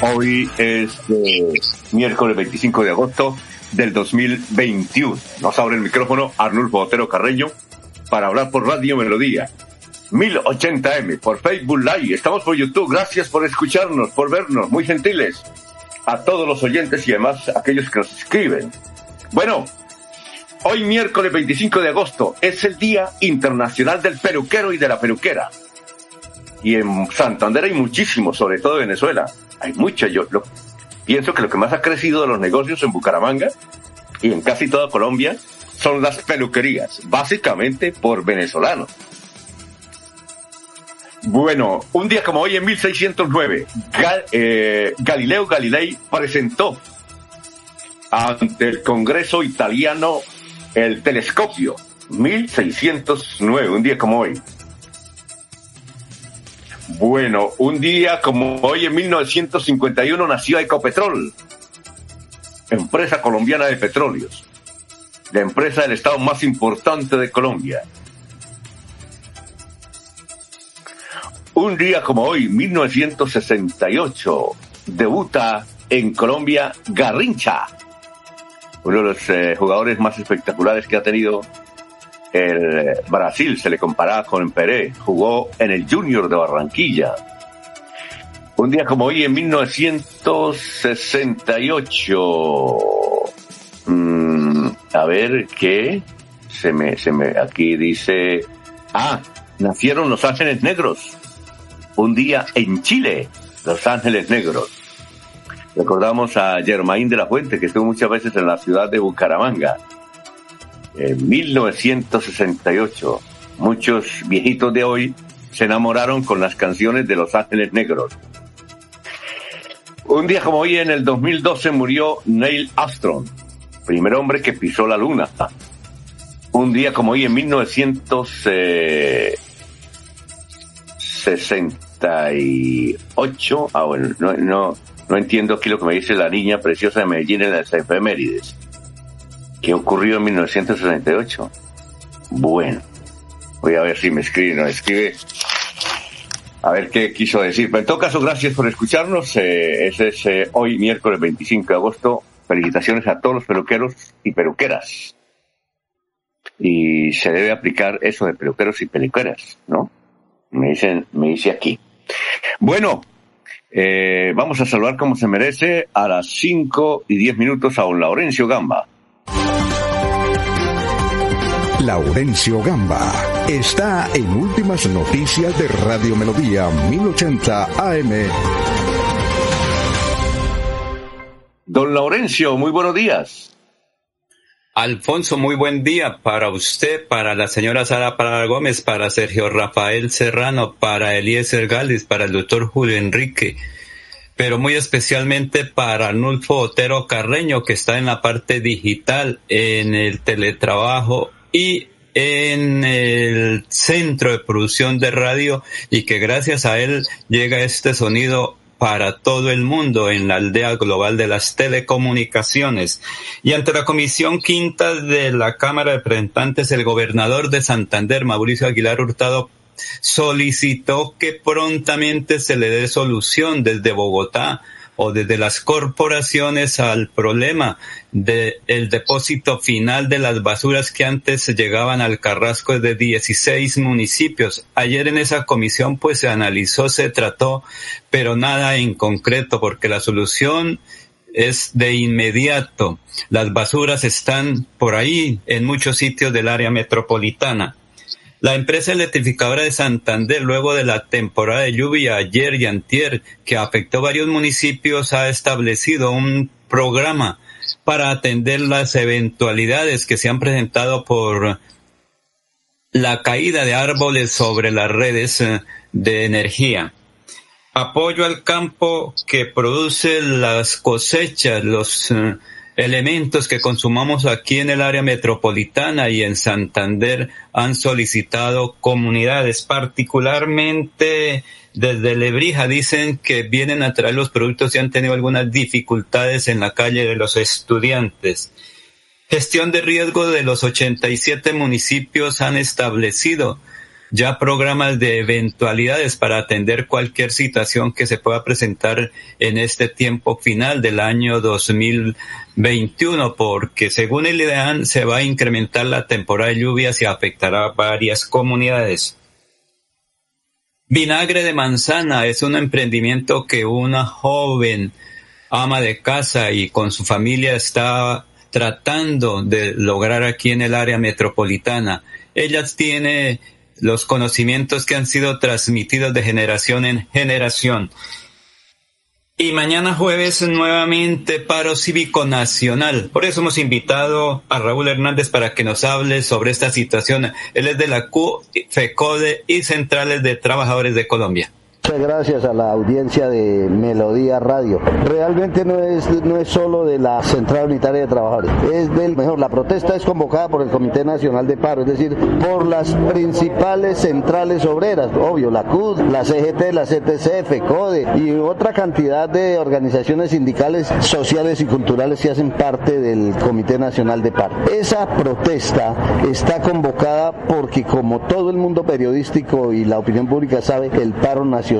Hoy es eh, miércoles 25 de agosto del 2021. Nos abre el micrófono Arnulfo Otero Carreño para hablar por Radio Melodía. 1080M, por Facebook Live, estamos por YouTube. Gracias por escucharnos, por vernos, muy gentiles. A todos los oyentes y además aquellos que nos escriben. Bueno, hoy miércoles 25 de agosto es el Día Internacional del Peruquero y de la Peruquera. Y en Santander hay muchísimos, sobre todo en Venezuela. Hay mucho. Yo pienso que lo que más ha crecido de los negocios en Bucaramanga y en casi toda Colombia son las peluquerías, básicamente por venezolanos. Bueno, un día como hoy en 1609, Gal, eh, Galileo Galilei presentó ante el Congreso italiano el telescopio. 1609, un día como hoy. Bueno, un día como hoy en 1951 nació Ecopetrol, empresa colombiana de petróleos, la empresa del estado más importante de Colombia. Un día como hoy, 1968, debuta en Colombia Garrincha, uno de los eh, jugadores más espectaculares que ha tenido el Brasil, se le comparaba con Peré, jugó en el Junior de Barranquilla. Un día como hoy, en 1968, mmm, a ver qué, se me, se me, aquí dice, ah, nacieron los Ángeles Negros. Un día en Chile, los Ángeles Negros. Recordamos a Germain de la Fuente, que estuvo muchas veces en la ciudad de Bucaramanga en 1968. Muchos viejitos de hoy se enamoraron con las canciones de Los Ángeles Negros. Un día como hoy, en el 2012, murió Neil Armstrong, primer hombre que pisó la luna. Un día como hoy, en 1968, ah, bueno, no, no, no entiendo aquí lo que me dice la niña preciosa de Medellín en las efemérides. ¿Qué ocurrió en 1968? Bueno, voy a ver si me escribe, no escribe. A ver qué quiso decir. Pero en todo caso, gracias por escucharnos. Eh, ese es eh, hoy, miércoles 25 de agosto. Felicitaciones a todos los peluqueros y peluqueras. Y se debe aplicar eso de peluqueros y peluqueras, ¿no? Me dicen, me dice aquí. Bueno, eh, vamos a saludar como se merece a las 5 y 10 minutos a don Laurencio Gamba. Laurencio Gamba está en Últimas Noticias de Radio Melodía 1080 AM. Don Laurencio, muy buenos días. Alfonso, muy buen día para usted, para la señora Sara Parada Gómez, para Sergio Rafael Serrano, para Eliezer Galdis, para el doctor Julio Enrique, pero muy especialmente para Nulfo Otero Carreño, que está en la parte digital, en el teletrabajo y en el centro de producción de radio y que gracias a él llega este sonido para todo el mundo en la aldea global de las telecomunicaciones. Y ante la Comisión Quinta de la Cámara de Representantes, el gobernador de Santander, Mauricio Aguilar Hurtado, solicitó que prontamente se le dé solución desde Bogotá o desde las corporaciones al problema del el depósito final de las basuras que antes llegaban al Carrasco de 16 municipios. Ayer en esa comisión pues se analizó, se trató, pero nada en concreto porque la solución es de inmediato. Las basuras están por ahí en muchos sitios del área metropolitana. La empresa electrificadora de Santander, luego de la temporada de lluvia ayer y antier, que afectó varios municipios, ha establecido un programa para atender las eventualidades que se han presentado por la caída de árboles sobre las redes eh, de energía. Apoyo al campo que produce las cosechas, los eh, elementos que consumamos aquí en el área metropolitana y en Santander han solicitado comunidades, particularmente desde Lebrija dicen que vienen a traer los productos y han tenido algunas dificultades en la calle de los estudiantes. Gestión de riesgo de los 87 municipios han establecido ya programas de eventualidades para atender cualquier situación que se pueda presentar en este tiempo final del año 2021, porque según el IDEAN se va a incrementar la temporada de lluvias y afectará a varias comunidades. Vinagre de manzana es un emprendimiento que una joven ama de casa y con su familia está tratando de lograr aquí en el área metropolitana. Ella tiene los conocimientos que han sido transmitidos de generación en generación. Y mañana jueves nuevamente paro cívico nacional. Por eso hemos invitado a Raúl Hernández para que nos hable sobre esta situación. Él es de la Q, FECODE y Centrales de Trabajadores de Colombia. Muchas gracias a la audiencia de Melodía Radio. Realmente no es, no es solo de la Central Unitaria de Trabajadores, es del mejor. La protesta es convocada por el Comité Nacional de Paro, es decir, por las principales centrales obreras, obvio, la CUD, la CGT, la CTCF, CODE y otra cantidad de organizaciones sindicales, sociales y culturales que hacen parte del Comité Nacional de Paro. Esa protesta está convocada porque como todo el mundo periodístico y la opinión pública sabe, el paro nacional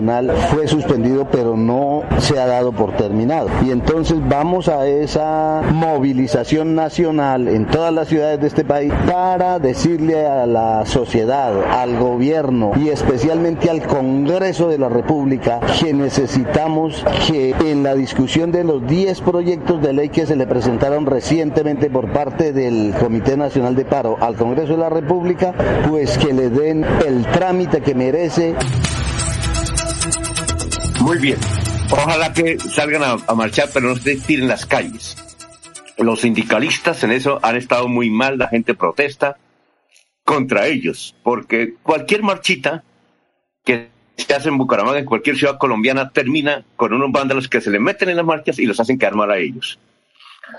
fue suspendido pero no se ha dado por terminado. Y entonces vamos a esa movilización nacional en todas las ciudades de este país para decirle a la sociedad, al gobierno y especialmente al Congreso de la República que necesitamos que en la discusión de los 10 proyectos de ley que se le presentaron recientemente por parte del Comité Nacional de Paro al Congreso de la República, pues que le den el trámite que merece. Muy bien. Ojalá que salgan a, marchar, pero no se tiren las calles. Los sindicalistas en eso han estado muy mal, la gente protesta contra ellos, porque cualquier marchita que se hace en Bucaramanga, en cualquier ciudad colombiana, termina con unos vándalos que se le meten en las marchas y los hacen quedar mal a ellos.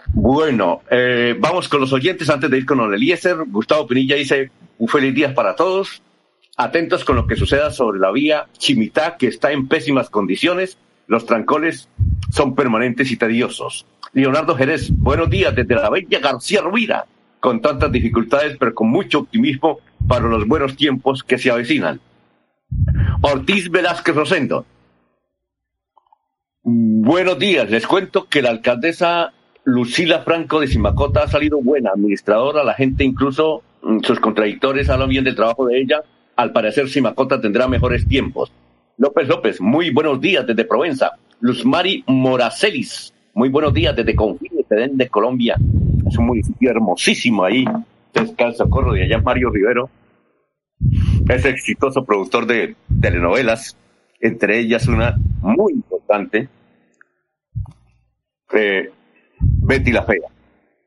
Bueno, eh, vamos con los oyentes antes de ir con Eliezer. Gustavo Pinilla dice, un feliz día para todos atentos con lo que suceda sobre la vía Chimitá, que está en pésimas condiciones. Los trancones son permanentes y tediosos. Leonardo Jerez, buenos días desde la bella García Rovira, con tantas dificultades, pero con mucho optimismo para los buenos tiempos que se avecinan. Ortiz Velázquez Rosendo, buenos días. Les cuento que la alcaldesa Lucila Franco de Simacota ha salido buena administradora, la gente incluso mm, sus contradictores hablan bien del trabajo de ella al parecer Simacota tendrá mejores tiempos. López López, muy buenos días desde Provenza. Luzmari Moracelis, muy buenos días desde Confines de Colombia. Es un municipio hermosísimo ahí. Cerca del Socorro de allá Mario Rivero. Es exitoso productor de telenovelas, entre ellas una muy importante, eh, Betty la Fea.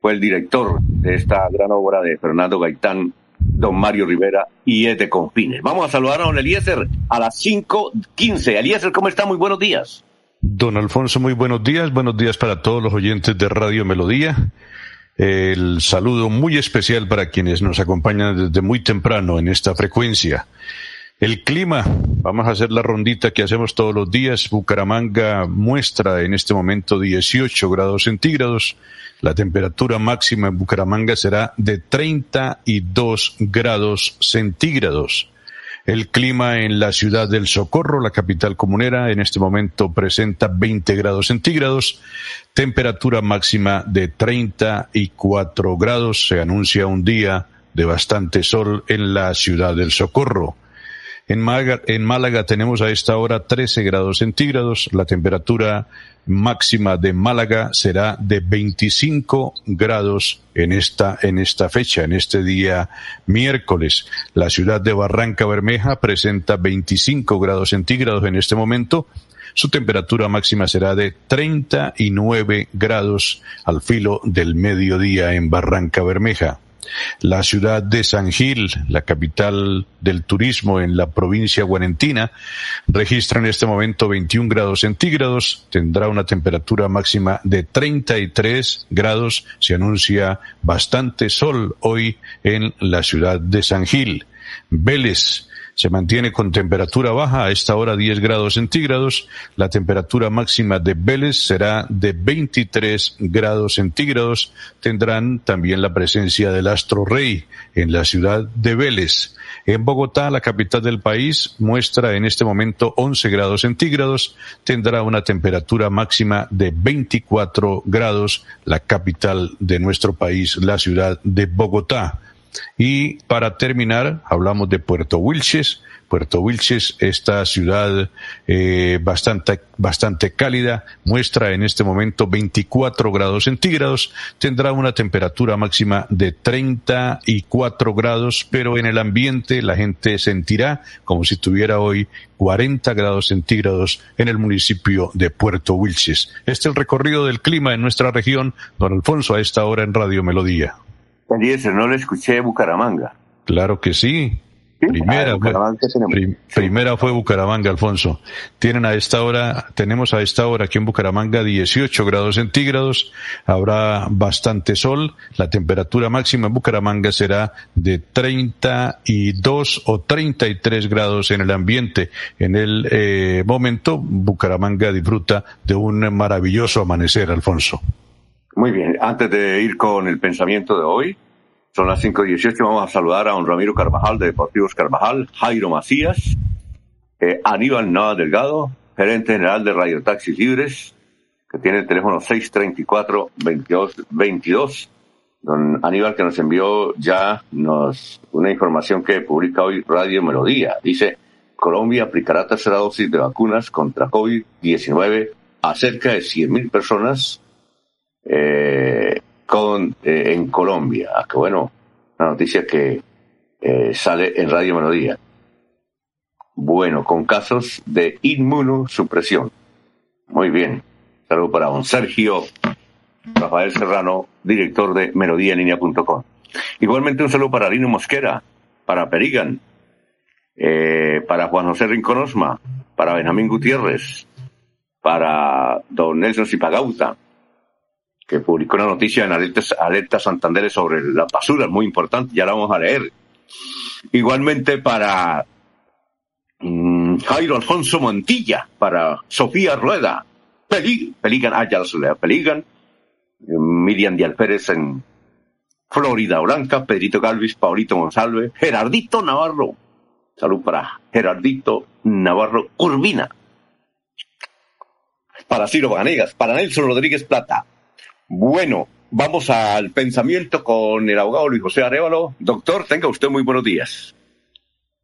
Fue el director de esta gran obra de Fernando Gaitán don Mario Rivera y es de Confines. Vamos a saludar a don Eliezer a las 5.15. Eliezer, ¿cómo está? Muy buenos días. Don Alfonso, muy buenos días. Buenos días para todos los oyentes de Radio Melodía. El saludo muy especial para quienes nos acompañan desde muy temprano en esta frecuencia. El clima, vamos a hacer la rondita que hacemos todos los días. Bucaramanga muestra en este momento 18 grados centígrados. La temperatura máxima en Bucaramanga será de 32 grados centígrados. El clima en la ciudad del Socorro, la capital comunera, en este momento presenta 20 grados centígrados, temperatura máxima de 34 grados. Se anuncia un día de bastante sol en la ciudad del Socorro. En Málaga, en Málaga tenemos a esta hora 13 grados centígrados. La temperatura máxima de Málaga será de 25 grados en esta, en esta fecha, en este día miércoles. La ciudad de Barranca Bermeja presenta 25 grados centígrados en este momento. Su temperatura máxima será de 39 grados al filo del mediodía en Barranca Bermeja. La ciudad de San Gil, la capital del turismo en la provincia guarentina, registra en este momento 21 grados centígrados, tendrá una temperatura máxima de 33 grados, se anuncia bastante sol hoy en la ciudad de San Gil. Vélez, se mantiene con temperatura baja, a esta hora 10 grados centígrados. La temperatura máxima de Vélez será de 23 grados centígrados. Tendrán también la presencia del astro rey en la ciudad de Vélez. En Bogotá, la capital del país, muestra en este momento 11 grados centígrados. Tendrá una temperatura máxima de 24 grados, la capital de nuestro país, la ciudad de Bogotá. Y para terminar, hablamos de Puerto Wilches. Puerto Wilches, esta ciudad eh, bastante, bastante cálida, muestra en este momento 24 grados centígrados, tendrá una temperatura máxima de 34 grados, pero en el ambiente la gente sentirá como si tuviera hoy 40 grados centígrados en el municipio de Puerto Wilches. Este es el recorrido del clima en nuestra región. Don Alfonso, a esta hora en Radio Melodía no le escuché Bucaramanga. Claro que sí. Primera, ah, fue, primera fue Bucaramanga, Alfonso. Tienen a esta hora, tenemos a esta hora aquí en Bucaramanga 18 grados centígrados, habrá bastante sol, la temperatura máxima en Bucaramanga será de 32 o 33 grados en el ambiente. En el eh, momento, Bucaramanga disfruta de un maravilloso amanecer, Alfonso. Muy bien, antes de ir con el pensamiento de hoy, son las 5.18, vamos a saludar a don Ramiro Carvajal de Deportivos Carvajal, Jairo Macías, eh, Aníbal Nava Delgado, gerente general de Radio Taxis Libres, que tiene el teléfono 634-2222. Don Aníbal que nos envió ya nos, una información que publica hoy Radio Melodía. Dice, Colombia aplicará tercera dosis de vacunas contra COVID-19 a cerca de 100.000 personas eh, con, eh, en Colombia. Ah, que bueno, una noticia que eh, sale en Radio Melodía. Bueno, con casos de inmunosupresión. Muy bien. Saludo para don Sergio Rafael Serrano, director de melodíaenlínea.com. Igualmente un saludo para Lino Mosquera, para Perigan, eh, para Juan José Rinconosma, para Benjamín Gutiérrez, para don Nelson Zipagauta, que publicó una noticia en Alerta, Santander sobre la basura, muy importante, ya la vamos a leer. Igualmente para mm, Jairo Alfonso Montilla, para Sofía Rueda, Peligan, ah, ya la Peligan, Miriam Díaz Pérez en Florida Blanca, Pedrito Galvis, Paulito González, Gerardito Navarro, salud para Gerardito Navarro Urbina, para Ciro Vanegas, para Nelson Rodríguez Plata, bueno, vamos al pensamiento con el abogado Luis José Arevalo. Doctor, tenga usted muy buenos días.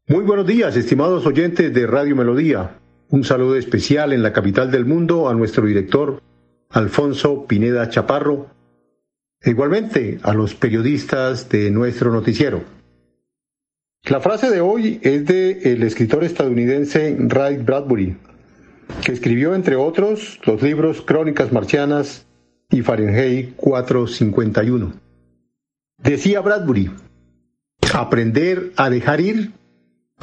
Muy buenos días, estimados oyentes de Radio Melodía. Un saludo especial en la capital del mundo a nuestro director, Alfonso Pineda Chaparro, e igualmente a los periodistas de nuestro noticiero. La frase de hoy es de el escritor estadounidense Ray Bradbury, que escribió entre otros los libros Crónicas Marcianas y Fahrenheit 451. Decía Bradbury, aprender a dejar ir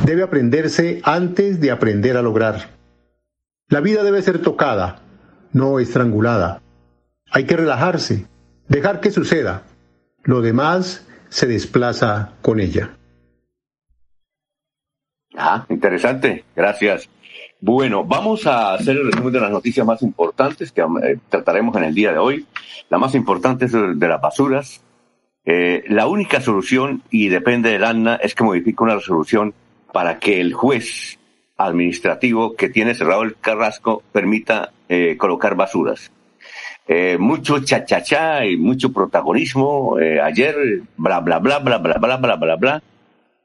debe aprenderse antes de aprender a lograr. La vida debe ser tocada, no estrangulada. Hay que relajarse, dejar que suceda. Lo demás se desplaza con ella. Ah, interesante. Gracias. Bueno, vamos a hacer el resumen de las noticias más importantes que eh, trataremos en el día de hoy. La más importante es de las basuras. Eh, la única solución, y depende del ANNA, es que modifique una resolución para que el juez administrativo que tiene cerrado el carrasco permita eh, colocar basuras. mucho cha-cha-cha y mucho protagonismo. ayer, bla, bla, bla, bla, bla, bla, bla, bla, bla.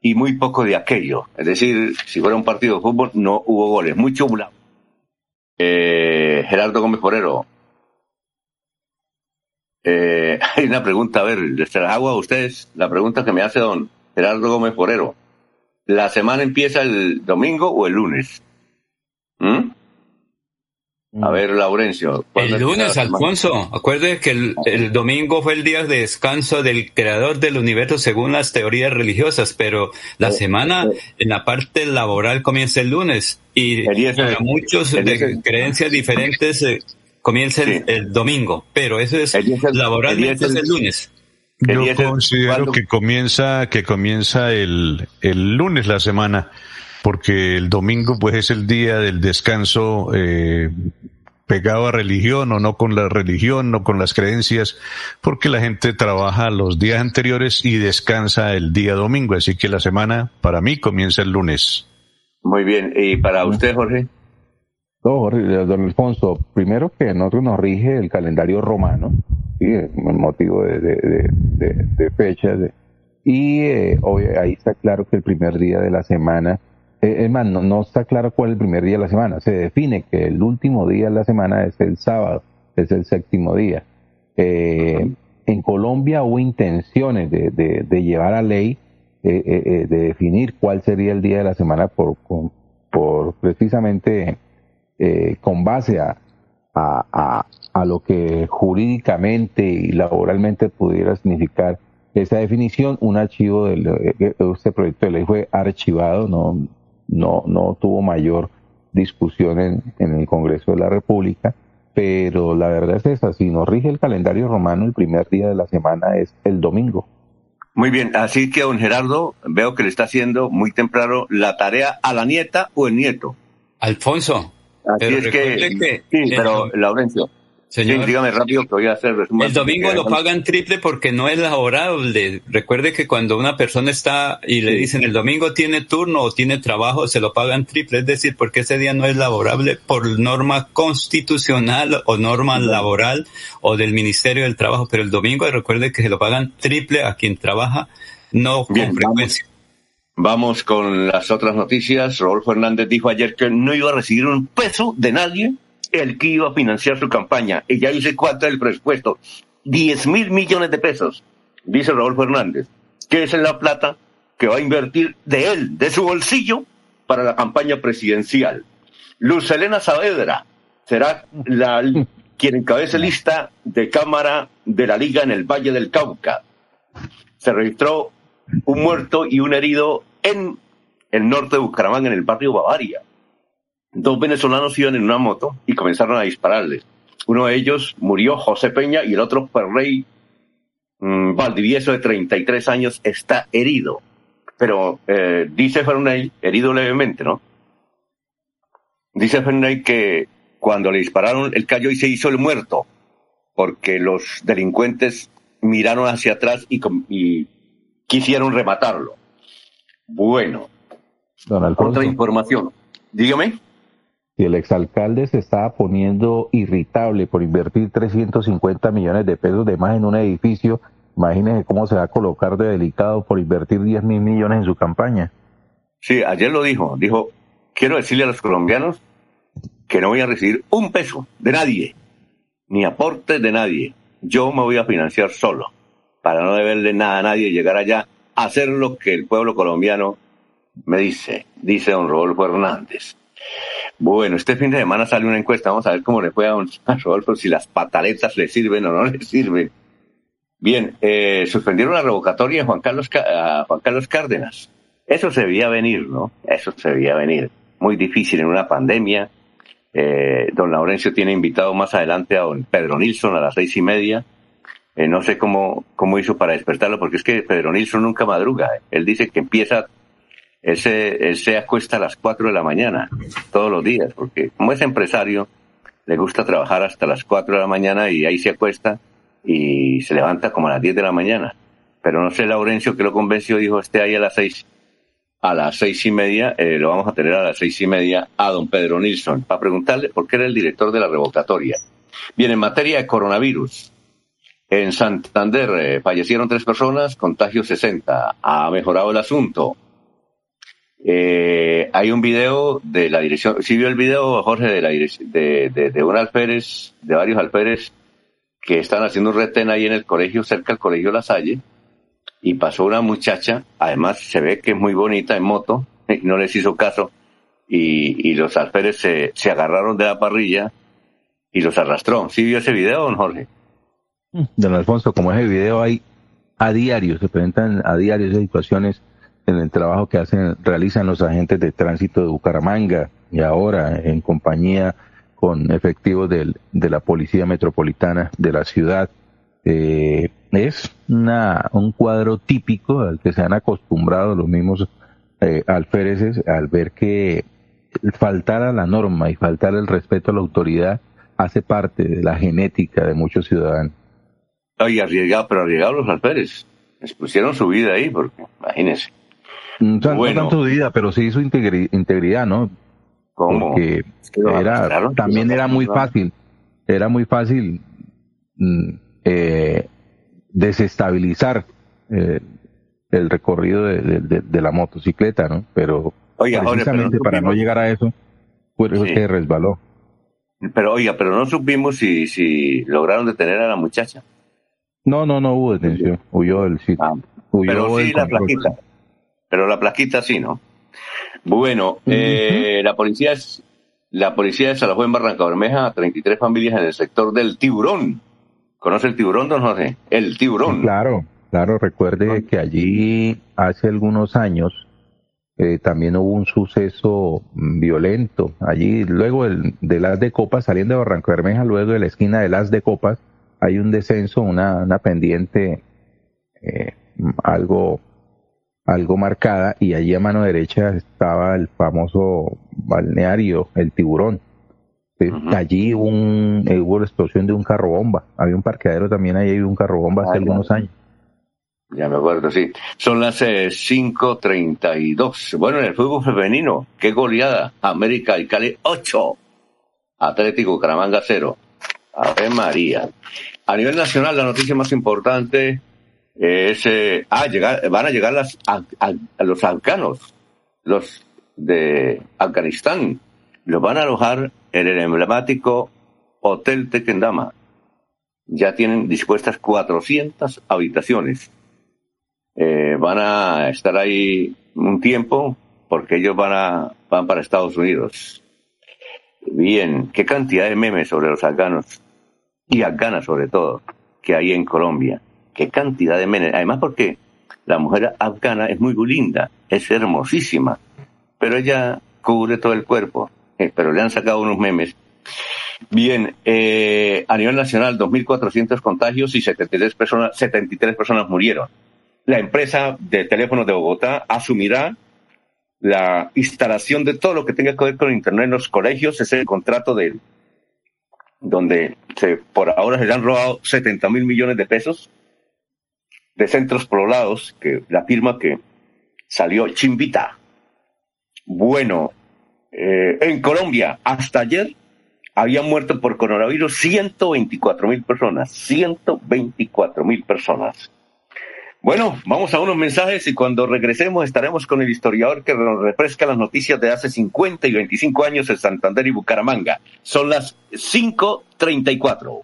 Y muy poco de aquello. Es decir, si fuera un partido de fútbol, no hubo goles. Mucho blanco. Eh, Gerardo Gómez Porero. Eh, hay una pregunta, a ver, les hago a ustedes la pregunta que me hace don Gerardo Gómez Porero. ¿La semana empieza el domingo o el lunes? ¿Mm? A ver, Laurencio. El lunes, Alfonso. Acuerde que el, domingo fue el día de descanso del creador del universo según las teorías religiosas, pero la eh, semana eh. en la parte laboral comienza el lunes y para muchos de creencias diferentes eh, comienza el, domingo, pero eso es laboralmente es el lunes. Yo considero que comienza, que comienza el, el lunes la semana porque el domingo pues es el día del descanso eh, pegado a religión o no con la religión, no con las creencias, porque la gente trabaja los días anteriores y descansa el día domingo, así que la semana para mí comienza el lunes. Muy bien, ¿y para usted, Jorge? No, Jorge, don Alfonso, primero que nosotros nos rige el calendario romano, ¿sí? motivo de, de, de, de fechas, y eh, hoy, ahí está claro que el primer día de la semana eh, es más, no, está claro cuál es el primer día de la semana. Se define que el último día de la semana es el sábado, es el séptimo día. Eh, en Colombia hubo intenciones de, de, llevar a ley, eh, de definir cuál sería el día de la semana por, por precisamente con base a, a, a, lo que jurídicamente y laboralmente pudiera significar esa definición. Un archivo de este proyecto de ley fue archivado, no no, no tuvo mayor discusión en, en el Congreso de la República, pero la verdad es esa, si nos rige el calendario romano, el primer día de la semana es el domingo. Muy bien, así que don Gerardo, veo que le está haciendo muy temprano la tarea a la nieta o el nieto. Alfonso. Así es que, sí, pero Laurencio, Señor, dígame rápido que voy a hacer El domingo lo pagan triple porque no es laborable. Recuerde que cuando una persona está y le dicen el domingo tiene turno o tiene trabajo, se lo pagan triple. Es decir, porque ese día no es laborable por norma constitucional o norma laboral o del Ministerio del Trabajo. Pero el domingo recuerde que se lo pagan triple a quien trabaja, no con frecuencia. Vamos, vamos con las otras noticias. Rodolfo Hernández dijo ayer que no iba a recibir un peso de nadie el que iba a financiar su campaña. Y ya dice cuánto es el presupuesto. 10 mil millones de pesos, dice Raúl Fernández, que es la plata que va a invertir de él, de su bolsillo, para la campaña presidencial. Luz Elena Saavedra será la, quien encabece lista de Cámara de la Liga en el Valle del Cauca. Se registró un muerto y un herido en el norte de Bucaramanga, en el barrio Bavaria dos venezolanos iban en una moto y comenzaron a dispararles. Uno de ellos murió, José Peña, y el otro, Ferrey mm, Valdivieso, de 33 años, está herido. Pero eh, dice Ferney, herido levemente, ¿no? Dice Ferney que cuando le dispararon, el cayó y se hizo el muerto, porque los delincuentes miraron hacia atrás y, y quisieron rematarlo. Bueno, otra información. Dígame si el exalcalde se estaba poniendo irritable por invertir 350 millones de pesos de más en un edificio, imagínese cómo se va a colocar de delicado por invertir 10 mil millones en su campaña. Sí, ayer lo dijo, dijo, quiero decirle a los colombianos que no voy a recibir un peso de nadie, ni aporte de nadie. Yo me voy a financiar solo, para no deberle nada a nadie, llegar allá a hacer lo que el pueblo colombiano me dice, dice don Rodolfo Hernández. Bueno, este fin de semana sale una encuesta, vamos a ver cómo le fue a don Rodolfo, si las pataletas le sirven o no le sirven. Bien, eh, suspendieron la revocatoria a Juan Carlos, a Juan Carlos Cárdenas. Eso se veía venir, ¿no? Eso se veía venir. Muy difícil en una pandemia. Eh, don Laurencio tiene invitado más adelante a don Pedro Nilsson a las seis y media. Eh, no sé cómo, cómo hizo para despertarlo, porque es que Pedro Nilsson nunca madruga. Él dice que empieza él se, acuesta a las 4 de la mañana todos los días, porque como es empresario, le gusta trabajar hasta las 4 de la mañana y ahí se acuesta y se levanta como a las 10 de la mañana. Pero no sé, Laurencio, que lo convenció, dijo, esté ahí a las 6, a las seis y media, eh, lo vamos a tener a las seis y media a don Pedro Nilsson, para preguntarle por qué era el director de la revocatoria. Bien, en materia de coronavirus, en Santander eh, fallecieron tres personas, contagio 60. Ha mejorado el asunto. Eh, hay un video de la dirección, ¿sí vio el video, Jorge, de la de, de, un alférez, de varios alférez que están haciendo un retén ahí en el colegio, cerca del colegio La Salle, y pasó una muchacha, además se ve que es muy bonita en moto, y no les hizo caso, y, los alférez se, agarraron de la parrilla y los arrastró. ¿Sí vio ese video, don Jorge? Don Alfonso, como ese video hay a diario, se presentan a diario esas situaciones en el trabajo que hacen, realizan los agentes de tránsito de Bucaramanga y ahora en compañía con efectivos de la Policía Metropolitana de la ciudad. Eh, es una, un cuadro típico al que se han acostumbrado los mismos eh, alféreces al ver que faltar a la norma y faltar el respeto a la autoridad hace parte de la genética de muchos ciudadanos. Ay, arriesgado, pero arriesgado los alférez. Les pusieron su vida ahí, porque imagínense. Mm, no tanto su vida, pero sí su integridad, ¿no? ¿Cómo? Porque era, también era muy fácil, era muy fácil mm, eh, desestabilizar eh, el recorrido de, la motocicleta, ¿no? Pero precisamente para no llegar a eso, fue eso que resbaló. Pero oiga, pero no supimos si, si lograron detener a la muchacha. No, no, no hubo detención. Huyó del sitio. Ah, pero sí la plaquita. Pero la plaquita sí, ¿no? Bueno, eh, la policía es, la policía desalojó en Barranca Bermeja a 33 familias en el sector del Tiburón. ¿Conoce el Tiburón, don José? El Tiburón. claro, claro. Recuerde que allí hace algunos años eh, también hubo un suceso violento. Allí, luego del, de las de Copas, saliendo de Barranca Bermeja, luego de la esquina de las de Copas, hay un descenso, una, una pendiente eh, algo, algo marcada y allí a mano derecha estaba el famoso balneario, el tiburón. Allí un, eh, hubo la explosión de un carro bomba. Había un parqueadero también ahí, un carro bomba hace algunos años. Ya me acuerdo, sí. Son las 5.32. Eh, bueno, en el fútbol femenino, qué goleada. América y Cali 8. Atlético Caramanga 0. Ave María. A nivel nacional, la noticia más importante es, ah, llegar, van a llegar las, a, los afganos, los de Afganistán. Los van a alojar en el emblemático Hotel Tequendama. Ya tienen dispuestas 400 habitaciones. Eh, van a estar ahí un tiempo porque ellos van a, van para Estados Unidos. Bien, qué cantidad de memes sobre los afganos y afganas sobre todo que hay en Colombia. Qué cantidad de memes. Además porque la mujer afgana es muy linda, es hermosísima, pero ella cubre todo el cuerpo. Eh, pero le han sacado unos memes. Bien, eh, a nivel nacional, 2.400 contagios y 73 personas, 73 personas murieron. La empresa de teléfonos de Bogotá asumirá la instalación de todo lo que tenga que ver con Internet en los colegios. Es el contrato de, donde se, por ahora se le han robado 70 mil millones de pesos de centros poblados, que la firma que salió Chimbita. Bueno, eh, en Colombia, hasta ayer habían muerto por coronavirus 124 mil personas, 124 mil personas. Bueno, vamos a unos mensajes y cuando regresemos estaremos con el historiador que nos refresca las noticias de hace 50 y 25 años en Santander y Bucaramanga. Son las 5.34.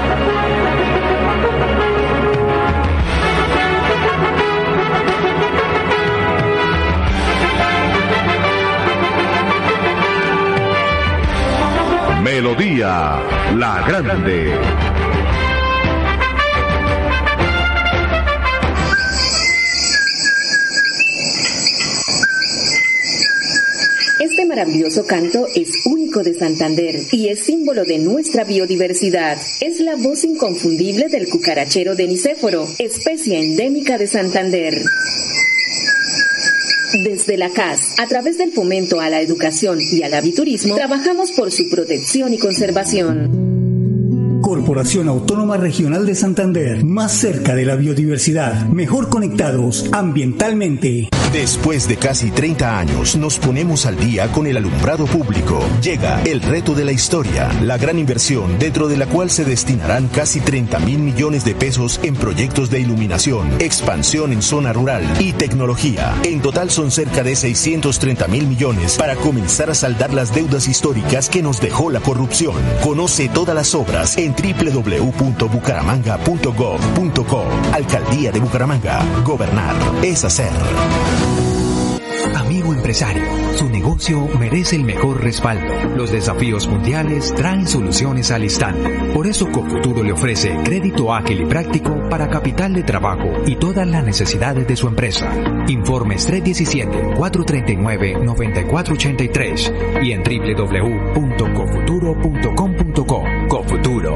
Melodía La Grande. Este maravilloso canto es único de Santander y es símbolo de nuestra biodiversidad. Es la voz inconfundible del cucarachero de Nicéforo, especie endémica de Santander. Desde la CAS, a través del fomento a la educación y al aviturismo, trabajamos por su protección y conservación. Corporación Autónoma Regional de Santander, más cerca de la biodiversidad, mejor conectados ambientalmente. Después de casi 30 años, nos ponemos al día con el alumbrado público. Llega el reto de la historia, la gran inversión dentro de la cual se destinarán casi 30 mil millones de pesos en proyectos de iluminación, expansión en zona rural y tecnología. En total son cerca de 630 mil millones para comenzar a saldar las deudas históricas que nos dejó la corrupción. Conoce todas las obras en www.bucaramanga.gov.co. Alcaldía de Bucaramanga. Gobernar es hacer. Amigo empresario, su negocio merece el mejor respaldo. Los desafíos mundiales traen soluciones al instante. Por eso Cofuturo le ofrece crédito ágil y práctico para capital de trabajo y todas las necesidades de su empresa. Informes 317-439-9483 y en www.cofuturo.com.co. Cofuturo,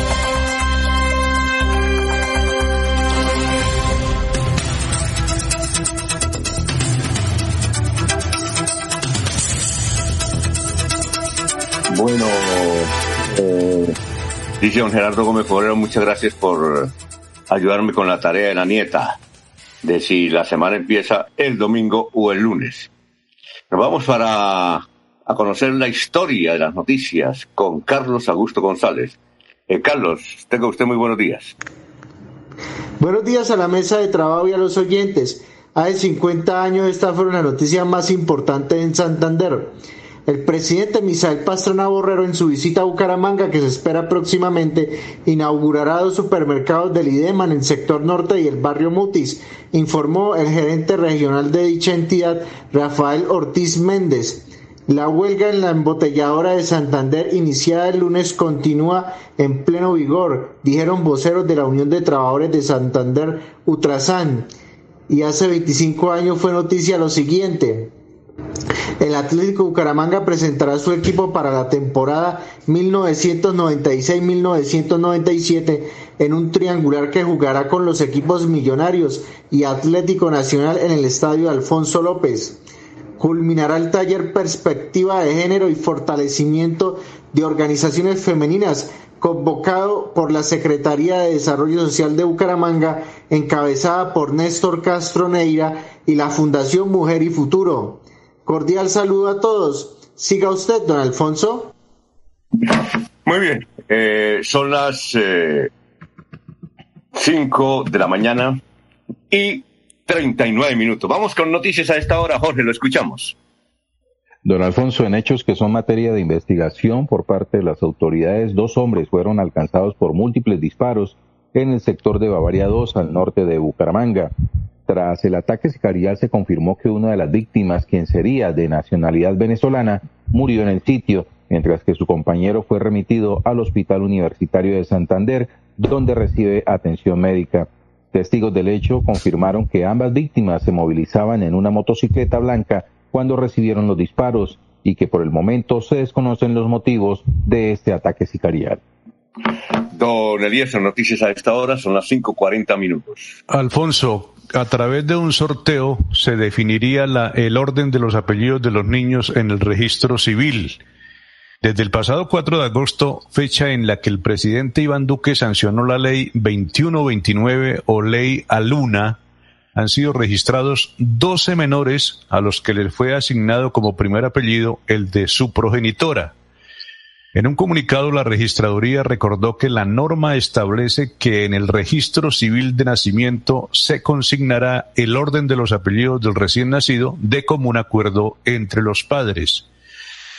Bueno, eh, dice don Gerardo Gómez Forero, muchas gracias por ayudarme con la tarea de la nieta, de si la semana empieza el domingo o el lunes. Nos vamos para a conocer la historia de las noticias con Carlos Augusto González. Eh, Carlos, tenga usted muy buenos días. Buenos días a la mesa de trabajo y a los oyentes. Hace 50 años esta fue la noticia más importante en Santander. El presidente Misael Pastrana Borrero en su visita a Bucaramanga, que se espera próximamente, inaugurará dos supermercados del IDEMA en el sector norte y el barrio Mutis, informó el gerente regional de dicha entidad, Rafael Ortiz Méndez. La huelga en la embotelladora de Santander iniciada el lunes continúa en pleno vigor, dijeron voceros de la Unión de Trabajadores de Santander, Utrasan. Y hace 25 años fue noticia lo siguiente. El Atlético Bucaramanga presentará su equipo para la temporada 1996-1997 en un triangular que jugará con los equipos Millonarios y Atlético Nacional en el estadio Alfonso López. Culminará el taller Perspectiva de Género y Fortalecimiento de Organizaciones Femeninas, convocado por la Secretaría de Desarrollo Social de Bucaramanga, encabezada por Néstor Castro Neira y la Fundación Mujer y Futuro. Cordial saludo a todos. Siga usted, don Alfonso. Muy bien, eh, son las 5 de la mañana y 39 minutos. Vamos con noticias a esta hora, Jorge, lo escuchamos. Don Alfonso, en hechos que son materia de investigación por parte de las autoridades, dos hombres fueron alcanzados por múltiples disparos en el sector de Bavaria 2 al norte de Bucaramanga. Tras el ataque sicarial se confirmó que una de las víctimas, quien sería de nacionalidad venezolana, murió en el sitio, mientras que su compañero fue remitido al Hospital Universitario de Santander, donde recibe atención médica. Testigos del hecho confirmaron que ambas víctimas se movilizaban en una motocicleta blanca cuando recibieron los disparos y que por el momento se desconocen los motivos de este ataque sicarial. Don Elías, noticias a esta hora son las 5.40 minutos. Alfonso, a través de un sorteo se definiría la, el orden de los apellidos de los niños en el registro civil. Desde el pasado 4 de agosto, fecha en la que el presidente Iván Duque sancionó la ley 2129 o ley Aluna, han sido registrados 12 menores a los que les fue asignado como primer apellido el de su progenitora. En un comunicado, la registraduría recordó que la norma establece que en el registro civil de nacimiento se consignará el orden de los apellidos del recién nacido de común acuerdo entre los padres.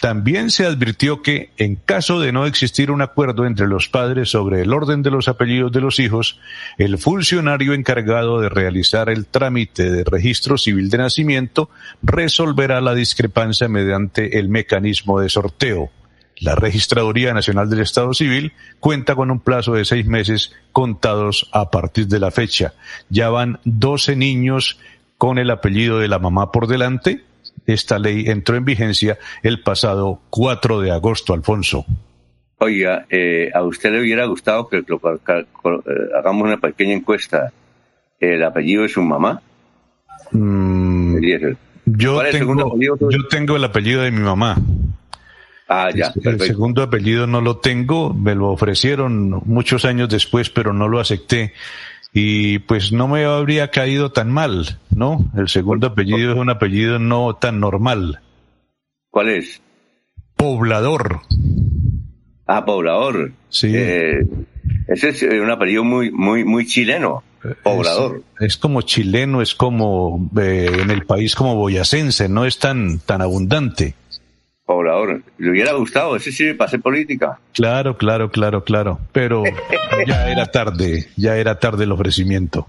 También se advirtió que, en caso de no existir un acuerdo entre los padres sobre el orden de los apellidos de los hijos, el funcionario encargado de realizar el trámite de registro civil de nacimiento resolverá la discrepancia mediante el mecanismo de sorteo. La Registraduría Nacional del Estado Civil cuenta con un plazo de seis meses contados a partir de la fecha. Ya van 12 niños con el apellido de la mamá por delante. Esta ley entró en vigencia el pasado 4 de agosto, Alfonso. Oiga, eh, ¿a usted le hubiera gustado que lo, eh, hagamos una pequeña encuesta? ¿El apellido de su mamá? Mm, yo, tengo, yo tengo el apellido de mi mamá. Ah, ya. El segundo apellido no lo tengo, me lo ofrecieron muchos años después, pero no lo acepté. Y pues no me habría caído tan mal, ¿no? El segundo apellido es un apellido no tan normal. ¿Cuál es? Poblador. Ah, Poblador. Sí. Eh, ese es un apellido muy, muy, muy chileno. Poblador. Es, como chileno, es como eh, en el país como boyacense, no es tan, tan abundante poblador. Le hubiera gustado, ese sí, para política. Claro, claro, claro, claro. Pero ya era tarde, ya era tarde el ofrecimiento.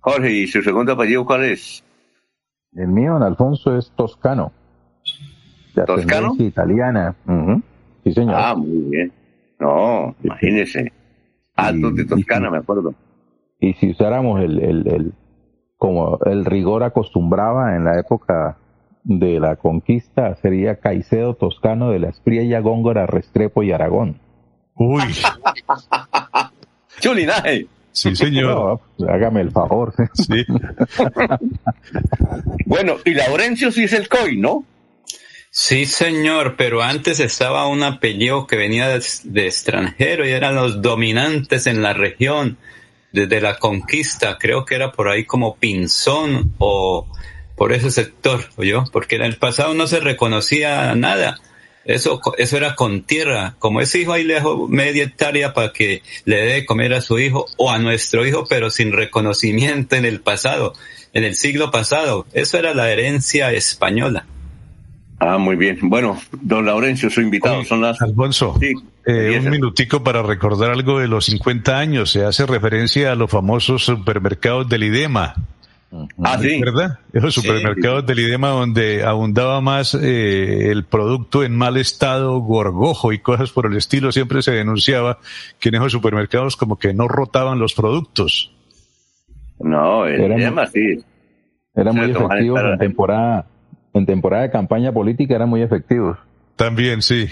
Jorge, ¿y su segundo apellido cuál es? El mío, don Alfonso, es Toscano. ¿Toscano? italiana. Sí, señor. Ah, muy bien. No, imagínese. Altos de Toscana, me acuerdo. Y si usáramos el, el, el, como el rigor acostumbraba en la época de la conquista sería Caicedo Toscano de la Espriella, Góngora, Restrepo y Aragón. Uy. Chulinaje. Sí, señor. Pues, hágame el favor. Sí. bueno, y Laurencio sí es el COI, ¿no? Sí, señor, pero antes estaba un apellido que venía de, de, extranjero y eran los dominantes en la región desde la conquista. Creo que era por ahí como Pinzón o por ese sector, yo, porque en el pasado no se reconocía nada. Eso, eso era con tierra. Como ese hijo ahí le dejó media hectárea para que le dé comer a su hijo o a nuestro hijo, pero sin reconocimiento en el pasado, en el siglo pasado. Eso era la herencia española. Ah, muy bien. Bueno, don Laurencio, su invitado. Son las... Alfonso, eh, un minutico para recordar algo de los 50 años. Se hace referencia a los famosos supermercados del IDEMA. Ah, sí. ¿Verdad? Esos supermercados del IDEMA donde abundaba más eh, el producto en mal estado, gorgojo y cosas por el estilo, siempre se denunciaba que en esos supermercados como que no rotaban los productos. No, el IDEMA sí. Era muy efectivo en temporada, en temporada de campaña política eran muy efectivos. También, sí.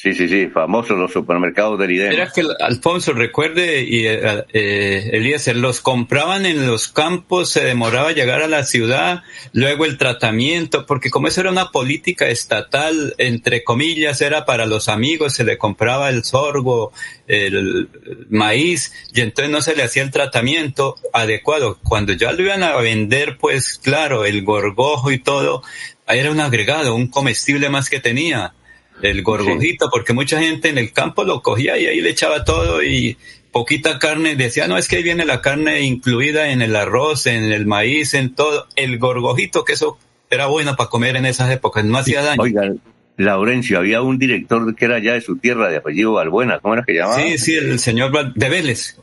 Sí, sí, sí, famosos los supermercados del IDEM. Era que Alfonso, recuerde, y eh, Elías, los compraban en los campos, se demoraba llegar a la ciudad, luego el tratamiento, porque como eso era una política estatal, entre comillas, era para los amigos, se le compraba el sorgo, el maíz, y entonces no se le hacía el tratamiento adecuado. Cuando ya lo iban a vender, pues claro, el gorgojo y todo, era un agregado, un comestible más que tenía el gorgojito, porque mucha gente en el campo lo cogía y ahí le echaba todo y poquita carne, decía, no, es que ahí viene la carne incluida en el arroz, en el maíz, en todo, el gorgojito, que eso era bueno para comer en esas épocas, no hacía daño. Oigan, Laurencio, había un director que era ya de su tierra, de apellido Valbuena, ¿cómo era que llamaba? Sí, sí, el señor de Vélez.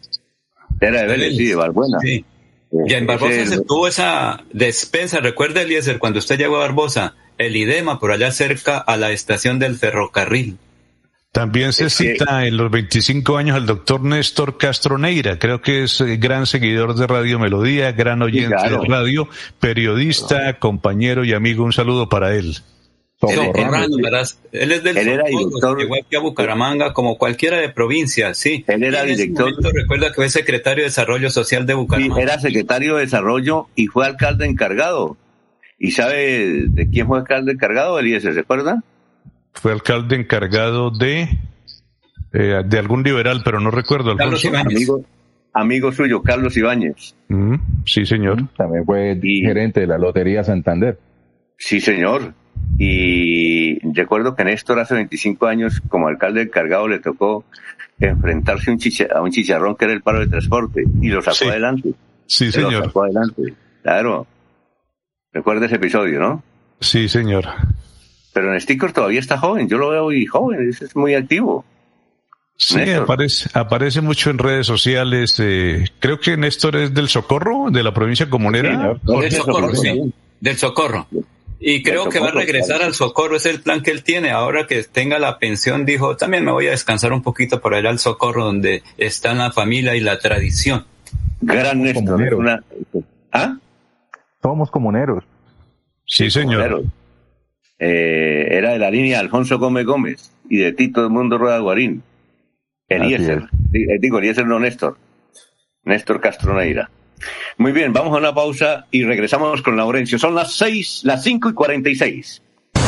Era de Vélez, sí, de Valbuena. Sí. Y en Barbosa se tuvo esa despensa, recuerda Eliezer, cuando usted llegó a Barbosa, el IDEMA por allá cerca a la estación del ferrocarril. También se cita en los 25 años al doctor Néstor Castroneira, creo que es eh, gran seguidor de Radio Melodía, gran oyente de radio, periodista, compañero y amigo, un saludo para él. Socorrano, ¿verdad? Él es del Él era director- igual que a Bucaramanga, como cualquiera de provincia, sí. Él era ese director- momento recuerda que fue secretario de Desarrollo Social de Sí, Bucaramanga. era secretario de Desarrollo y fue alcalde encargado. ¿Y sabe de quién fue alcalde encargado, Eliezer? ¿Se acuerda? Fue alcalde encargado de, eh, de algún liberal, pero no recuerdo. Carlos Alfonso. Ibáñez. Amigo, amigo suyo, Carlos Ibáñez. Mm, sí, señor. También fue Y- gerente de la Lotería Santander. Sí, señor. Y recuerdo que Néstor hace 25 años, como alcalde encargado, le tocó enfrentarse un chicha- a un chicharrón que era el paro de transporte y lo sacó Sí. adelante. Sí, Lo señor. sacó adelante. Claro. Recuerda ese episodio, ¿no? Sí, señor. Pero Néstor todavía está joven. Yo lo veo muy joven. Es es muy activo. Sí, Néstor. aparece, aparece mucho en redes sociales. eh, creo que Néstor es del Socorro, de la provincia comunera. No, Del Socorro, sí. Del Socorro. Y creo que va a regresar al Socorro, es el plan que él tiene. Ahora que tenga la pensión, dijo, también me voy a descansar un poquito por allá al Socorro, donde está la familia y la tradición. Gran Néstor. Una... ¿Ah? Somos comuneros. Sí, señor. Eh, era de la línea Alfonso Gómez Gómez y de Tito del Mundo Rueda Guarín. Eliezer. Eh, Digo, Eliezer no Néstor. Néstor Castroneira. Muy bien, vamos a una pausa y regresamos con Laurencio. Son las seis, las cinco y cuarenta y seis.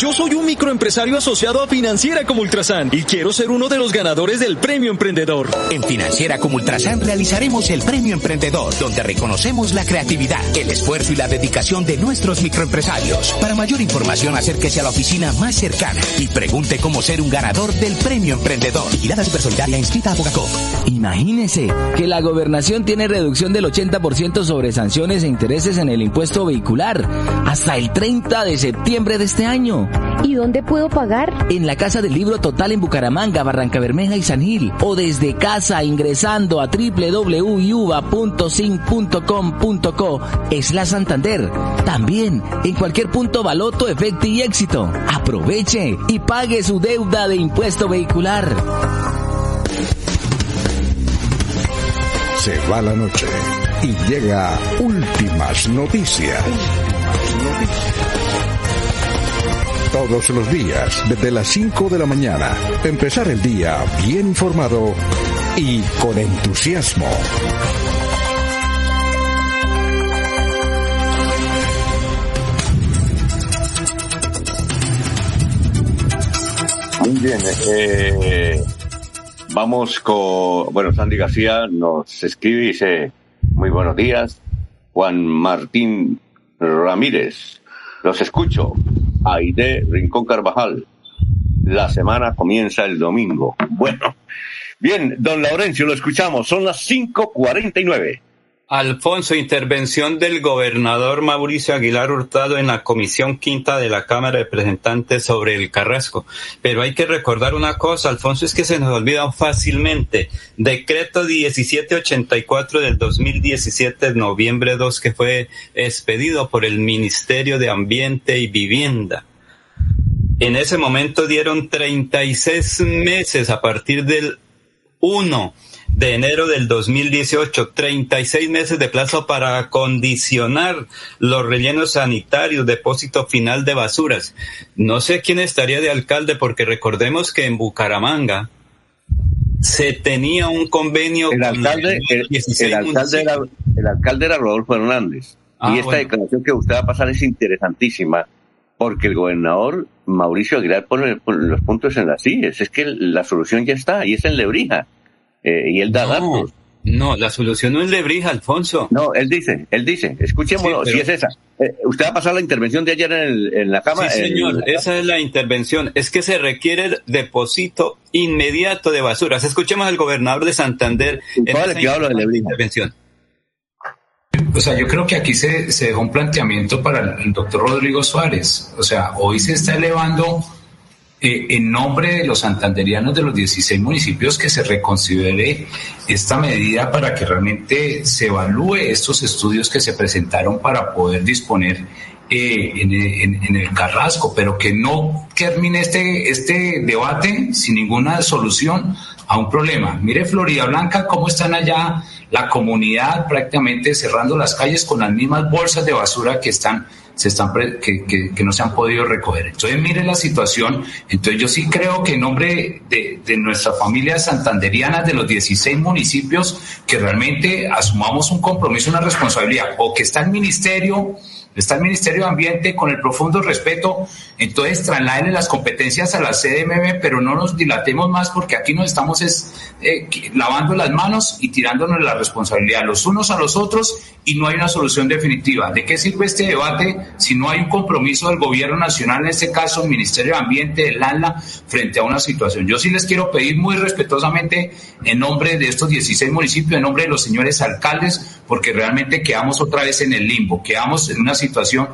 Yo soy un microempresario asociado a Financiera como Ultrasan y quiero ser uno de los ganadores del Premio Emprendedor. En Financiera como Ultrasan realizaremos el Premio Emprendedor, donde reconocemos la creatividad, el esfuerzo y la dedicación de nuestros microempresarios. Para mayor información, acérquese a la oficina más cercana y pregunte cómo ser un ganador del Premio Emprendedor. Vigilada Supersolidaria inscrita a Bogacop. Imagínese que la gobernación tiene reducción del 80% sobre sanciones e intereses en el impuesto vehicular hasta el 30 de septiembre de este año. ¿Y dónde puedo pagar? En la Casa del Libro Total en Bucaramanga, Barranca Bermeja y San Gil. O desde casa ingresando a www.sin.com.co es la Santander. También en cualquier punto Baloto, Efecto y Éxito. Aproveche y pague su deuda de impuesto vehicular. Se va la noche y llega últimas noticias. Todos los días, desde las 5 de la mañana, empezar el día bien informado y con entusiasmo. Muy bien. eh, vamos con. Bueno, Sandy García nos escribe y dice: Muy buenos días. Juan Martín Ramírez, los escucho. Aide Rincón Carvajal. La semana comienza el domingo. Bueno, bien, don Laurencio, lo escuchamos. Son las 5:49. Alfonso, intervención del gobernador Mauricio Aguilar Hurtado en la Comisión Quinta de la Cámara de Representantes sobre el Carrasco. Pero hay que recordar una cosa, Alfonso, es que se nos olvida fácilmente. Decreto 1784 del 2017, noviembre 2, que fue expedido por el Ministerio de Ambiente y Vivienda. En ese momento dieron 36 meses a partir del 1 de enero del 2018, 36 meses de plazo para acondicionar los rellenos sanitarios, depósito final de basuras. No sé quién estaría de alcalde porque recordemos que en Bucaramanga se tenía un convenio El con alcalde, el, 16 el alcalde era, el alcalde era Rodolfo Hernández. Ah, y esta bueno. declaración que usted va a pasar es interesantísima. porque el gobernador Mauricio Aguilar pone, los puntos en las sillas. Es que la solución ya está, y es en Lebrija. Eh, y él da datos. No, la solución no es Lebrija, Alfonso. No, él dice, él dice, escuchémoslo, si es esa. Eh, ¿Usted va a pasar la intervención de ayer en, la Cámara? Sí, señor, esa es la intervención. Es que se requiere el depósito inmediato de basuras. Escuchemos al gobernador de Santander en de intervención. O sea, yo creo que aquí se, se dejó un planteamiento para el doctor Rodrigo Suárez. O sea, hoy se está elevando eh, en nombre de los santanderianos de los 16 municipios que se reconsidere esta medida para que realmente se evalúe estos estudios que se presentaron para poder disponer eh, en, el Carrasco, pero que no termine este, este debate sin ninguna solución a un problema. Mire Florida Blanca, cómo están allá la comunidad prácticamente cerrando las calles con las mismas bolsas de basura que están se están que, que, no se han podido recoger. Entonces, mire la situación. Entonces, yo sí creo que en nombre de, de nuestra familia santanderiana, de los 16 municipios, que realmente asumamos un compromiso, una responsabilidad, o que está el ministerio está el Ministerio de Ambiente con el profundo respeto, entonces trasladen las competencias a la CDMM, pero no nos dilatemos más porque aquí nos estamos es, eh, lavando las manos y tirándonos la responsabilidad los unos a los otros y no hay una solución definitiva. ¿De qué sirve este debate si no hay un compromiso del gobierno nacional, en este caso el Ministerio de Ambiente, del ANLA, frente a una situación? Yo sí les quiero pedir muy respetuosamente en nombre de estos 16 municipios, en nombre de los señores alcaldes, porque realmente quedamos otra vez en el limbo, quedamos en una situación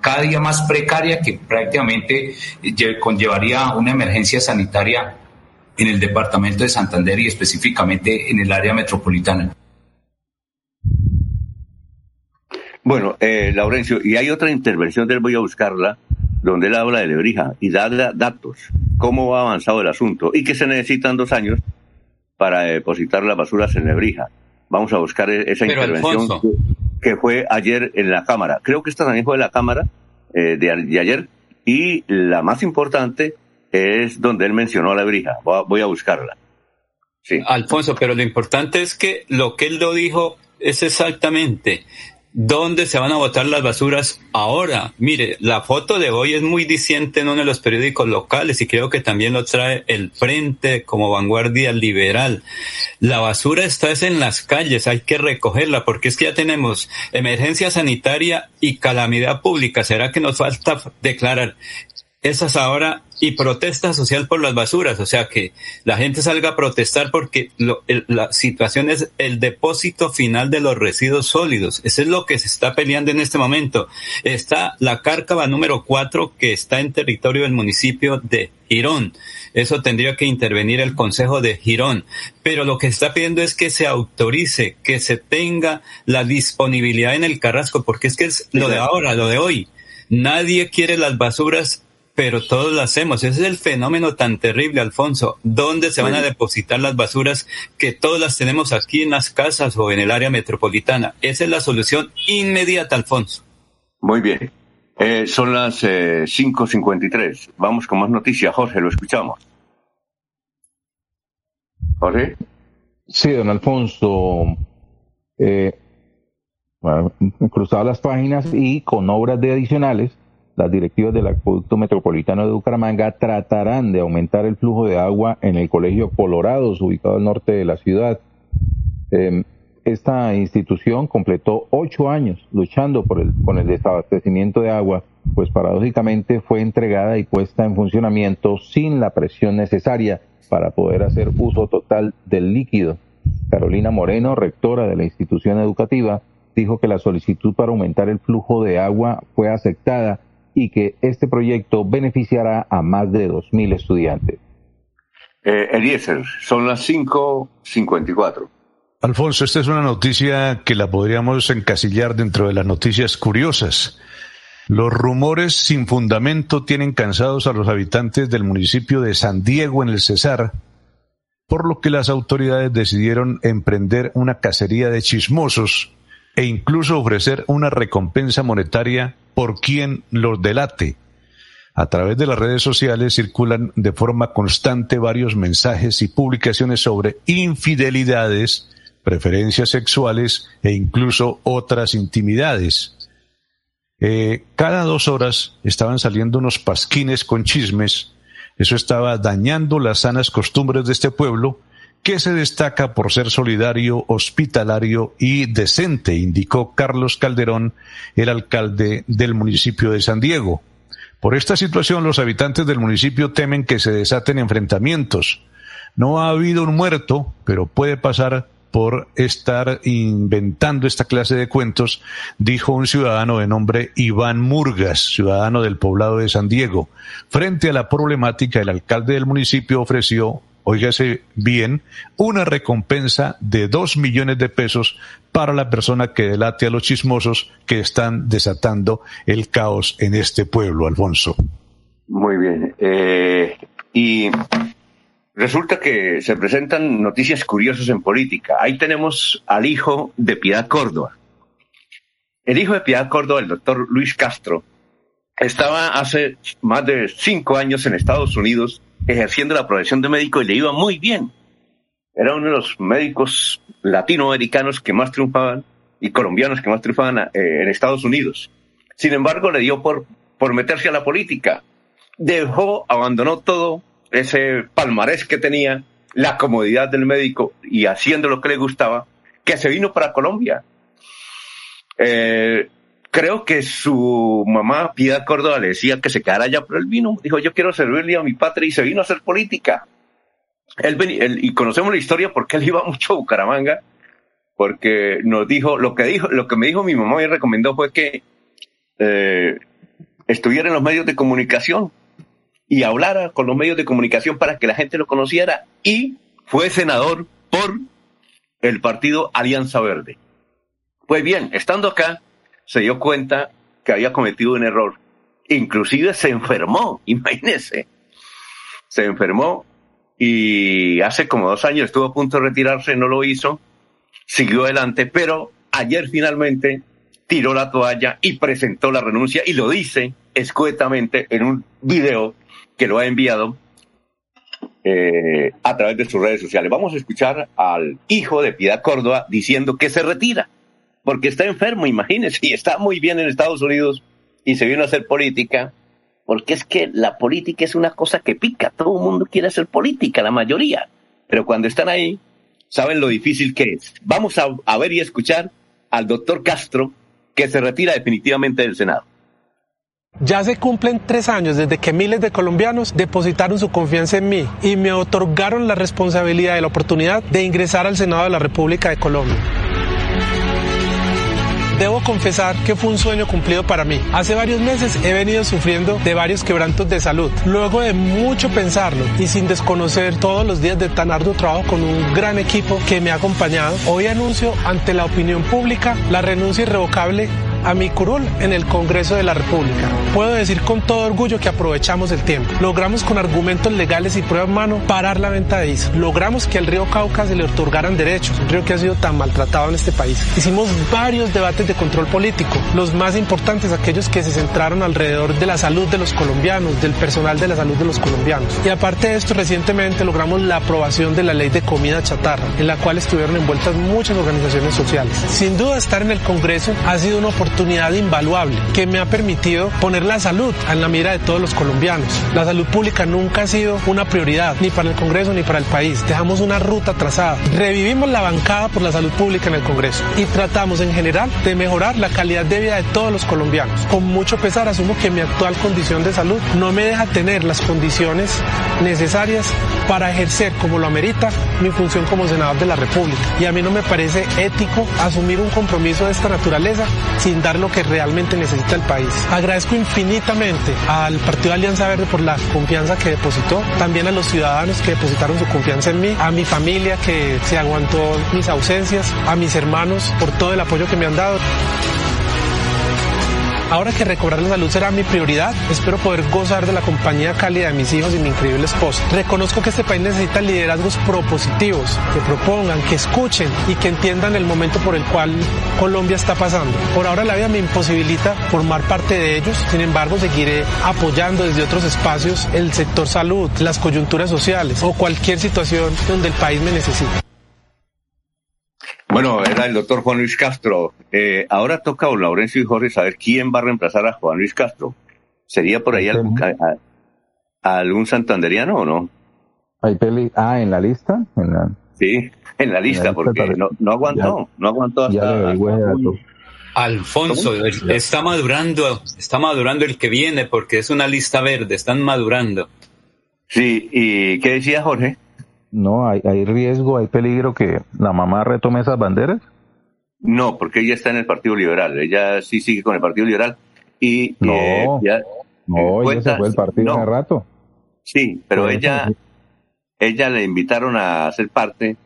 cada día más precaria que prácticamente conllevaría una emergencia sanitaria en el departamento de Santander y específicamente en el área metropolitana. Bueno, eh, Laurencio, y hay otra intervención de él, voy a buscarla, donde él habla de Lebrija y da datos, cómo ha avanzado el asunto y que se necesitan dos años para depositar las basuras en Lebrija. Vamos a buscar e-, esa intervención que, fue ayer en la Cámara. Creo que esta también fue de la Cámara eh, de, ayer y la más importante es donde él mencionó a Lebrija. Voy a, buscarla. Sí. Alfonso, pero lo importante es que lo que él lo dijo es exactamente ¿Dónde se van a botar las basuras ahora? Mire, la foto de hoy es muy diciente en uno de los periódicos locales y creo que también lo trae el Frente como vanguardia liberal. La basura está en las calles, hay que recogerla porque es que ya tenemos emergencia sanitaria y calamidad pública. ¿Será que nos falta declarar esas ahora y protesta social por las basuras, o sea que la gente salga a protestar porque la situación es el depósito final de los residuos sólidos. Eso es lo que se está peleando en este momento. Está la cárcava número cuatro que está en territorio del municipio de Girón. Eso tendría que intervenir el Consejo de Girón. Pero lo que se está pidiendo es que se autorice, que se tenga la disponibilidad en el Carrasco, porque es que es lo de ahora, lo de hoy. Nadie quiere las basuras pero todos lo hacemos. Ese es el fenómeno tan terrible, Alfonso. ¿Dónde se van a depositar las basuras que todas las tenemos aquí en las casas o en el área metropolitana? Esa es la solución inmediata, Alfonso. Muy bien. Eh, son las eh, 5.53. Vamos con más noticias. Jorge, lo escuchamos. Jorge. Sí, don Alfonso. Eh, cruzado las páginas y con obras de adicionales las directivas del Acueducto Metropolitano de Bucaramanga tratarán de aumentar el flujo de agua en el Colegio Colorados, ubicado al norte de la ciudad. Em, esta institución completó ocho años luchando por el, con el desabastecimiento de agua, pues paradójicamente fue entregada y puesta en funcionamiento sin la presión necesaria para poder hacer uso total del líquido. Carolina Moreno, rectora de la institución educativa, dijo que la solicitud para aumentar el flujo de agua fue aceptada y que este proyecto beneficiará a más de 2.000 estudiantes. Eh, Eliezer, son las 5.54. Alfonso, esta es una noticia que la podríamos encasillar dentro de las noticias curiosas. Los rumores sin fundamento tienen cansados a los habitantes del municipio de San Diego en el Cesar, por lo que las autoridades decidieron emprender una cacería de chismosos e incluso ofrecer una recompensa monetaria por quien los delate. A través de las redes sociales circulan de forma constante varios mensajes y publicaciones sobre infidelidades, preferencias sexuales e incluso otras intimidades. eh, cada dos horas estaban saliendo unos pasquines con chismes. Eso estaba dañando las sanas costumbres de este pueblo, que se destaca por ser solidario, hospitalario y decente, indicó Carlos Calderón, el alcalde del municipio de San Diego. Por esta situación, los habitantes del municipio temen que se desaten enfrentamientos. No ha habido un muerto, pero puede pasar por estar inventando esta clase de cuentos, dijo un ciudadano de nombre Iván Murgas, ciudadano del poblado de San Diego. Frente a la problemática, el alcalde del municipio ofreció, óigase bien, una recompensa de dos millones de pesos para la persona que delate a los chismosos que están desatando el caos en este pueblo, Alfonso. Muy bien. Eh, y Resulta que se presentan noticias curiosas en política. Ahí tenemos al hijo de Piedad Córdoba. El hijo de Piedad Córdoba, el doctor Luis Castro, estaba hace más de cinco años en Estados Unidos ejerciendo la profesión de médico y le iba muy bien. Era uno de los médicos latinoamericanos que más triunfaban y colombianos que más triunfaban eh, en Estados Unidos. Sin embargo, le dio por, por meterse a la política. Dejó, abandonó todo ese palmarés que tenía, la comodidad del médico y haciendo lo que le gustaba, que se vino para Colombia. Eh, creo que su mamá, Piedad Córdoba, le decía que se quedara allá, pero él vino, dijo, yo quiero servirle a mi patria y se vino a hacer política. Él, y conocemos la historia porque él iba mucho a Bucaramanga, porque nos dijo, lo que dijo, lo que me dijo mi mamá y recomendó fue que eh, estuviera en los medios de comunicación, y hablara con los medios de comunicación para que la gente lo conociera y fue senador por el partido Alianza Verde. Pues bien, estando acá, se dio cuenta que había cometido un error. Inclusive se enfermó, imagínese. Se enfermó y hace como dos años estuvo a punto de retirarse, no lo hizo, siguió adelante, pero ayer finalmente tiró la toalla y presentó la renuncia y lo dice escuetamente en un video que lo ha enviado eh, a través de sus redes sociales. Vamos a escuchar al hijo de Piedad Córdoba diciendo que se retira, porque está enfermo, imagínense, y está muy bien en Estados Unidos y se vino a hacer política, porque es que la política es una cosa que pica, todo el mundo quiere hacer política, la mayoría, pero cuando están ahí, saben lo difícil que es. Vamos a, a ver y escuchar al doctor Castro, que se retira definitivamente del Senado. Ya se cumplen tres años desde que miles de colombianos depositaron su confianza en mí y me otorgaron la responsabilidad y la oportunidad de ingresar al Senado de la República de Colombia. Debo confesar que fue un sueño cumplido para mí. Hace varios meses he venido sufriendo de varios quebrantos de salud. Luego de mucho pensarlo y sin desconocer todos los días de tan arduo trabajo con un gran equipo que me ha acompañado, hoy anuncio ante la opinión pública la renuncia irrevocable a mi curul en el Congreso de la República. Puedo decir con todo orgullo que aprovechamos el tiempo. Logramos con argumentos legales y pruebas en mano parar la venta de ISO. Logramos que al río Cauca se le otorgaran derechos, un río que ha sido tan maltratado en este país. Hicimos varios debates de control político, los más importantes aquellos que se centraron alrededor de la salud de los colombianos, del personal de la salud de los colombianos. Y aparte de esto, recientemente logramos la aprobación de la ley de comida chatarra, en la cual estuvieron envueltas muchas organizaciones sociales. Sin duda estar en el Congreso ha sido una oportunidad oportunidad invaluable que me ha permitido poner la salud en la mira de todos los colombianos. La salud pública nunca ha sido una prioridad, ni para el Congreso ni para el país. Dejamos una ruta trazada. Revivimos la bancada por la salud pública en el Congreso y tratamos en general de mejorar la calidad de vida de todos los colombianos. Con mucho pesar asumo que mi actual condición de salud no me deja tener las condiciones necesarias para ejercer como lo amerita mi función como senador de la República. Y a mí no me parece ético asumir un compromiso de esta naturaleza sin dar lo que realmente necesita el país. Agradezco infinitamente al Partido Alianza Verde por la confianza que depositó, también a los ciudadanos que depositaron su confianza en mí, a mi familia que se aguantó mis ausencias, a mis hermanos por todo el apoyo que me han dado. Ahora que recobrar la salud será mi prioridad, espero poder gozar de la compañía cálida de mis hijos y mi increíble esposa. Reconozco que este país necesita liderazgos propositivos, que propongan, que escuchen y que entiendan el momento por el cual Colombia está pasando. Por ahora la vida me imposibilita formar parte de ellos, sin embargo seguiré apoyando desde otros espacios el sector salud, las coyunturas sociales o cualquier situación donde el país me necesite. Bueno, era el doctor Juan Luis Castro. Eh, ahora toca a don Laurencio y Jorge saber quién va a reemplazar a Juan Luis Castro. ¿Sería por ahí algún, a- a- algún santanderiano o no? Hay peli, ah, en la lista, en la, Sí, en la lista, lista porque no, no aguantó, no aguantó ya hasta... Alfonso, está madurando, está madurando el que viene porque es una lista verde, están madurando. Sí, ¿y qué decía Jorge? No, hay, hay riesgo, hay peligro que la mamá retome esas banderas. No, porque ella está en el Partido Liberal, ella sí sigue con el Partido Liberal y No, eh, ya No, ella cuenta- se fue del partido no. hace rato. Sí, pero ella, sí. ella le invitaron a ser parte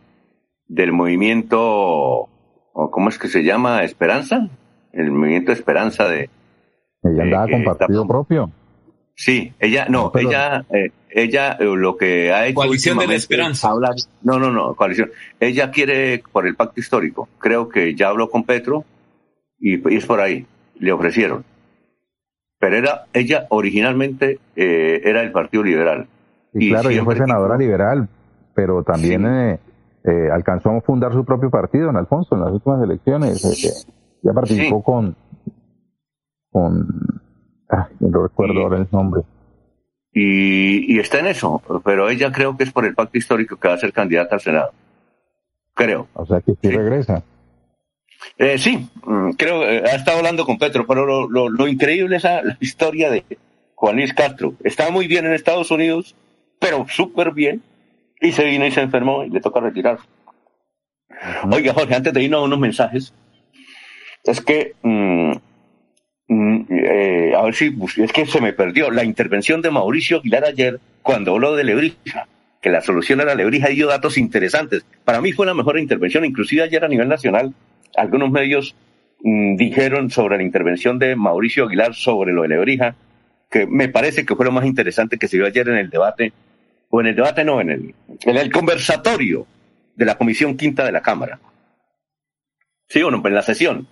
del movimiento, ¿cómo es que se llama? Esperanza, el movimiento Esperanza de. Ella andaba eh, con está- partido propio. Sí, ella, no, No, pero- ella, eh, ella eh, lo que ha hecho. Coalición de la Esperanza. es hablar- no, no, no, coalición. Ella quiere por el pacto histórico. Creo que ya habló con Petro y, y es por ahí. Le ofrecieron. Pero era, ella originalmente eh, era del Partido Liberal. Y, claro, ella fue senadora liberal, pero también eh, eh, alcanzó a fundar su propio partido en Alfonso en las últimas elecciones. ya participó Sí. con, con, ah, no recuerdo ahora el nombre. y, y está en eso, pero ella creo que es por el pacto histórico que va a ser candidata al Senado. Creo. O sea que sí, regresa. Eh, sí, mm, creo, eh, ha estado hablando con Petro, pero lo, lo, lo increíble es la, la historia de Juan Luis Castro. Está muy bien en Estados Unidos, pero súper bien, y se vino y se enfermó y le toca retirar. Oiga, Jorge, antes de irnos a unos mensajes, es que, mm, mm, eh, a ver si, es que se me perdió la intervención de Mauricio Aguilar ayer cuando habló de Lebrija, que la solución era Lebrija y dio datos interesantes. Para mí fue la mejor intervención, inclusive ayer a nivel nacional, algunos medios mm, dijeron sobre la intervención de Mauricio Aguilar sobre lo de Lebrija, que me parece que fue lo más interesante que se dio ayer en el debate, o en el debate no, en el, en el conversatorio de la Comisión Quinta de la Cámara. Sí, bueno, en la sesión,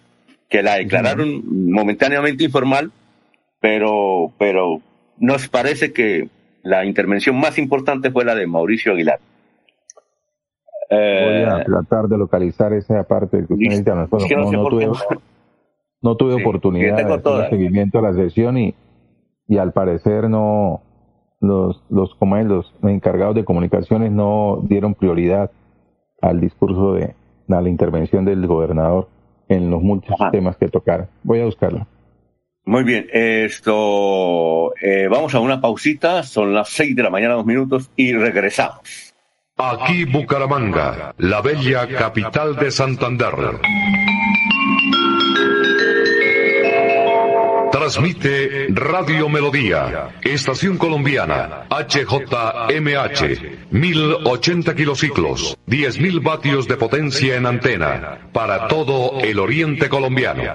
que la declararon momentáneamente informal, pero, pero nos parece que la intervención más importante fue la de Mauricio Aguilar. Eh, Voy a tratar de localizar esa parte que usted. No, tuve, no tuve Sí, oportunidad de hacer todas. seguimiento a la sesión y, y al parecer no los los como es, los encargados de comunicaciones no dieron prioridad al discurso de a la intervención del gobernador en los muchos temas que tocaron. Voy a buscarlo. Muy bien, esto, eh, vamos a una pausita, son las seis de la mañana, dos minutos, y regresamos. Aquí Bucaramanga, la bella capital de Santander. Transmite Radio Melodía, Estación Colombiana, HJMH, 1080 kilociclos, 10.000 vatios de potencia en antena, para todo el oriente colombiano.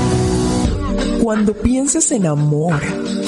Cuando pienses en amor,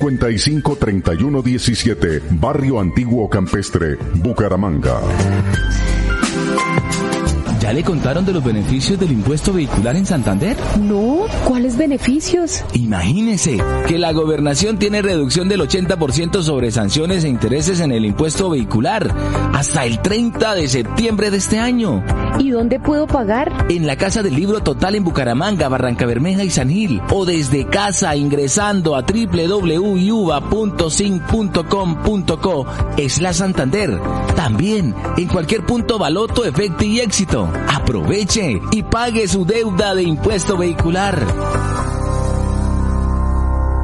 55 3117, Barrio Antiguo Campestre, Bucaramanga. ¿Ya le contaron de los beneficios del impuesto vehicular en Santander? No, ¿cuáles beneficios? Imagínese que la gobernación tiene reducción del 80% sobre sanciones e intereses en el impuesto vehicular hasta el 30 de septiembre de este año. ¿Y dónde puedo pagar? En la Casa del Libro Total en Bucaramanga, Barranca Bermeja y San Gil. O desde casa ingresando a www.sin.com.co es la Santander. También en cualquier punto Baloto, Efecto y Éxito. Aproveche y pague su deuda de impuesto vehicular.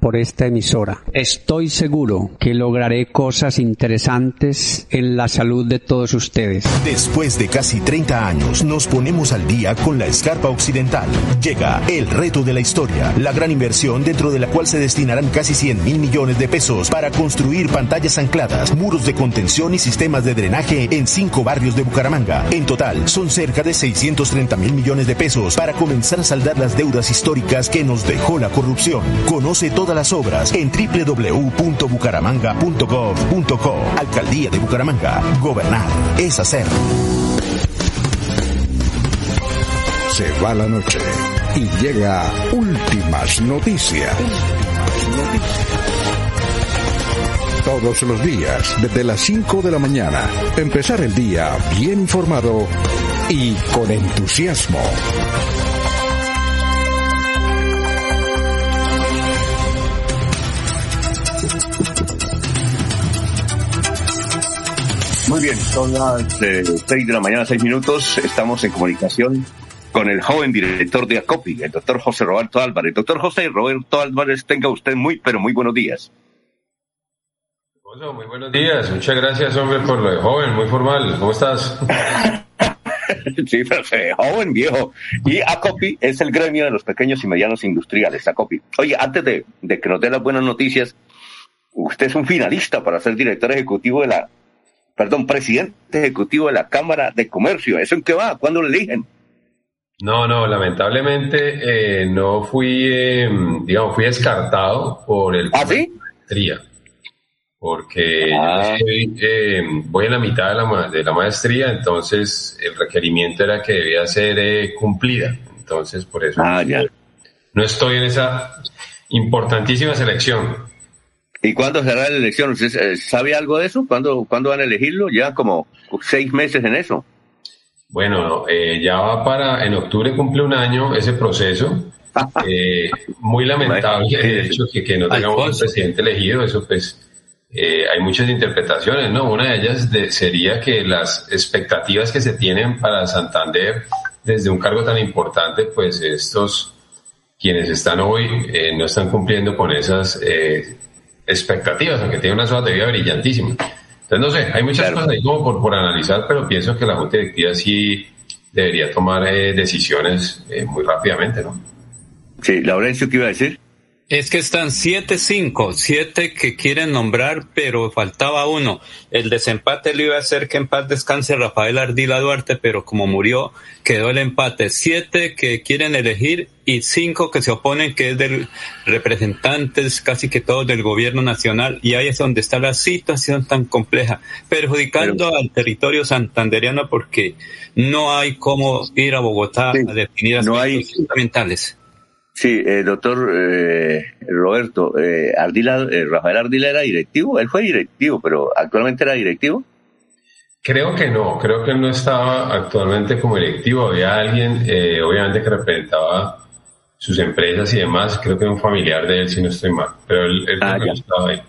por esta emisora. Estoy seguro que lograré cosas interesantes en la salud de todos ustedes. Después de casi 30 años, nos ponemos al día con la escarpa occidental. Llega el reto de la historia, la gran inversión dentro de la cual se destinarán casi 100 mil millones de pesos para construir pantallas ancladas, muros de contención y sistemas de drenaje en cinco barrios de Bucaramanga. En total, son cerca de 630 mil millones de pesos para comenzar a saldar las deudas históricas que nos dejó la corrupción. Conoce todas las obras en www.bucaramanga.gov.co. Alcaldía de Bucaramanga. Gobernar es hacer. Se va la noche y llega últimas noticias. Todos los días, desde las 5 de la mañana, empezar el día bien informado y con entusiasmo. Muy bien, son las eh, 6 de la mañana, 6 minutos. Estamos en comunicación con el joven director de ACOPI, el doctor José Roberto Álvarez. Doctor José Roberto Álvarez, tenga usted muy, pero muy buenos días. Muy buenos días, muchas gracias, hombre, por lo de joven, muy formal. ¿Cómo estás? sí, pero eh, joven, viejo. Y ACOPI es el gremio de los pequeños y medianos industriales, ACOPI. Oye, antes de, de que nos dé las buenas noticias, usted es un finalista para ser director ejecutivo de la perdón, presidente ejecutivo de la Cámara de Comercio. ¿Eso en qué va? ¿Cuándo lo eligen? No, no, lamentablemente eh, no fui, eh, digamos, fui descartado por el... ¿Ah, sí? Maestría, porque ah. yo eh, voy en la mitad de la, de la, maestría, entonces el requerimiento era que debía ser eh, cumplida. Entonces, por eso ah, ya. no estoy en esa importantísima selección. ¿Y cuándo será la elección? ¿Usted sabe algo de eso? ¿Cuándo, ¿cuándo van a elegirlo? Ya como seis meses en eso. Bueno, eh, ya va para, en octubre cumple un año ese proceso. Eh, muy lamentable, de hecho, que, que no tengamos un presidente elegido, eso pues eh, hay muchas interpretaciones, ¿no? Una de ellas de, sería que las expectativas que se tienen para Santander desde un cargo tan importante, pues estos quienes están hoy eh, no están cumpliendo con esas eh, expectativas, aunque tiene una zona de vida brillantísima. Entonces, no sé, hay muchas cosas ahí como por, por, analizar, pero pienso que la Junta Directiva sí debería tomar eh, decisiones eh, muy rápidamente, ¿no? Sí, Laurencio, ¿qué iba a decir? Es que están siete, cinco, siete que quieren nombrar, pero faltaba uno. El desempate le iba a hacer que en paz descanse Rafael Ardila Duarte, pero como murió, quedó el empate. Siete que quieren elegir y cinco que se oponen, que es de representantes casi que todos del gobierno nacional. Y ahí es donde está la situación tan compleja, perjudicando pero, al territorio santanderiano porque no hay cómo ir a Bogotá sí, a definir aspectos no hay, fundamentales. Sí, eh, doctor eh, Roberto, eh, Ardila, Rafael Ardila era directivo, él fue directivo, pero actualmente era directivo. Creo que no, creo que él no estaba actualmente como directivo, había alguien obviamente que representaba sus empresas y demás, creo que era un familiar de él si no estoy mal, pero él, él ah, no estaba ahí.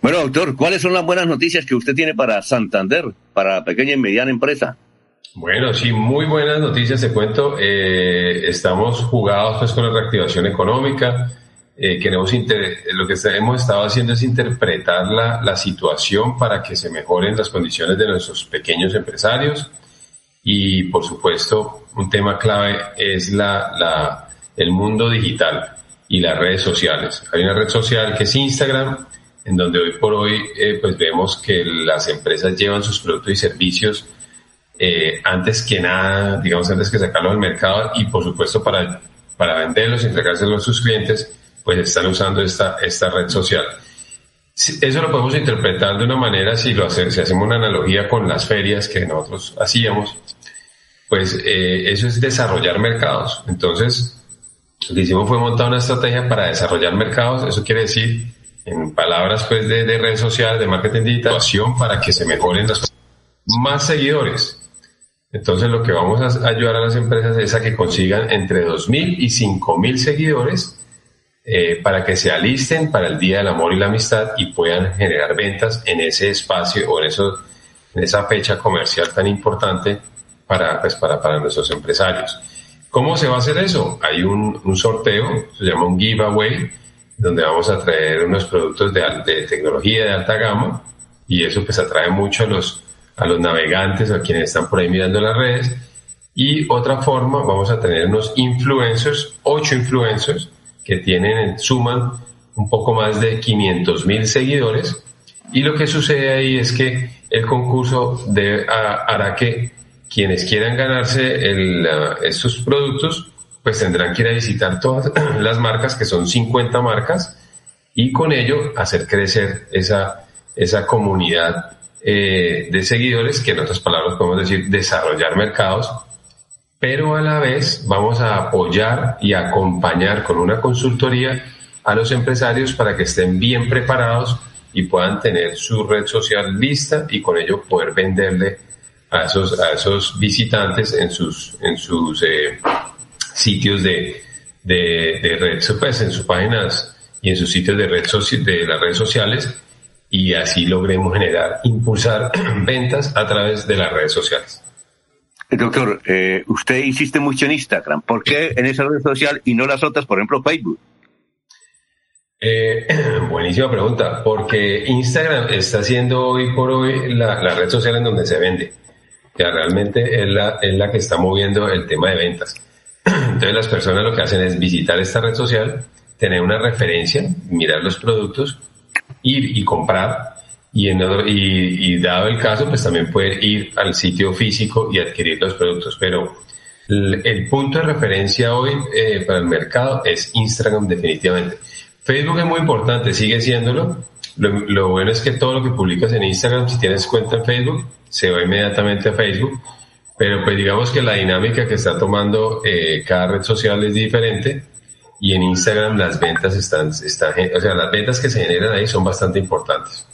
Bueno, doctor, ¿cuáles son las buenas noticias que usted tiene para Santander, para pequeña y mediana empresa? Bueno, sí, muy buenas noticias, te cuento. Eh, estamos jugados pues, con la reactivación económica. Eh, queremos lo que hemos estado haciendo es interpretar la, la, situación para que se mejoren las condiciones de nuestros pequeños empresarios. Y, por supuesto, un tema clave es la, la, el mundo digital y las redes sociales. Hay una red social que es Instagram, en donde hoy por hoy eh, pues vemos que las empresas llevan sus productos y servicios eh, antes que nada, digamos, antes que sacarlo al mercado y por supuesto para para venderlos y entregárselos a sus clientes, pues están usando esta, esta red social. Eso lo podemos interpretar de una manera, si, lo hacemos una analogía con las ferias que nosotros hacíamos, pues eh, eso es desarrollar mercados. Entonces, lo que hicimos fue montar una estrategia para desarrollar mercados. Eso quiere decir, en palabras pues, de, de redes sociales, de marketing digital, para que se mejoren las más seguidores. Entonces, lo que vamos a ayudar a las empresas es a que consigan entre 2.000 y 5.000 seguidores eh, para que se alisten para el Día del Amor y la Amistad y puedan generar ventas en ese espacio o en, eso, en esa fecha comercial tan importante para, pues, para, para nuestros empresarios. ¿Cómo se va a hacer eso? Hay un, sorteo, se llama un giveaway, donde vamos a traer unos productos de, de, tecnología de alta gama y eso pues atrae mucho a los, a los navegantes, a quienes están por ahí mirando las redes. Y otra forma, vamos a tener unos influencers, ocho influencers, que tienen, suman un poco más de 500 mil seguidores. Y lo que sucede ahí es que el concurso de, hará que quienes quieran ganarse estos productos, pues tendrán que ir a visitar todas las marcas, que son 50 marcas, y con ello hacer crecer esa, esa comunidad eh, de seguidores, que en otras palabras podemos decir desarrollar mercados pero a la vez vamos a apoyar y acompañar con una consultoría a los empresarios para que estén bien preparados y puedan tener su red social lista y con ello poder venderle a esos, a esos visitantes en sus, en sus eh, sitios de, de, de red, pues en sus páginas y en sus sitios de, red de las redes sociales y así logremos generar, impulsar ventas a través de las redes sociales. Doctor, eh, usted insiste mucho en Instagram. ¿Por qué en esa red social y no las otras, por ejemplo, Facebook? Eh, buenísima pregunta, porque Instagram está siendo hoy por hoy la, red social en donde se vende. Ya realmente es la, es la que está moviendo el tema de ventas. Entonces las personas lo que hacen es visitar esta red social, tener una referencia, mirar los productos, ir y comprar y, en, y, dado el caso, pues también puede ir al sitio físico y adquirir los productos. Pero el, punto de referencia hoy eh, para el mercado es Instagram definitivamente. Facebook es muy importante, sigue siéndolo. Lo, bueno es que todo lo que publicas en Instagram, si tienes cuenta en Facebook, se va inmediatamente a Facebook. Pero pues digamos que la dinámica que está tomando eh, cada red social es diferente y en Instagram las ventas están, están, o sea, las ventas que se generan ahí son bastante importantes.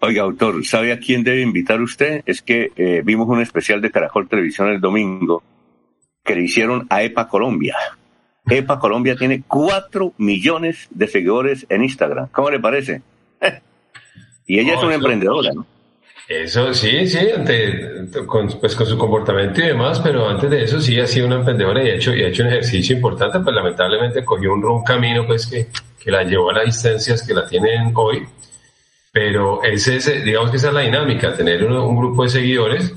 Oiga, autor, ¿sabe a quién debe invitar usted? Es que eh, vimos un especial de Caracol Televisión el domingo que le hicieron a EPA Colombia. EPA Colombia tiene cuatro millones de seguidores en Instagram. ¿Cómo le parece? y ella es una emprendedora, ¿no? Eso sí, sí, con, pues con su comportamiento y demás, pero antes de eso sí ha sido una emprendedora y ha hecho, y ha hecho un ejercicio importante, pues lamentablemente cogió un, un camino pues que, que la llevó a las distancias que la tienen hoy pero ese, es, digamos que esa es la dinámica, tener un, grupo de seguidores,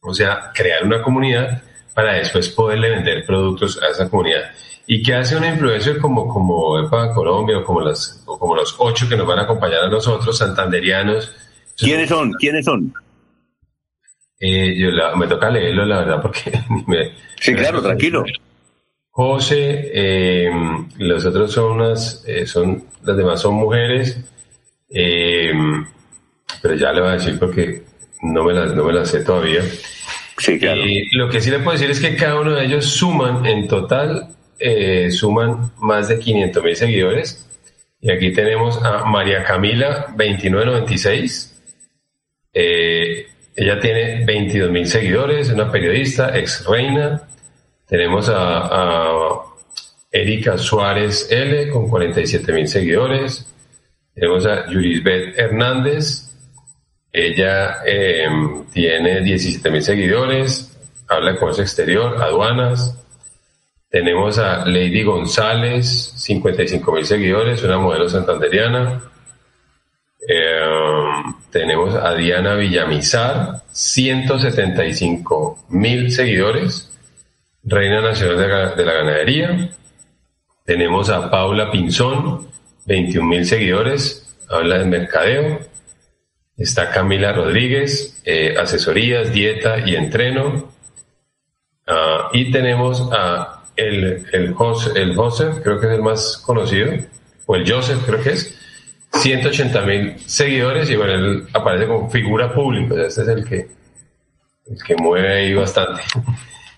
o sea, crear una comunidad para después poderle vender productos a esa comunidad. ¿Y qué hace una influencer como, como EPA Colombia o como, las, o como los ocho que nos van a acompañar a nosotros, santanderianos? ¿Quiénes son? ¿Quiénes son? Eh, yo me toca leerlo, la verdad, porque... Me, sí, claro, tranquilo. José, eh, los otros son unas, eh, son, las demás son mujeres, eh, pero ya le voy a decir porque no me las, no me sé todavía. Sí, claro. lo que sí le puedo decir es que cada uno de ellos suman, en total, eh, suman más de 500 mil seguidores. Y aquí tenemos a María Camila 2996. Eh, ella tiene 22 mil seguidores, es una periodista, ex reina. Tenemos a, a Erika Suárez L con 47 mil seguidores. Tenemos a Yurisbeth Hernández. Ella em, tiene 17 mil seguidores, habla de comercio exterior, aduanas. Tenemos a Lady González, 55 mil seguidores, una modelo santanderiana. Em, tenemos a Diana Villamizar, 175 mil seguidores, Reina Nacional de la Ganadería. Tenemos a Paula Pinzón, 21 mil seguidores, habla de mercadeo. Está Camila Rodríguez, eh, asesorías, dieta y entreno. Ah, y tenemos a el, el, el Joseph, creo que es el más conocido, o el Joseph, creo que es, 180 mil seguidores y bueno, él aparece como figura pública, este es el que, el que mueve ahí bastante.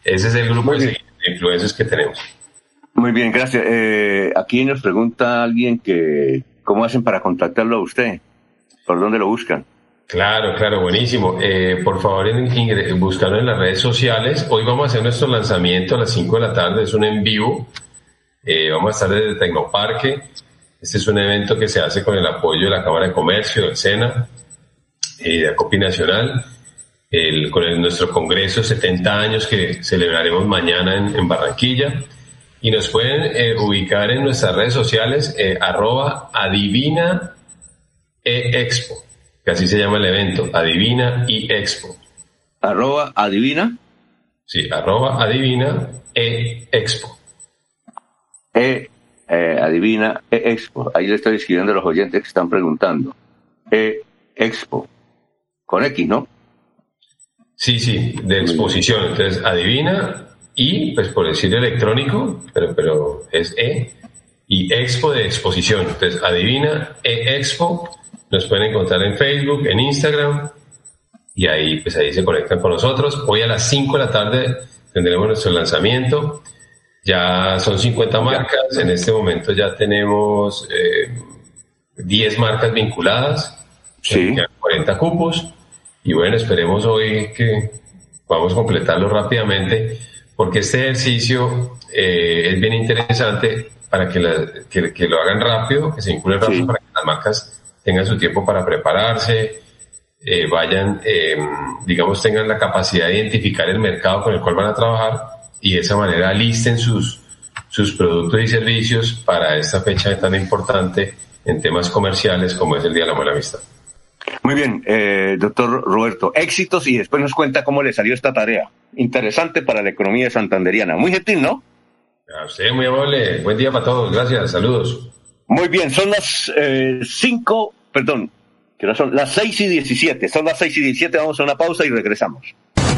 Ese es el grupo de influencers que tenemos. Muy bien, gracias. Eh, aquí nos pregunta alguien que, ¿cómo hacen para contactarlo a usted? ¿Por dónde lo buscan? Claro, claro, buenísimo. Eh, por favor, en, buscarlo en las redes sociales. Hoy vamos a hacer nuestro lanzamiento a las 5 de la tarde, es un en vivo. Eh, vamos a estar desde Tecnoparque. Este es un evento que se hace con el apoyo de la Cámara de Comercio, del SENA, y de ACOPI Nacional, con el, nuestro Congreso 70 años que celebraremos mañana en, Barranquilla. Y nos pueden eh, ubicar en nuestras redes sociales, arroba adivina e expo que así se llama el evento, Adivina y Expo. Arroba Adivina. Sí, arroba Adivina e Expo. E, eh, Adivina e Expo. Ahí le estoy escribiendo a los oyentes que están preguntando. E Expo. Con X, ¿no? Sí, sí, de exposición. Entonces, Adivina y, pues por decir electrónico, pero, pero es E, y Expo de exposición. Entonces, Adivina e Expo nos pueden encontrar en Facebook, en Instagram, y ahí, pues ahí se conectan con nosotros. Hoy a las 5 de la tarde tendremos nuestro lanzamiento. Ya son 50 marcas, en este momento ya tenemos 10 eh, marcas vinculadas, sí. 40 cupos, y bueno, esperemos hoy que podamos completarlo rápidamente, porque este ejercicio eh, es bien interesante para que, lo hagan rápido, que se vinculen rápido para que las marcas tengan su tiempo para prepararse, eh, vayan, eh, digamos, tengan la capacidad de identificar el mercado con el cual van a trabajar y de esa manera listen sus, sus productos y servicios para esta fecha tan importante en temas comerciales como es el Día de la Buena Vista. Muy bien, eh, doctor Roberto, éxitos y después nos cuenta cómo le salió esta tarea. Interesante para la economía santanderiana. Muy gentil, ¿no? A usted, muy amable. Buen día para todos. Gracias. Saludos. Muy bien, son las eh, cinco, perdón, que no son las seis y diecisiete, son las seis y diecisiete, vamos a una pausa y regresamos.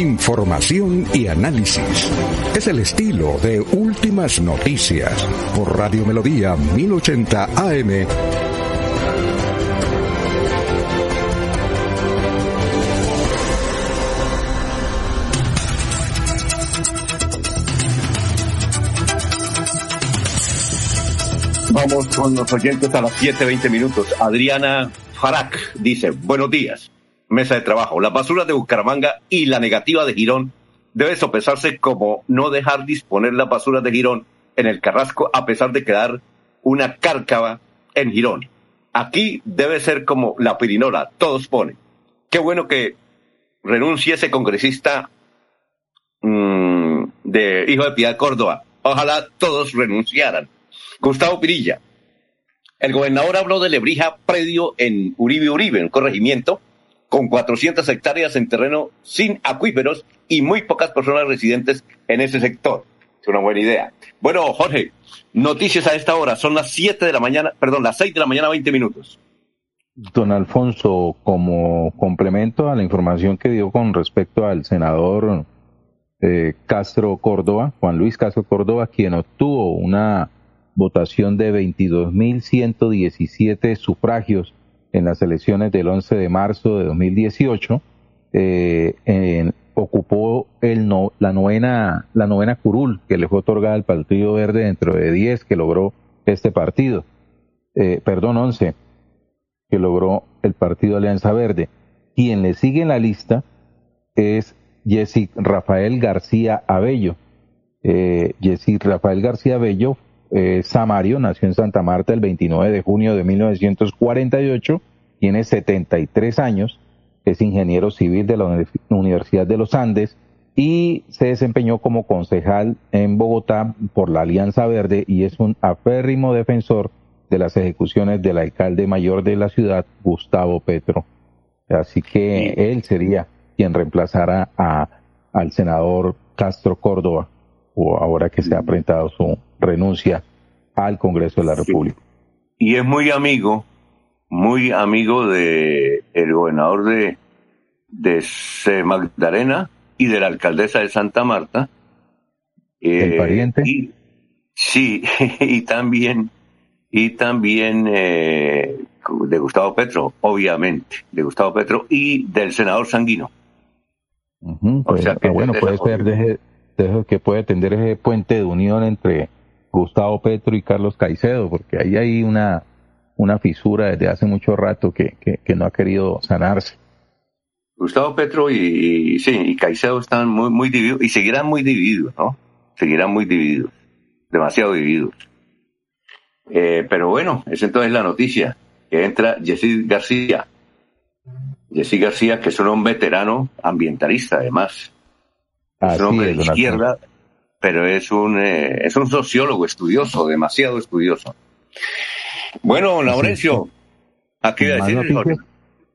información y análisis. Es el estilo de Últimas Noticias por Radio Melodía 1080 AM. Vamos con los oyentes a las 7.20 minutos. Adriana Farak dice, buenos días mesa de trabajo. Las basuras de Bucaramanga y la negativa de Girón debe sopesarse como no dejar disponer las basuras de Girón en el Carrasco a pesar de quedar una cárcava en Girón. Aquí debe ser como la pirinola, todos ponen. Qué bueno que renuncie ese congresista mmm, de Hijo de Piedad Córdoba. Ojalá todos renunciaran. Gustavo Pirilla. El gobernador habló de Lebrija predio en Uribe Uribe, en corregimiento, con 400 hectáreas en terreno sin acuíferos y muy pocas personas residentes en ese sector. Es una buena idea. Bueno, Jorge, noticias a esta hora. Son las 7 de la mañana, perdón, las 6 de la mañana, 20 minutos. Don Alfonso, como complemento a la información que dio con respecto al senador eh, Castro Córdoba, Juan Luis Castro Córdoba, quien obtuvo una votación de 22.117 sufragios en las elecciones del 11 de marzo de 2018, eh, ocupó el no, la novena la novena curul que le fue otorgada al Partido Verde dentro de 10 que logró este partido, eh, perdón, 11 que logró el Partido Alianza Verde. Quien le sigue en la lista es Jesse Rafael García Abello. Eh, Jesse Rafael García Abello eh, Samario, nació en Santa Marta el 29 de junio de 1948, tiene 73 años, es ingeniero civil de la Universidad de los Andes y se desempeñó como concejal en Bogotá por la Alianza Verde y es un aférrimo defensor de las ejecuciones del alcalde mayor de la ciudad, Gustavo Petro. Así que él sería quien reemplazara a, al senador Castro Córdoba, o ahora que se ha presentado su renuncia al Congreso de la República. Y es muy amigo, muy amigo de el gobernador de, de Magdalena y de la alcaldesa de Santa Marta. ¿El eh, pariente? sí, y también, y también eh, de Gustavo Petro, obviamente, de Gustavo Petro y del senador Sanguino. o sea que bueno, puede ser que puede tender ese puente de unión entre Gustavo Petro y Carlos Caicedo, porque ahí hay una, una fisura desde hace mucho rato que, que, no ha querido sanarse. Gustavo Petro y, sí, y Caicedo están muy, muy divididos y seguirán muy divididos, ¿no? Seguirán muy divididos, demasiado divididos. Eh, pero bueno, es entonces la noticia, que entra Jessy García. Jessy García, que es un veterano ambientalista, además. es un hombre de izquierda, pero es un, eh, es un sociólogo estudioso, demasiado estudioso. Bueno, Laurencio, ¿a qué iba a decir?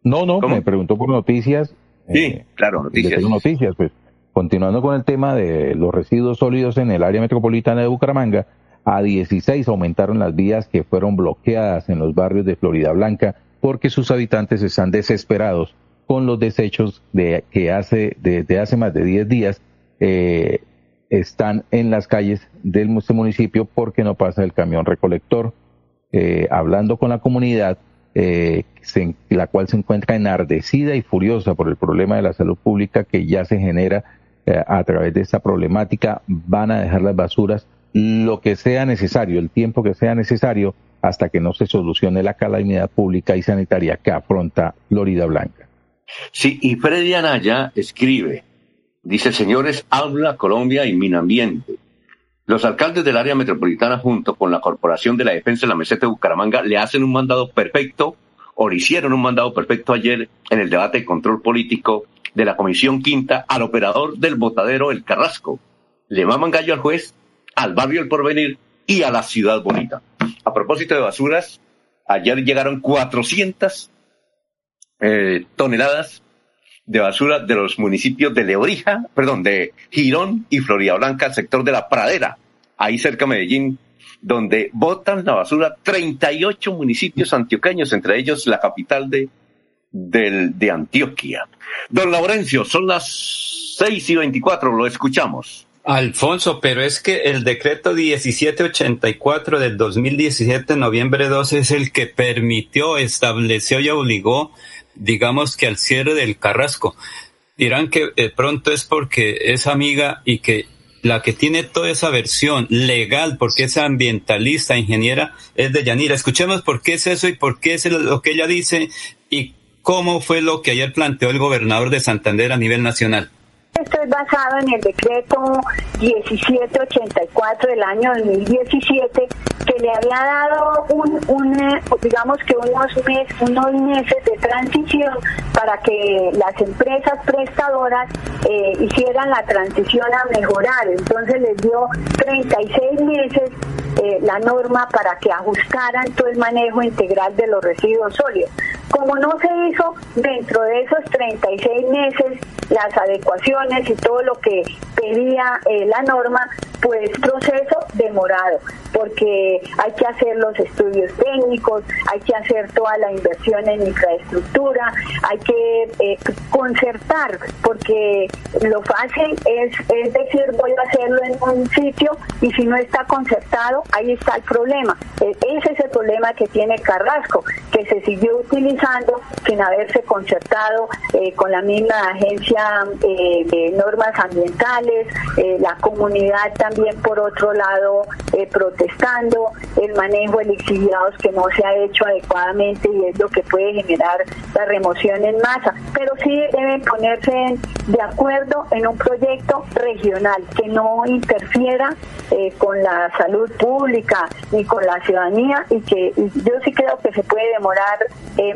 No, no, me preguntó por noticias. Sí, eh, claro, noticias. noticias, pues. Continuando con el tema de los residuos sólidos en el área metropolitana de Bucaramanga, a 16 aumentaron las vías que fueron bloqueadas en los barrios de Florida Blanca porque sus habitantes están desesperados con los desechos de que hace desde hace más de 10 días eh, están en las calles del municipio porque no pasa el camión recolector. Eh, hablando con la comunidad, eh, la cual se encuentra enardecida y furiosa por el problema de la salud pública que ya se genera eh, a través de esta problemática, van a dejar las basuras lo que sea necesario, el tiempo que sea necesario, hasta que no se solucione la calamidad pública y sanitaria que afronta Florida Blanca. Sí, y Freddy Anaya escribe, Dice, señores, habla Colombia y Minambiente. Los alcaldes del área metropolitana junto con la Corporación de la Defensa de la Meseta de Bucaramanga le hacen un mandado perfecto o le hicieron un mandado perfecto ayer en el debate de control político de la Comisión Quinta al operador del botadero El Carrasco. Le maman gallo al juez, al barrio El Porvenir y a la ciudad bonita. A propósito de basuras, ayer llegaron 400 eh, toneladas de basura de los municipios de Leorija, perdón, de Girón y Florida Blanca, sector de la Pradera, ahí cerca de Medellín, donde botan la basura 38 municipios antioqueños, entre ellos la capital de, de Antioquia. Don Laurencio, son las 6 y 24, lo escuchamos. Alfonso, pero es que el decreto 1784 del 2017, noviembre 12, es el que permitió, estableció y obligó digamos que al cierre del Carrasco. Dirán que de pronto es porque es amiga y que la que tiene toda esa versión legal, porque es ambientalista, ingeniera, es de Yanira. Escuchemos por qué es eso y por qué es lo que ella dice y cómo fue lo que ayer planteó el gobernador de Santander a nivel nacional. Esto es basado en el decreto 1784 del año 2017 que le había dado un, eh, digamos que unos, meses, unos meses de transición para que las empresas prestadoras eh, hicieran la transición a mejorar. Entonces les dio 36 meses eh, la norma para que ajustaran todo el manejo integral de los residuos sólidos. Como no se hizo dentro de esos 36 meses las adecuaciones y todo lo que pedía eh, la norma, pues proceso demorado, porque hay que hacer los estudios técnicos, hay que hacer toda la inversión en infraestructura, hay que eh, concertar, porque lo fácil es, es decir, voy a hacerlo en un sitio y si no está concertado, ahí está el problema. E, ese es el problema que tiene Carrasco, que se siguió utilizando sin haberse concertado eh, con la misma agencia eh, de normas ambientales, la comunidad también por otro lado protestando, el manejo de lixiviados que no se ha hecho adecuadamente y es lo que puede generar la remoción en masa. Pero sí deben ponerse de acuerdo en un proyecto regional que no interfiera con la salud pública ni con la ciudadanía y que yo sí creo que se puede demorar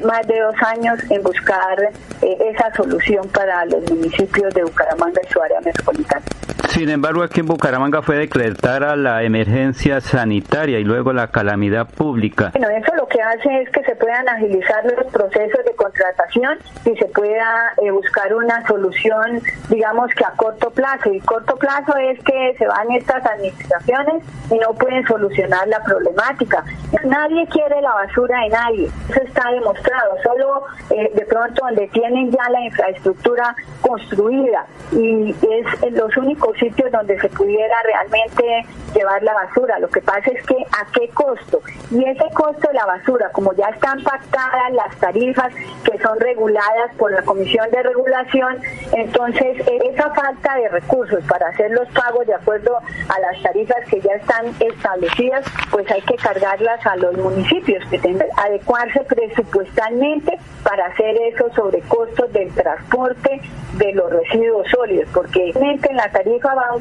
más de dos años en buscar esa solución para los municipios de Bucaramanga y su área metropolitana. Sin embargo, aquí en Bucaramanga fue decretada la emergencia sanitaria y luego la calamidad pública. Bueno, eso lo que hace es que se puedan agilizar los procesos de contratación y se pueda eh, buscar una solución, digamos que a corto plazo. Y corto plazo es que se van estas administraciones y no pueden solucionar la problemática. Nadie quiere la basura de nadie, eso está demostrado. Solo eh, de pronto donde tienen ya la infraestructura construida y es los únicos sitios donde se pudiera realmente llevar la basura. Lo que pasa es que a qué costo. Y ese costo de la basura, como ya están pactadas las tarifas que son reguladas por la Comisión de Regulación, entonces esa falta de recursos para hacer los pagos de acuerdo a las tarifas que ya están establecidas, pues hay que cargarlas a los municipios que tengan que adecuarse presupuestalmente para hacer esos sobrecostos del transporte de los residuos sólidos, porque en la tarifa va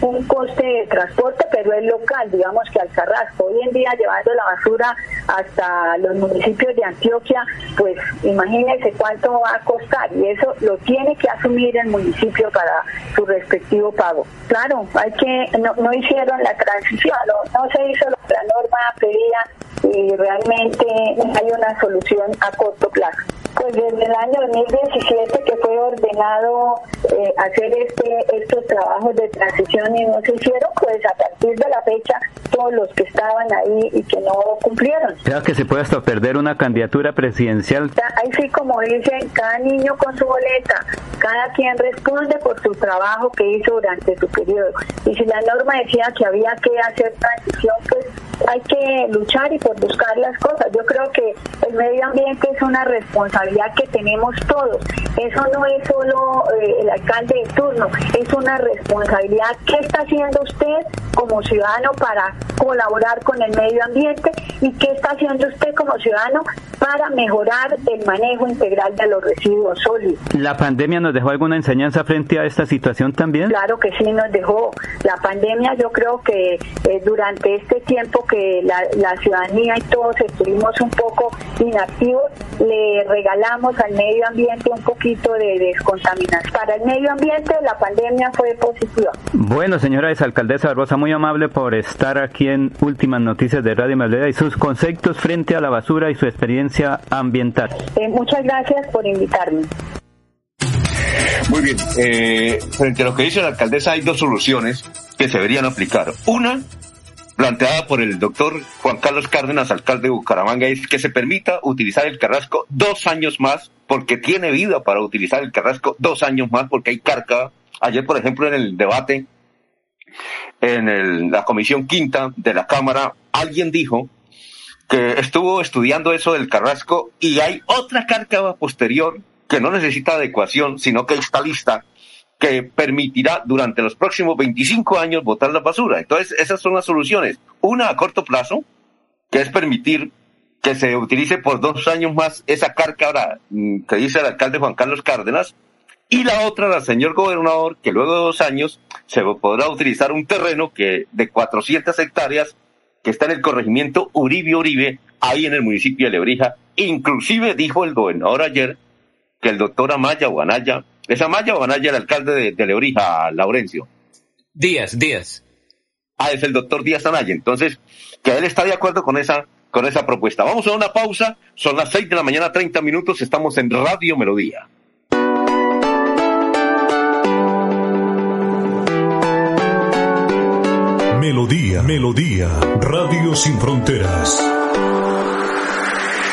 un, coste de transporte, pero es local, digamos que al Carrasco. Hoy en día llevando la basura hasta los municipios de Antioquia, pues imagínense cuánto va a costar y eso lo tiene que asumir el municipio para su respectivo pago. Claro, hay que no, no hicieron la transición, no, se hizo lo que la norma pedía y realmente hay una solución a corto plazo. Pues desde el año 2017 que fue ordenado eh, hacer este estos trabajos de transición y no se hicieron, pues a partir de la fecha todos los que estaban ahí y que no cumplieron. Creo que se puede hasta perder una candidatura presidencial. Ahí sí, como dicen, cada niño con su boleta, cada quien responde por su trabajo que hizo durante su periodo. Y si la norma decía que había que hacer transición, pues hay que luchar y por buscar las cosas. Yo creo que el medio ambiente es una responsabilidad que tenemos todos. Eso no es solo eh, el alcalde de turno, es una responsabilidad. ¿Qué está haciendo usted como ciudadano para colaborar con el medio ambiente y qué está haciendo usted como ciudadano para mejorar el manejo integral de los residuos sólidos? ¿La pandemia nos dejó alguna enseñanza frente a esta situación también? Claro que sí nos dejó. La pandemia yo creo que eh, durante este tiempo que la, ciudadanía y todos estuvimos un poco inactivos, le regalamos al medio ambiente un poquito de descontaminación. Para el medio ambiente la pandemia fue positiva. Bueno, señora exalcaldesa Barbosa, muy amable por estar aquí en Últimas Noticias de Radio Melodía y sus conceptos frente a la basura y su experiencia ambiental. Eh, muchas gracias por invitarme. Muy bien, eh, frente a lo que dice la alcaldesa hay dos soluciones que se deberían aplicar. Una, planteada por el doctor Juan Carlos Cárdenas, alcalde de Bucaramanga, es que se permita utilizar el carrasco dos años más, porque tiene vida para utilizar el carrasco dos años más, porque hay carga. Ayer, por ejemplo, en el debate en la comisión quinta de la Cámara, alguien dijo que estuvo estudiando eso del carrasco y hay otra cárcava posterior que no necesita adecuación, sino que está lista que permitirá durante los próximos 25 años botar la basura. Entonces, esas son las soluciones. Una a corto plazo, que es permitir que se utilice por dos años más esa carga mm, que dice el alcalde Juan Carlos Cárdenas, y la otra, la señor gobernador, que luego de dos años se podrá utilizar un terreno que de 400 hectáreas que está en el corregimiento Uribe Uribe, ahí en el municipio de Lebrija. Inclusive dijo el gobernador ayer que el doctor Amaya o Anaya, ¿es Amaya o Anaya el alcalde de, de Lebrija, Laurencio? Díaz, Díaz. Ah, es el doctor Díaz Anaya. Entonces, que él está de acuerdo con esa con esa propuesta. Vamos a una pausa, son las seis de la mañana, 30 minutos, estamos en Radio Melodía. Melodía, Melodía, Radio Sin Fronteras.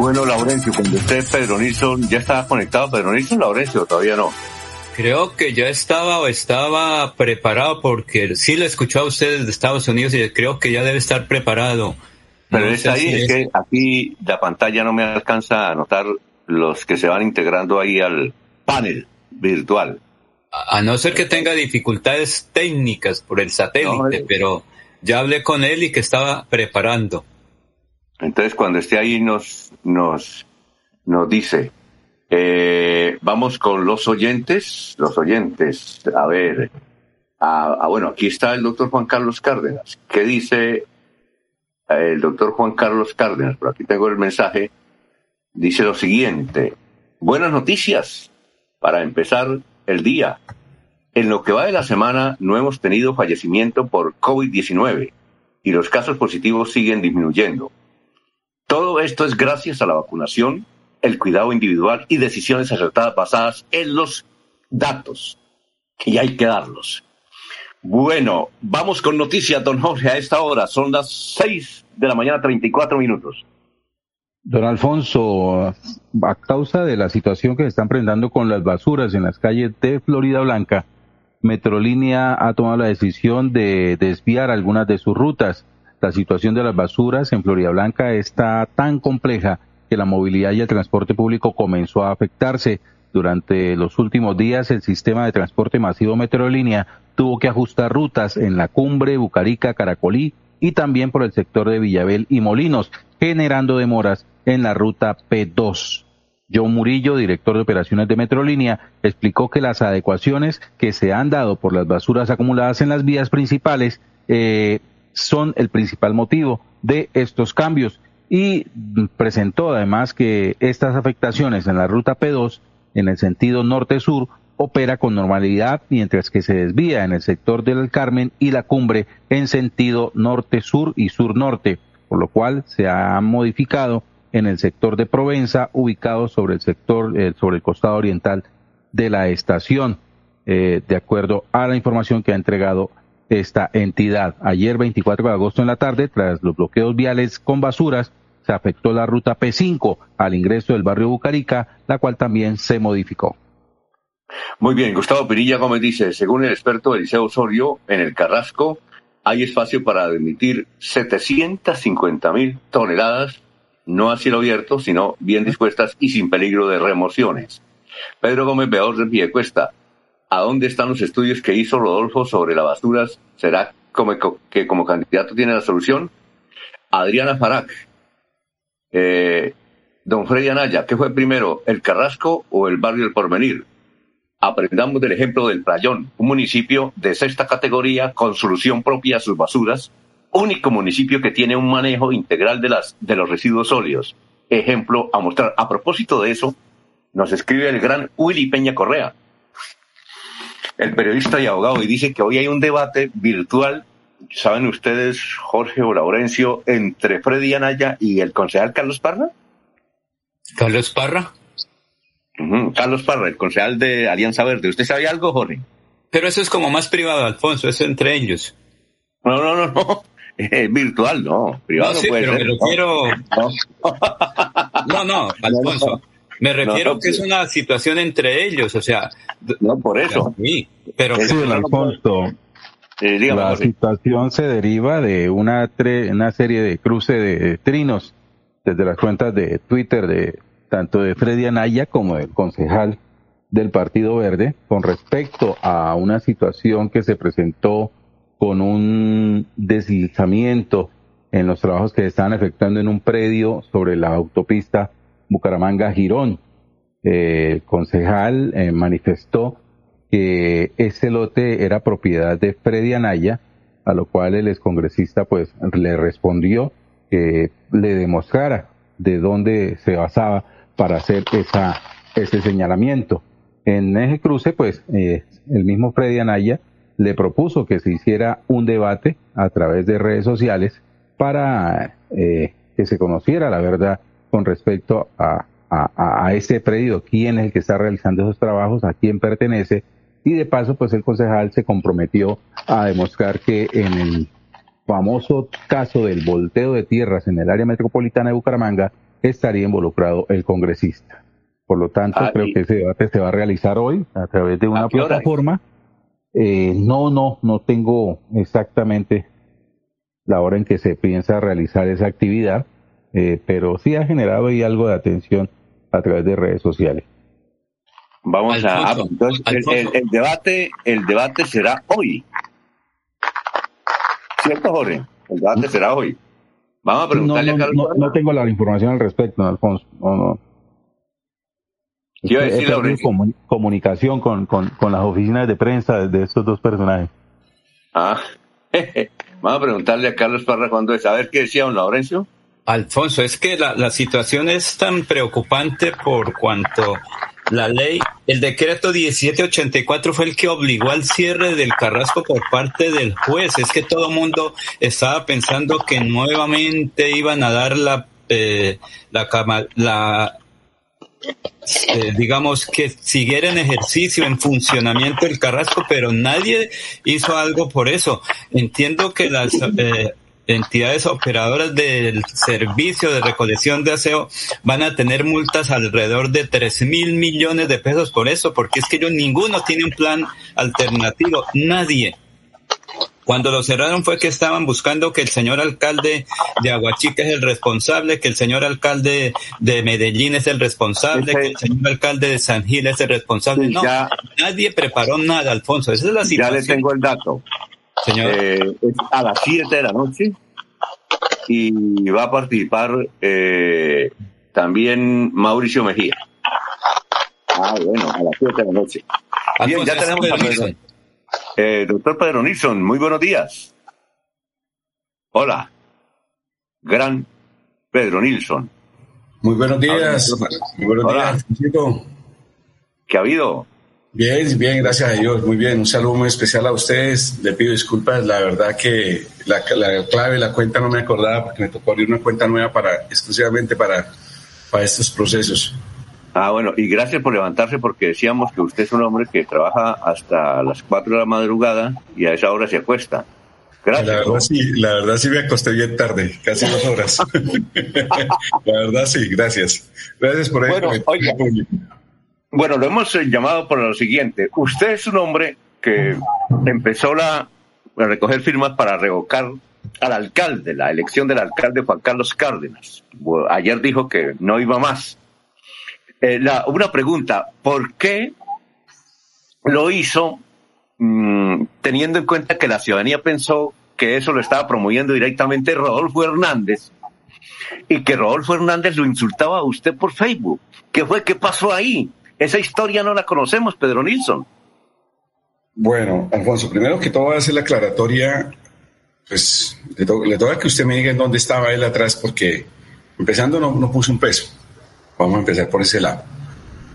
Bueno, Laurencio, cuando usted, Pedro Nilsson, ¿ya estaba conectado Pedro Nilsson, Laurencio? Todavía no. Creo que ya estaba o estaba preparado porque sí lo escuchó a usted desde Estados Unidos y creo que ya debe estar preparado. Pero No es ahí, si es que aquí la pantalla no me alcanza a anotar los que se van integrando ahí al panel virtual. A a no ser que tenga dificultades técnicas por el satélite, pero ya hablé con él y que estaba preparando. Entonces, cuando esté ahí, nos, nos, nos dice. Eh, vamos con los oyentes. Los oyentes. A ver. Ah, ah, bueno, aquí está el doctor Juan Carlos Cárdenas. ¿Qué dice el doctor Juan Carlos Cárdenas? Por aquí tengo el mensaje. Dice lo siguiente. Buenas noticias para empezar el día. En lo que va de la semana no hemos tenido fallecimiento por COVID-19 y los casos positivos siguen disminuyendo. Todo esto es gracias a la vacunación, el cuidado individual y decisiones acertadas basadas en los datos. Y hay que darlos. Bueno, vamos con noticias, don Jorge, a esta hora. Son las 6 de la mañana, 34 minutos. Don Alfonso, a causa de la situación que se están presentando con las basuras en las calles de Florida Blanca, Metrolínea ha tomado la decisión de desviar algunas de sus rutas. La situación de las basuras en Florida Blanca está tan compleja que la movilidad y el transporte público comenzó a afectarse. Durante los últimos días, el sistema de transporte masivo Metrolínea tuvo que ajustar rutas en la cumbre, Bucarica, Caracolí y también por el sector de Villabel y Molinos, generando demoras en la ruta P2. John Murillo, director de operaciones de Metrolínea, explicó que las adecuaciones que se han dado por las basuras acumuladas en las vías principales eh, son el principal motivo de estos cambios. Y presentó además que estas afectaciones en la ruta P2 en el sentido norte-sur opera con normalidad mientras que se desvía en el sector del Carmen y la cumbre en sentido norte-sur y sur-norte, por lo cual se ha modificado en el sector de Provenza, ubicado sobre el sector, eh, sobre el costado oriental de la estación, eh, de acuerdo a la información que ha entregado esta entidad. Ayer, 24 de agosto en la tarde, tras los bloqueos viales con basuras, se afectó la ruta P5 al ingreso del barrio Bucarica, la cual también se modificó. Muy bien, Gustavo Pirilla Gómez dice, según el experto Eliseo Osorio, en el Carrasco hay espacio para admitir 750 mil toneladas no a cielo abierto, sino bien dispuestas y sin peligro de remociones. Pedro Gómez Beor de cuesta. ¿A dónde están los estudios que hizo Rodolfo sobre las basuras? ¿Será como, que como candidato tiene la solución? Adriana Farac, eh, don Freddy Anaya, ¿qué fue primero, el Carrasco o el barrio del Porvenir? Aprendamos del ejemplo del Playón, un municipio de sexta categoría con solución propia a sus basuras, único municipio que tiene un manejo integral de, de los residuos sólidos. Ejemplo a mostrar. A propósito de eso, nos escribe el gran Willy Peña Correa, el periodista y abogado, y dice que hoy hay un debate virtual, ¿saben ustedes, Jorge o Laurencio, entre Freddy Anaya y el concejal Carlos Parra? ¿Carlos Parra? Carlos Parra, el concejal de Alianza Verde. ¿Usted sabe algo, Jorge? Pero eso es como más privado, Alfonso, eso entre ellos. No, no, no, no. virtual, no. Privado no, sí, pero me refiero. No, no, Alfonso. Me refiero que es una situación entre ellos, o sea. No, por eso. Sí, pero. Sí, Alfonso. la situación se deriva de una, una serie de cruce de trinos desde las cuentas de Twitter de tanto de Freddy Anaya como del concejal del Partido Verde con respecto a una situación que se presentó con un deslizamiento en los trabajos que se estaban efectuando en un predio sobre la autopista Bucaramanga-Girón. el concejal eh, manifestó que ese lote era propiedad de Freddy Anaya, a lo cual el excongresista pues le respondió que le demostrara de dónde se basaba para hacer esa, ese señalamiento. En ese cruce, pues, eh, el mismo Freddy Anaya le propuso que se hiciera un debate a través de redes sociales para eh, que se conociera la verdad con respecto a, a, ese predio, quién es el que está realizando esos trabajos, a quién pertenece, y de paso, pues el concejal se comprometió a demostrar que en el famoso caso del volteo de tierras en el área metropolitana de Bucaramanga estaría involucrado el congresista. Por lo tanto, ah, creo que ese debate se va a realizar hoy a través de una plataforma. Eh, no, no, no tengo exactamente la hora en que se piensa realizar esa actividad, eh, pero sí ha generado ahí algo de atención a través de redes sociales. Vamos a, entonces el, debate, el debate será hoy. ¿Cierto, Jorge? El debate será hoy. Vamos a preguntarle a Carlos. No, no, tengo la información al respecto, Alfonso. No, no. Quiero decir, comunicación con, con, las oficinas de prensa de estos dos personajes. Ah, vamos a preguntarle a Carlos Parra cuando es. A ver qué decía don Laurencio. Alfonso, es que la, la situación es tan preocupante por cuanto la ley, el decreto 1784 fue el que obligó al cierre del Carrasco por parte del juez. Es que todo el mundo estaba pensando que nuevamente iban a dar la, eh, la, la eh, digamos, que siguiera en ejercicio, en funcionamiento el Carrasco, pero nadie hizo algo por eso. Entiendo que las eh, entidades operadoras del servicio de recolección de aseo van a tener multas alrededor de tres mil millones de pesos por eso, porque es que ellos ninguno tiene un plan alternativo, nadie. Cuando lo cerraron fue que estaban buscando que el señor alcalde de Aguachica es el responsable, que el señor alcalde de Medellín es el responsable, que el señor alcalde de San Gil es el responsable. No, nadie preparó nada, Alfonso. Esa es la situación. Ya le tengo el dato. Señor. Eh, a las 7 de la noche y va a participar eh, también Mauricio Mejía. Ah, bueno, a las 7 de la noche. Bien, ya tenemos a Pedro. Eh, doctor Pedro Nilsson, muy buenos días. Hola. Gran Pedro Nilsson. Muy buenos días. Muy buenos Hola. días, Francisco. ¿Qué ha habido? Bien, bien, gracias a Dios. Muy bien. Un saludo muy especial a ustedes. Le pido disculpas. La verdad que la, la clave, la cuenta no me acordaba porque me tocó abrir una cuenta nueva para exclusivamente para, para estos procesos. Ah, bueno, y gracias por levantarse porque decíamos que usted es un hombre que trabaja hasta las 4 de la madrugada y a esa hora se acuesta. Gracias. La verdad, sí, la verdad sí me acosté bien tarde, casi dos horas. la verdad sí, gracias. Gracias por eso. Bueno, oiga. Bueno, lo hemos eh, llamado por lo siguiente. Usted es un hombre que empezó la, a recoger firmas para revocar al alcalde, la elección del alcalde Juan Carlos Cárdenas. Ayer dijo que no iba más. Eh, la, una pregunta, ¿por qué lo hizo mm, teniendo en cuenta que la ciudadanía pensó que eso lo estaba promoviendo directamente Rodolfo Hernández y que Rodolfo Hernández lo insultaba a usted por Facebook? ¿Qué fue? ¿Qué pasó ahí? Esa historia no la conocemos, Pedro Nilsson. Bueno, Alfonso, primero que todo voy a hacer la aclaratoria, pues le, to le toca que usted me diga en dónde estaba él atrás, porque empezando no, no puso un peso. Vamos a empezar por ese lado.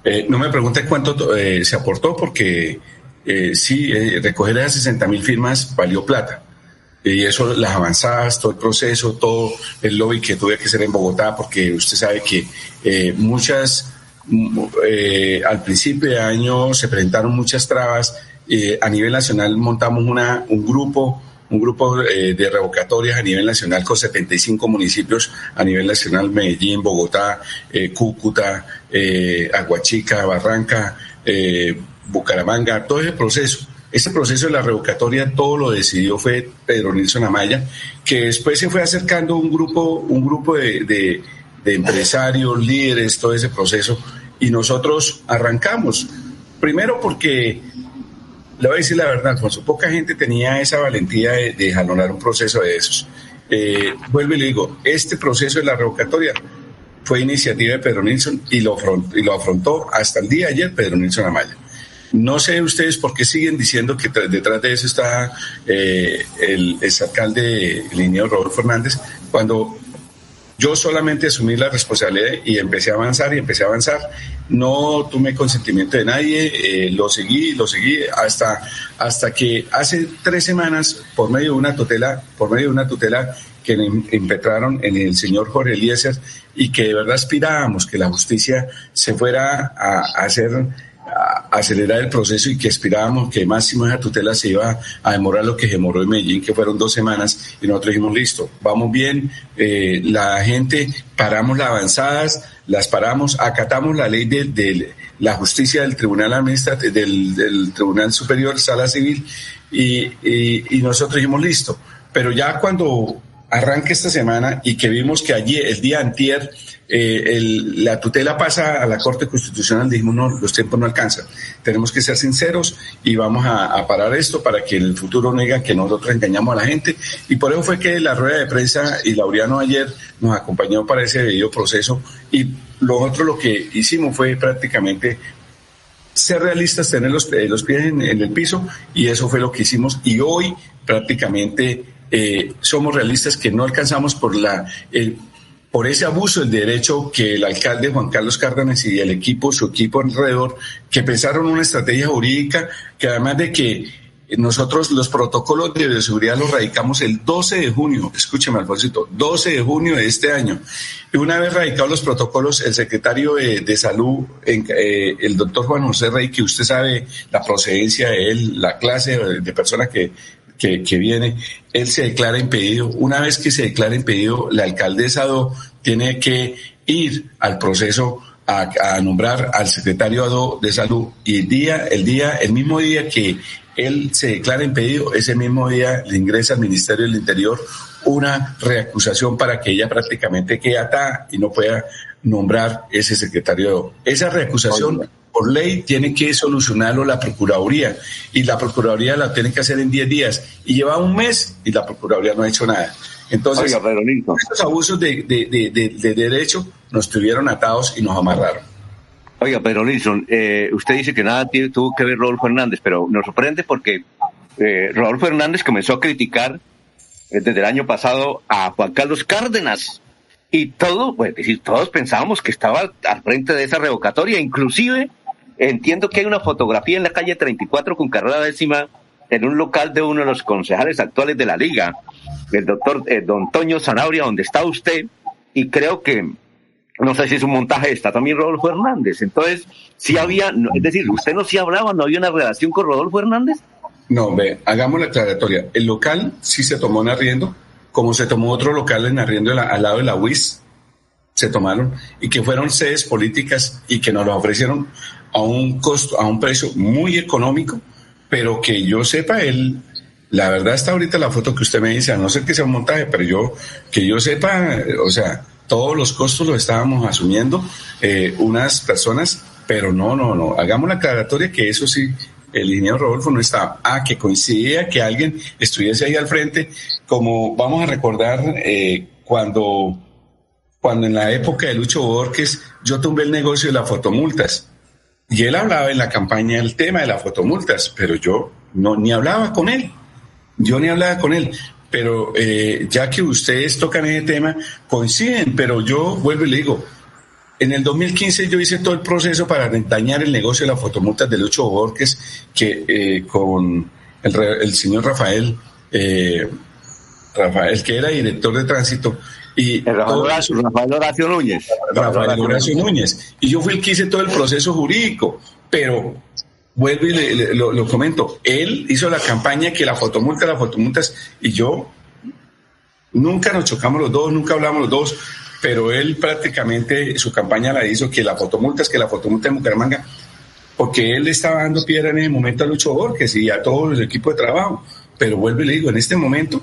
Eh, no me pregunte cuánto eh, se aportó, porque eh, sí, recoger esas 60 mil firmas valió plata. Y eso, las avanzadas, todo el proceso, todo el lobby que tuve que hacer en Bogotá, porque usted sabe que muchas, al principio de año se presentaron muchas trabas. a nivel nacional montamos una, un grupo un grupo eh, de revocatorias a nivel nacional con 75 municipios a nivel nacional, Medellín, Bogotá, eh, Cúcuta, eh, Aguachica, Barranca, Bucaramanga, todo ese proceso. Ese proceso de la revocatoria todo lo decidió fue Pedro Nilsson Amaya, que después se fue acercando un grupo, un grupo de, de, de empresarios, líderes, todo ese proceso, y nosotros arrancamos. Primero porque le voy a decir la verdad, Alfonso, poca gente tenía esa valentía de, jalonar un proceso de esos. Eh, vuelvo y le digo, este proceso de la revocatoria fue iniciativa de Pedro Nilsson y lo, afrontó, y lo afrontó hasta el día de ayer Pedro Nilsson Amaya. No sé ustedes por qué siguen diciendo que detrás de eso está eh, el exalcalde el Rodolfo Fernández, cuando yo solamente asumí la responsabilidad y empecé a avanzar y empecé a avanzar. No tomé consentimiento de nadie, eh, lo seguí, lo seguí hasta, hasta que hace tres semanas, por medio de una tutela, por medio de una tutela que impetraron en el señor Jorge Eliezer y que de verdad aspirábamos que la justicia se fuera a, a hacer acelerar el proceso y que aspirábamos que máximo esa tutela se iba a demorar lo que demoró en Medellín, que fueron dos semanas, y nosotros dijimos, listo, vamos bien, eh, la gente, paramos las avanzadas, las paramos, acatamos la ley de, la justicia del Tribunal Administrativo, del, del, Tribunal Superior, Sala Civil, y, y, y nosotros dijimos, listo, pero ya cuando arranque esta semana y que vimos que allí, el día antier, eh, la tutela pasa a la Corte Constitucional, dijimos, no, los tiempos no alcanzan. Tenemos que ser sinceros y vamos a, parar esto para que en el futuro no digan que nosotros engañamos a la gente. Y por eso fue que la rueda de prensa y Laureano ayer nos acompañó para ese debido proceso. Y lo otro lo que hicimos fue prácticamente ser realistas, tener los, los pies en, el piso y eso fue lo que hicimos. Y hoy prácticamente eh, somos realistas que no alcanzamos por la por ese abuso del derecho que el alcalde Juan Carlos Cárdenas y el equipo, su equipo alrededor, que pensaron una estrategia jurídica que además de que nosotros los protocolos de bioseguridad los radicamos el 12 de junio, escúcheme Alfonsito, 12 de junio de este año. Y una vez radicados los protocolos, el secretario de, de Salud, eh, el doctor Juan José Rey, que usted sabe la procedencia de él, la clase de, de persona que que, que, viene, él se declara impedido. Una vez que se declara impedido, la alcaldesa Do tiene que ir al proceso a, nombrar al secretario ADO de salud y el día, el día, el mismo día que él se declara impedido, ese mismo día le ingresa al Ministerio del Interior una reacusación para que ella prácticamente quede atada y no pueda nombrar ese secretario. Esa reacusación por ley tiene que solucionarlo la Procuraduría y la Procuraduría la tiene que hacer en 10 días y lleva un mes y la Procuraduría no ha hecho nada. Entonces, estos abusos de, de, derecho nos tuvieron atados y nos amarraron. Oiga, pero Nilsson, eh, usted dice que nada tuvo que ver Rodolfo Hernández, pero nos sorprende porque eh, Rodolfo Hernández comenzó a criticar eh, desde el año pasado a Juan Carlos Cárdenas. Y todo, pues decir, todos pensábamos que estaba al frente de esa revocatoria. Inclusive, entiendo que hay una fotografía en la calle 34 con carrera décima en un local de uno de los concejales actuales de la liga, el doctor eh, don Toño Zanabria, donde está usted, y creo que, no sé si es un montaje, está también Rodolfo Hernández. Entonces, si había, es decir, usted no si hablaba, no había una relación con Rodolfo Hernández. No, ve, hagamos la aclaratoria. El local sí se tomó en arriendo, como se tomó otro local en arriendo al lado de la UIS, se tomaron, y que fueron sedes políticas y que nos lo ofrecieron a un costo, a un precio muy económico, pero que yo sepa, él, la verdad está ahorita la foto que usted me dice, a no ser que sea un montaje, pero yo, que yo sepa, o sea, todos los costos los estábamos asumiendo eh, unas personas, pero no, no, no, hagamos la aclaratoria que eso sí el ingeniero Rodolfo no estaba. Ah, que coincidía que alguien estuviese ahí al frente, como vamos a recordar eh, cuando, cuando en la época de Lucho Borges yo tumbé el negocio de las fotomultas. Y él hablaba en la campaña el tema de las fotomultas, pero yo no ni hablaba con él. Yo ni hablaba con él. Pero eh, ya que ustedes tocan ese tema, coinciden, pero yo vuelvo y le digo, en el 2015 yo hice todo el proceso para dañar el negocio de las fotomultas de Lucho Borges, que eh, con el, señor Rafael, eh, Rafael, que era director de tránsito, y Rafael, Horacio, Núñez. Rafael Horacio Núñez. Y yo fui el que hice todo el proceso jurídico, pero vuelvo y lo, comento, él hizo la campaña que la fotomulta, las fotomultas, y yo nunca nos chocamos los dos, nunca hablamos los dos, pero él prácticamente su campaña la hizo que la fotomulta es que la fotomulta de Bucaramanga, porque él estaba dando piedra en ese momento a Lucho Borges y a todo el equipo de trabajo. Pero vuelvo y le digo, en este momento,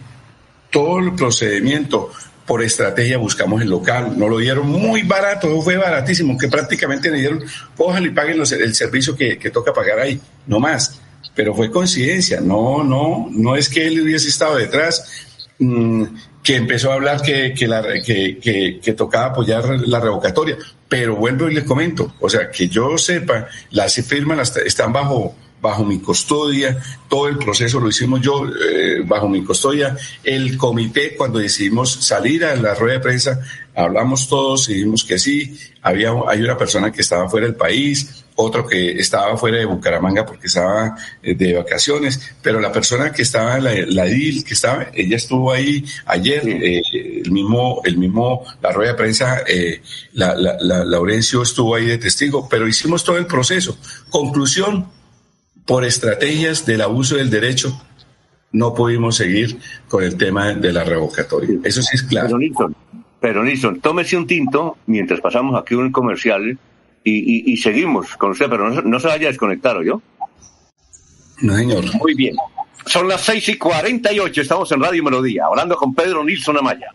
todo el procedimiento por estrategia buscamos el local, nos lo dieron muy barato, fue baratísimo, que prácticamente le dieron, cójalo y paguen el servicio que, toca pagar ahí, no más. Pero fue coincidencia, no, no, no es que él hubiese estado detrás. Mm, que empezó a hablar que, que, la, que, que, tocaba apoyar la revocatoria. Pero vuelvo y les comento, o sea, que yo sepa, las firmas están bajo, bajo mi custodia, todo el proceso lo hicimos yo eh, bajo mi custodia. El comité, cuando decidimos salir a la rueda de prensa, hablamos todos y dijimos que sí, había, hay una persona que estaba fuera del país, otro que estaba fuera de Bucaramanga porque estaba eh, de vacaciones, pero la persona que estaba, la, la DIL, que estaba, ella estuvo ahí ayer, eh, el mismo, el mismo, la rueda de prensa, eh, la, la, la, Laurencio estuvo ahí de testigo, pero hicimos todo el proceso. Conclusión, por estrategias del abuso del derecho, no pudimos seguir con el tema de la revocatoria. Eso sí es claro. Pero Nilsson, pero Nilsson, tómese un tinto mientras pasamos aquí un comercial y, seguimos con usted, pero no, se vaya a desconectar, ¿o yo? No, señor. Muy bien. Son las seis y cuarenta y ocho, estamos en Radio Melodía, hablando con Pedro Nilsson Amaya.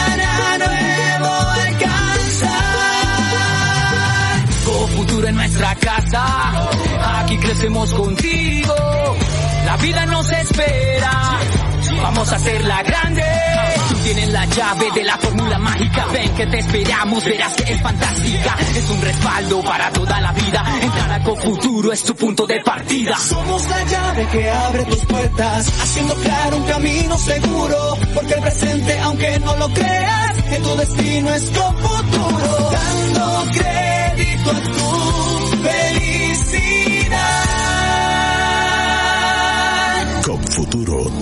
Aquí crecemos contigo. La vida nos espera. Vamos a hacerla grande. Tú tienes la llave de la fórmula mágica. Ven que te esperamos, verás que es fantástica. Es un respaldo para toda la vida. Entrar a Futuro es tu punto de partida. Somos la llave que abre tus puertas, haciendo claro un camino seguro. Porque el presente, aunque no lo creas, que tu destino es con futuro, dando crédito a tu felicidade.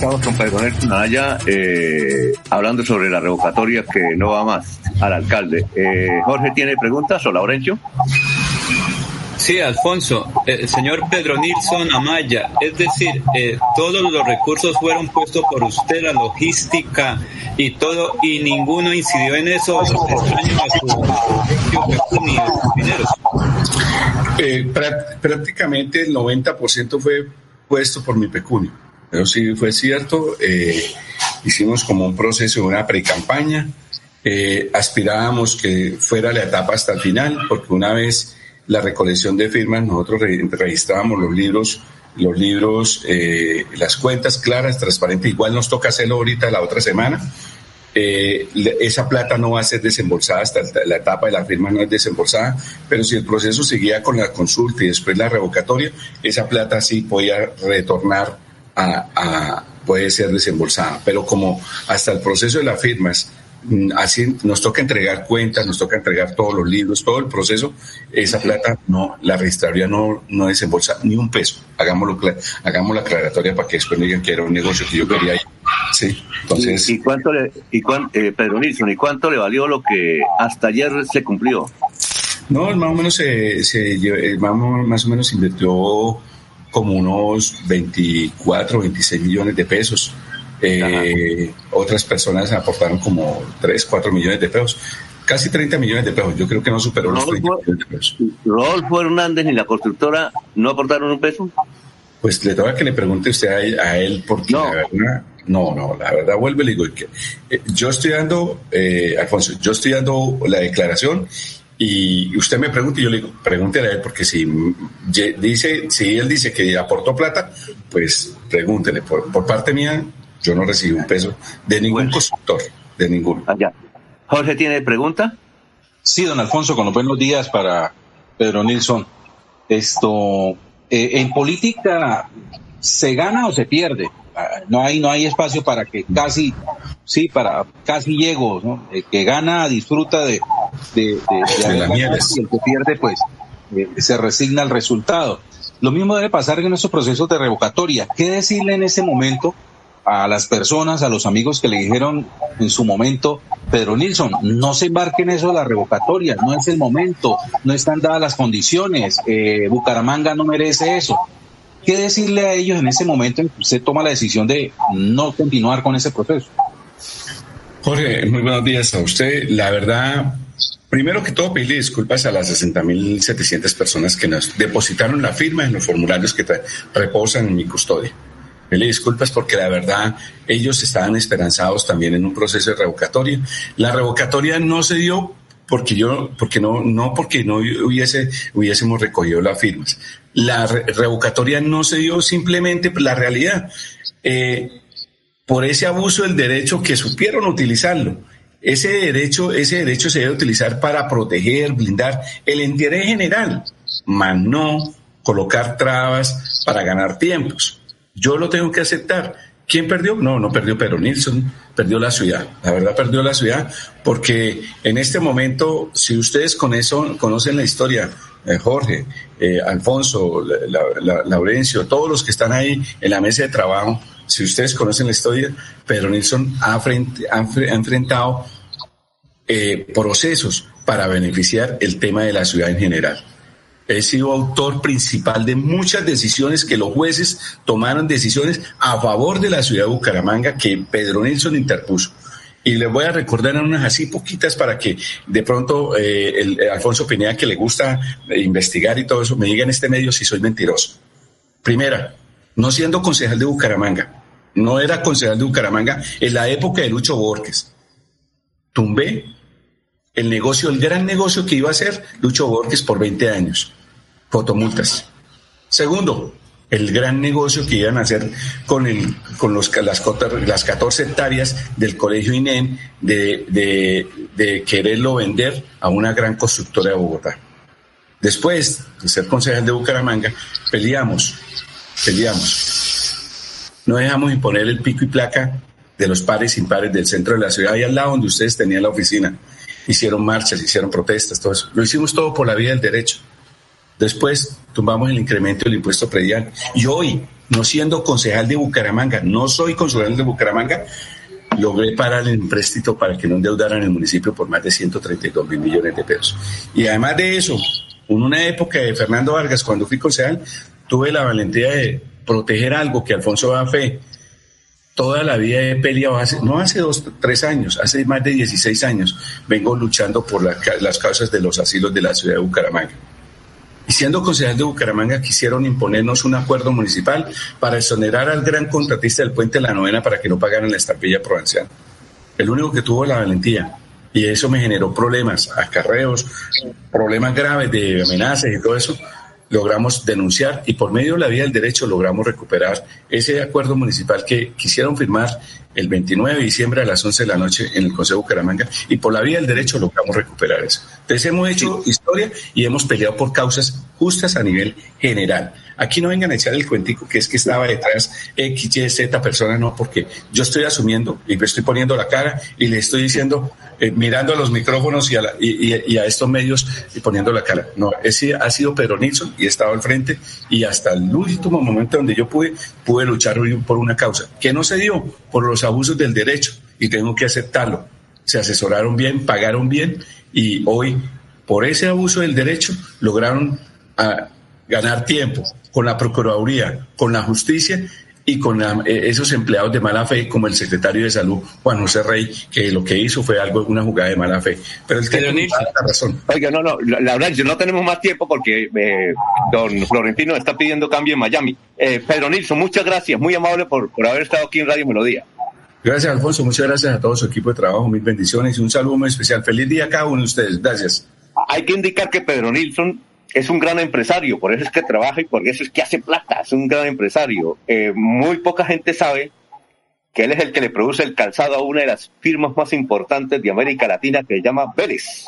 Estamos con Pedro Nelson Naya eh, hablando sobre la revocatoria que no va más al alcalde. Eh, Jorge, ¿tiene preguntas o Laurencio? Sí, Alfonso, el señor Pedro Nilsson Amaya, es decir, eh, todos los recursos fueron puestos por usted, la logística y todo, y ninguno incidió en eso, los extraños a su propio ni a sus dineros. Eh, prá- prácticamente el 90% fue puesto por mi pecunio. Pero sí fue cierto. eh, hicimos como un proceso, una pre-campaña. eh, aspirábamos que fuera la etapa hasta el final, porque una vez la recolección de firmas, nosotros re- registrábamos los libros, los libros, eh, las cuentas claras, transparentes. Igual nos toca hacerlo ahorita la otra semana. Esa plata no va a ser desembolsada hasta la etapa de la firma no es desembolsada, pero si el proceso seguía con la consulta y después la revocatoria, esa plata sí podía retornar a, a- puede ser desembolsada. Pero como hasta el proceso de las firmas, mm, así nos toca entregar cuentas, nos toca entregar todos los libros, todo el proceso, esa plata no, la registraría no, no desembolsa ni un peso. Hagámoslo, hagamos la aclaratoria para que después no digan que era un negocio que yo quería ir. Sí, entonces. ¿Y, y cuánto le, y cuán- eh, Pedro Nilsson, ¿y cuánto le valió lo que hasta ayer se cumplió? No, más o menos se, se eh, más, o- más o menos invirtió como unos 24, 26 millones de pesos. Eh, otras personas aportaron como 3, 4 millones de pesos. Casi 30 millones de pesos. Yo creo que no superó los 30 millones de pesos. ¿Rodolfo Hernández ni la constructora no aportaron un peso? Pues le toca que le pregunte usted a él, a él porque la verdad, no, no, la verdad vuelve y digo que eh, yo estoy dando, eh, Alfonso, yo estoy dando la declaración y usted me pregunta y yo le digo, pregúntele a él porque si dice, si él dice que aportó plata, pues pregúntele. Por, por parte mía, yo no recibí un peso de ningún constructor, de ninguno. Jorge, ¿tiene pregunta? Sí, don Alfonso, con los buenos días para Pedro Nilsson. Esto, eh, en política, ¿se gana o se pierde? No hay, no hay espacio para que casi, sí, para casi llego, ¿no? El que gana disfruta de, de, mieles. y el que pierde, pues, eh, se resigna al resultado. Lo mismo debe pasar en estos procesos de revocatoria. ¿Qué decirle en ese momento a las personas, a los amigos que le dijeron en su momento, Pedro Nilsson, no se embarque en eso de la revocatoria, no es el momento, no están dadas las condiciones, eh, Bucaramanga no merece eso. ¿Qué decirle a ellos en ese momento en que usted toma la decisión de no continuar con ese proceso? Jorge, muy buenos días a usted. La verdad, primero que todo, pedirle disculpas a las 60.700 personas que nos depositaron la firma en los formularios que reposan en mi custodia. Pedirle disculpas porque la verdad ellos estaban esperanzados también en un proceso de revocatoria. La revocatoria no se dio porque yo, porque no, no porque no hubiese, hubiésemos recogido las firmas. La re- revocatoria no se dio simplemente por la realidad. Eh, por ese abuso del derecho que supieron utilizarlo. Ese derecho, ese derecho se debe utilizar para proteger, blindar el interés general, mas no colocar trabas para ganar tiempos. Yo lo tengo que aceptar. ¿Quién perdió? No, no perdió Pedro Nilsson, perdió la ciudad. La verdad perdió la ciudad porque en este momento, si ustedes con eso conocen la historia, Jorge, eh, Alfonso, Laurencio, todos los que están ahí en la mesa de trabajo, si ustedes conocen la historia, Pedro Nilsson ha, enfrentado eh, procesos para beneficiar el tema de la ciudad en general he sido autor principal de muchas decisiones que los jueces tomaron decisiones a favor de la ciudad de Bucaramanga que Pedro Nilsson interpuso. Y les voy a recordar unas así poquitas para que de pronto eh, el, Alfonso Pineda, que le gusta investigar y todo eso, me diga en este medio si soy mentiroso. Primera, no siendo concejal de Bucaramanga, no era concejal de Bucaramanga en la época de Lucho Borges. Tumbé el negocio, el gran negocio que iba a hacer Lucho Borges por 20 años fotomultas. Segundo, el gran negocio que iban a hacer con, el, con los, las, las 14 hectáreas del colegio INEM de, de, quererlo vender a una gran constructora de Bogotá. Después de ser concejal de Bucaramanga, peleamos, peleamos. No dejamos imponer el pico y placa de los pares impares del centro de la ciudad y al lado donde ustedes tenían la oficina. Hicieron marchas, hicieron protestas, todo eso. Lo hicimos todo por la vía del derecho. Después tumbamos el incremento del impuesto predial. Y hoy, no siendo concejal de Bucaramanga, no soy concejal de Bucaramanga, logré parar el empréstito para que no endeudaran el municipio por más de 132 mil millones de pesos. Y además de eso, en una época de Fernando Vargas, cuando fui concejal, tuve la valentía de proteger algo que Alfonso Bafé toda la vida he peleado, hace, no hace dos, tres años, hace más de 16 años, vengo luchando por las causas de los asilos de la ciudad de Bucaramanga. Y siendo concejal de Bucaramanga, quisieron imponernos un acuerdo municipal para exonerar al gran contratista del puente la novena para que no pagaran la estampilla provincial. El único que tuvo la valentía. Y eso me generó problemas, acarreos, problemas graves de amenazas y todo eso logramos denunciar y por medio de la vía del derecho logramos recuperar ese acuerdo municipal que quisieron firmar el 29 de diciembre a las 11 de la noche en el Consejo Bucaramanga y por la vía del derecho logramos recuperar eso. Entonces hemos hecho historia y hemos peleado por causas justas a nivel general. Aquí no vengan a echar el cuentico que es que estaba detrás X, Y, Z persona, no, porque yo estoy asumiendo y me estoy poniendo la cara y le estoy diciendo, eh, mirando a los micrófonos y a, y, a, estos medios y poniendo la cara. No, ha sido Pedro Nilsson y he estado al frente y hasta el último momento donde yo pude, pude luchar por una causa que no se dio por los abusos del derecho y tengo que aceptarlo. Se asesoraron bien, pagaron bien y hoy, por ese abuso del derecho, lograron ah, ganar tiempo con la Procuraduría, con la justicia y con eh, esos empleados de mala fe, como el secretario de Salud, Juan José Rey, que lo que hizo fue algo, una jugada de mala fe. Pero el que tiene razón. Oiga, no, no, la verdad, no tenemos más tiempo porque eh, don Florentino está pidiendo cambio en Miami. Eh, Pedro Nilsson, muchas gracias, muy amable por, por haber estado aquí en Radio Melodía. Gracias, Alfonso. Muchas gracias a todo su equipo de trabajo. Mil bendiciones y un saludo muy especial. Feliz día a cada uno de ustedes. Gracias. Hay que indicar que Pedro Nilsson es un gran empresario, por eso es que trabaja y por eso es que hace plata, es un gran empresario. Eh, muy poca gente sabe que él es el que le produce el calzado a una de las firmas más importantes de América Latina que se llama Vélez.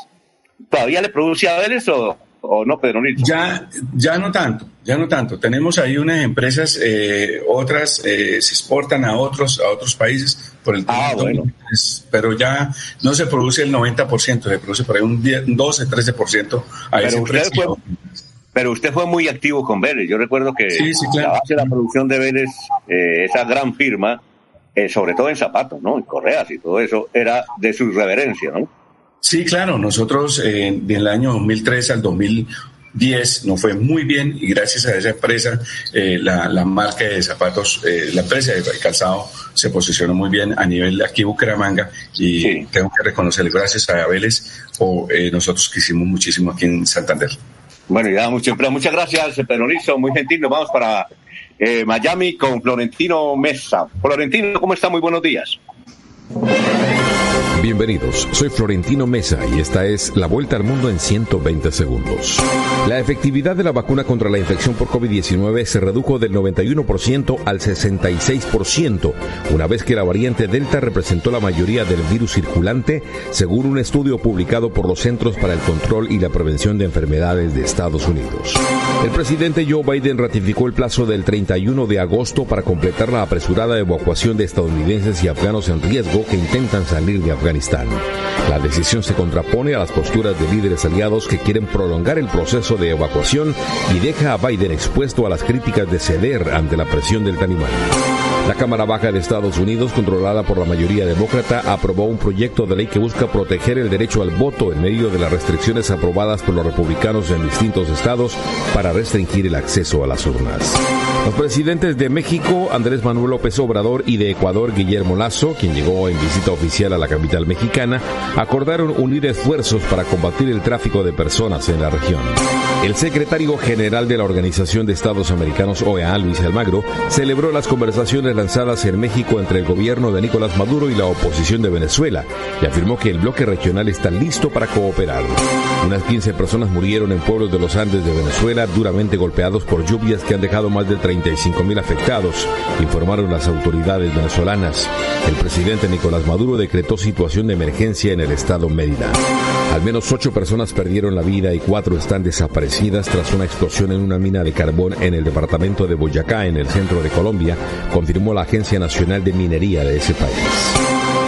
¿Todavía le produce a Vélez o, o no, Pedro Nilsson? Ya, ya no tanto, ya no tanto. Tenemos ahí unas empresas, eh, otras eh, se exportan a otros, a otros países por el ah, bueno. pero ya no se produce el 90%, se produce por ahí un, 12, 13% a pero ese usted Fue, pero usted fue muy activo con Vélez. Yo recuerdo que la base de la producción de Vélez, eh, esa gran firma, sobre todo en zapatos, ¿no? En correas y todo eso, era de su reverencia, ¿no? Sí, claro, nosotros eh, del año 2003 al 2010 nos fue muy bien y gracias a esa empresa, eh, la, marca de zapatos, eh, la empresa de calzado se posicionó muy bien a nivel de aquí Bucaramanga y tengo que reconocerle gracias a Vélez o nosotros que hicimos muchísimo aquí en Santander. Bueno, ya mucho, muchas gracias, Pedro muy gentil. Nos vamos para Miami con Florentino Mesa. Florentino, ¿cómo está? Muy buenos días. Bienvenidos, soy Florentino Mesa y esta es la vuelta al mundo en 120 segundos. La efectividad de la vacuna contra la infección por COVID-19 se redujo del 91% al 66%, una vez que la variante Delta representó la mayoría del virus circulante, según un estudio publicado por los Centros para el Control y la Prevención de Enfermedades de Estados Unidos. El presidente Joe Biden ratificó el plazo del 31 de agosto para completar la apresurada evacuación de estadounidenses y afganos en riesgo que intentan salir de Afganistán. La decisión se contrapone a las posturas de líderes aliados que quieren prolongar el proceso de evacuación y deja a Biden expuesto a las críticas de ceder ante la presión del talibán. La Cámara Baja de Estados Unidos, controlada por la mayoría demócrata, aprobó un proyecto de ley que busca proteger el derecho al voto en medio de las restricciones aprobadas por los republicanos en distintos estados para restringir el acceso a las urnas. Los presidentes de México, Andrés Manuel López Obrador, y de Ecuador, Guillermo Lazo, quien llegó en visita oficial a la capital mexicana, acordaron unir esfuerzos para combatir el tráfico de personas en la región. El secretario general de la Organización de Estados Americanos, OEA, Luis Almagro, celebró las conversaciones lanzadas en México entre el gobierno de Nicolás Maduro y la oposición de Venezuela y afirmó que el bloque regional está listo para cooperar. Unas 15 personas murieron en pueblos de los Andes de Venezuela duramente golpeados por lluvias que han dejado más de 35 mil afectados, informaron las autoridades venezolanas. El presidente Nicolás Maduro decretó situación de emergencia en el estado Mérida. Al menos ocho personas perdieron la vida y cuatro están desaparecidas tras una explosión en una mina de carbón en el departamento de Boyacá, en el centro de Colombia, confirmó la Agencia Nacional de Minería de ese país.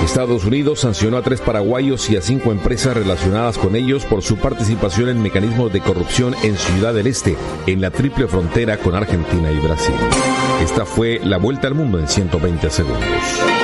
Estados Unidos sancionó a tres paraguayos y a cinco empresas relacionadas con ellos por su participación en mecanismos de corrupción en Ciudad del Este, en la triple frontera con Argentina y Brasil. Esta fue la vuelta al mundo en 120 segundos.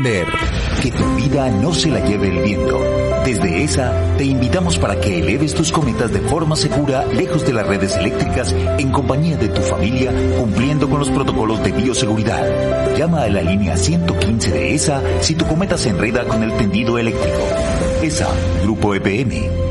Que tu vida no se la lleve el viento. Desde ESA te invitamos para que eleves tus cometas de forma segura lejos de las redes eléctricas en compañía de tu familia cumpliendo con los protocolos de bioseguridad. Llama a la línea 115 de ESA si tu cometa se enreda con el tendido eléctrico. ESA, Grupo EPM.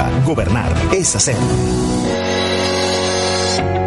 Gobernar es hacer.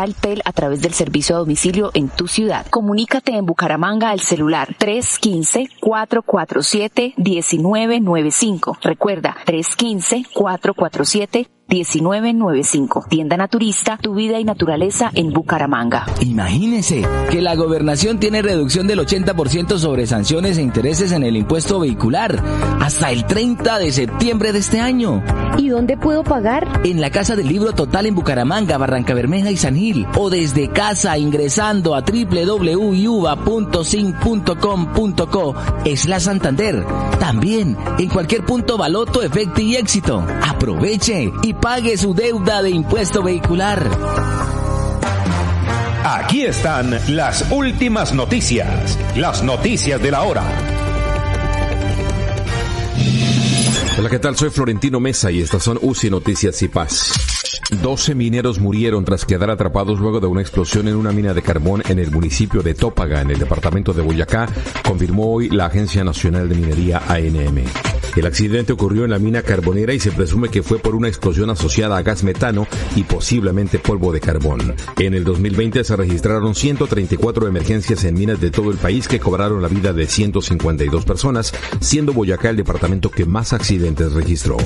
Realtel a través del servicio a domicilio en tu ciudad. Comunícate en Bucaramanga al celular 315-447-1995. Recuerda, 315-447-1995. 1995. Tienda Naturista, tu vida y naturaleza en Bucaramanga. Imagínese que la gobernación tiene reducción del 80% sobre sanciones e intereses en el impuesto vehicular hasta el 30 de septiembre de este año. ¿Y dónde puedo pagar? En la Casa del Libro Total en Bucaramanga, Barranca Bermeja y San Gil. O desde casa ingresando a www.sin.com.co es la Santander. También en cualquier punto baloto, efecto y éxito. Aproveche y pague su deuda de impuesto vehicular. Aquí están las últimas noticias, las noticias de la hora. Hola, ¿qué tal? Soy Florentino Mesa y estas son UCI Noticias y Paz. 12 mineros murieron tras quedar atrapados luego de una explosión en una mina de carbón en el municipio de Tópaga, en el departamento de Boyacá, confirmó hoy la Agencia Nacional de Minería ANM. El accidente ocurrió en la mina carbonera y se presume que fue por una explosión asociada a gas metano y posiblemente polvo de carbón. En el 2020 se registraron 134 emergencias en minas de todo el país que cobraron la vida de 152 personas, siendo Boyacá el departamento que más accidentes registró.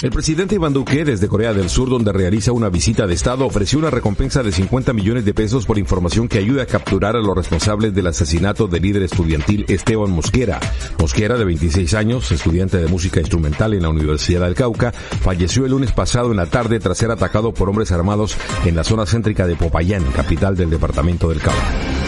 El presidente Iván Duque, desde Corea del Sur, donde realiza una visita de Estado, ofreció una recompensa de 50 millones de pesos por información que ayude a capturar a los responsables del asesinato del líder estudiantil Esteban Mosquera. Mosquera, de 26 años, estudiante de música instrumental en la Universidad del Cauca, falleció el lunes pasado en la tarde tras ser atacado por hombres armados en la zona céntrica de Popayán, capital del departamento del Cauca.